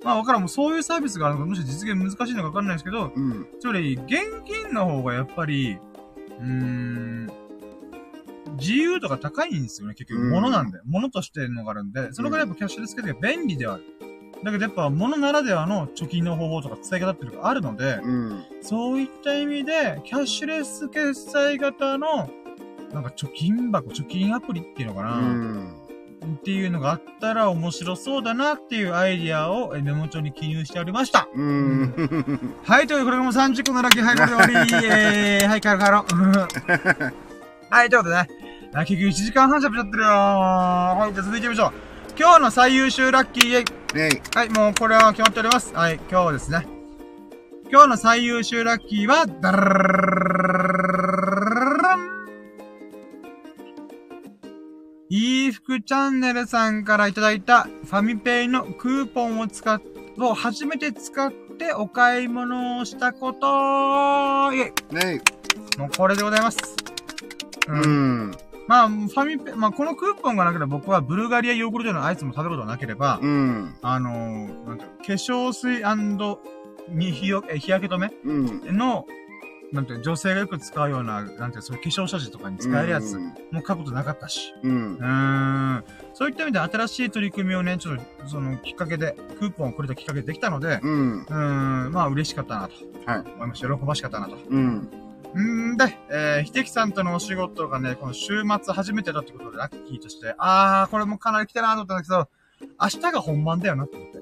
まあわからん、もうそういうサービスがあるのか、もし実現難しいのかわかんないですけど、うん。それより現金の方がやっぱり、うーん、自由度が高いんですよね、結局。うん物なんで。物としてのがあるんで、そのぐらいやっぱキャッシュレス決済が便利ではある。だけどやっぱ物ならではの貯金の方法とか伝え方っていうのがあるので、うん。そういった意味で、キャッシュレス決済型の、なんか貯金箱、貯金アプリっていうのかうな、ん。っていうのがあったら面白そうだなっていうアイディアをえメモ帳に記入しておりました。うん。はい、ということで、これがもう30個のラッキー、はい、これで終わり。(laughs) えー、はい、帰ろう帰ろう。うんはい、ということでね、あ結局1時間半喋っちゃってるよー。はい、じゃあ続いてみましょう。今日の最優秀ラッキー、イェイ。ねはい、もうこれは決まっております。はい、今日はですね。今日の最優秀ラッキーは、ダランいい服チャンネルさんからいただいたファミペイのクーポンを使っ、を初めて使ってお買い物をしたことイェイねもうこれでございます。う。うんん。まあ、ファミペイ、まあこのクーポンがなければ僕はブルガリアヨーグルトのアイスも食べることがなければ、うん。あのー、なんていうの化粧水に日よえ日焼け止めうん。の、なんていうの女性がよく使うような、なんていうのそういう化粧下地とかに使えるやつも買うことなかったし。うんう。ーん。そういった意味で新しい取り組みをね、ちょっと、その、きっかけで、クーポンをくれたきっかけでできたので、うん。うーん、まあ嬉しかったなと。はい。思いました。喜ばしかったなと。うん。んーで、えー、ひてきさんとのお仕事がね、この週末初めてだってことでラッキーとして、あー、これもかなり来たなと思ったんだけど、明日が本番だよなって思って。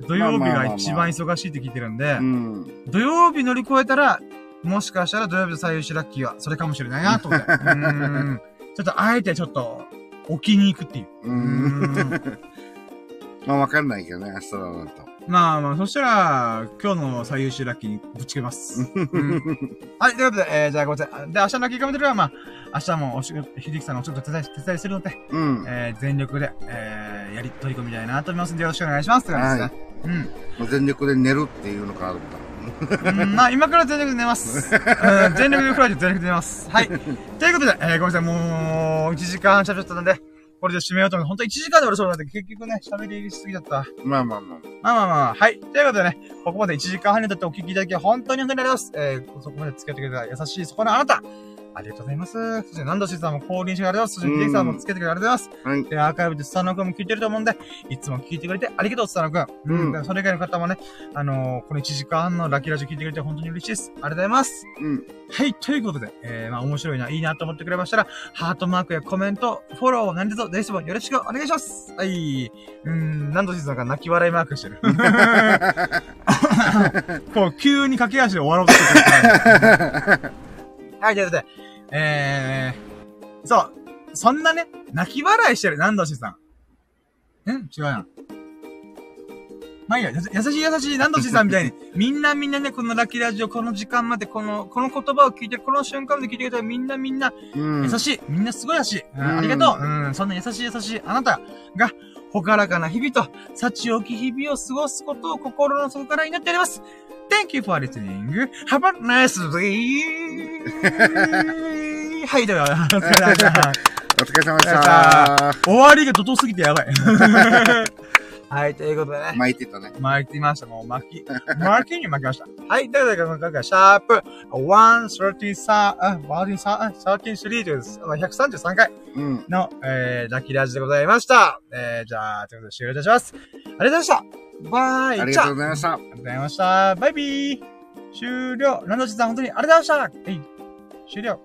(laughs) 土曜日が一番忙しいって聞いてるんでう、ん。土曜日乗り越えたら、もしかしたら土曜日の最優秀ラッキーはそれかもしれないなと思って。(laughs) うーん。ちょっとあえてちょっと、置きに行くっていう。う。ん。(laughs) まあ、わかんないけどね、明日だなと。まあまあ、そしたら、今日の最優秀ラッキーにぶちけます。うんはい、ということで、えー、じゃあごめんなさい。で、明日のラッキーカメラは、まあ、明日もお仕事、ひできさんのお仕事手伝い、手伝いするので、うん。えー、全力で、えー、やり、取り組みたいなと思いますんで、よろしくお願いします。って感じですね。もう全力で寝るっていうのがあるんだ。うん。うん、まあ、今から全力で寝ます。(laughs) うん、全力でフライで全力で寝ます。はい。ということで、えー、ごめんなさい、もう、1時間喋ったので、これで締めようと思って、ほんと1時間で終わるそうなんで、結局ね、喋りすぎちゃった。まあまあまあ。まあまあまあ、はい。ということでね、ここまで1時間半にとってお聞きいただき、本当に本当にありがとうございます。えー、そこまで付き合ってくれた優しいそこのあなた。ありがとうございます。そして、ナンドシーさんも降臨してくれありがとうございます。そして、ヒデさんもつけてくれてありがとうございます。はい。で、アーカイブでスタノ君も聞いてると思うんで、いつも聞いてくれてありがとう、スタノ君。うんでそれ以外の方もね、あのーこの1時間半のラッキーラジオ聞いてくれて本当に嬉しいです。ありがとうございます。うん。はい、ということで、えー、まあ面白いな、いいなと思ってくれましたら、ハートマークやコメント、フォロー、何卒、ぜひともよろしくお願いします。はい。うーん、何度しさんが泣き笑いマークしてる。(laughs) (laughs) こう、急に駆け足で終わろうとしてる。はい、ということで、えー、そう、そんなね、泣き笑いしてる、何度しさん。ん違うやん。まあいいや、優しい優しい、何度しさんみたいに、(laughs) みんなみんなね、このラッキーラジオ、この時間まで、この、この言葉を聞いて、この瞬間まで聞いてくれたら、みんなみんな、うん。優しい。みんなすごい優しい。うんうんありがとう。うん、そんな優しい優しいあなたが、ほからかな日々と、幸多き日々を過ごすことを心の底から祈っております。Thank you for listening. Have a nice day. (laughs) はい、では、(laughs) お疲れ様でした。お疲れ様でした。終わりが怒涛すぎてやばい。(laughs) はい、ということでね。巻いてたね。巻きました。もう巻き、巻きに巻きました。はい。ということで、今回はシャープ133、あ、133、133という133回うん。の、えー、ラッキーラジでございました。えー、じゃあ、ということで終了いたします。ありがとうございました。バイ。ありがとうございました。ありがとうございました。バイビー。終了。ランドチさん、本当にありがとうございました。はい。終了。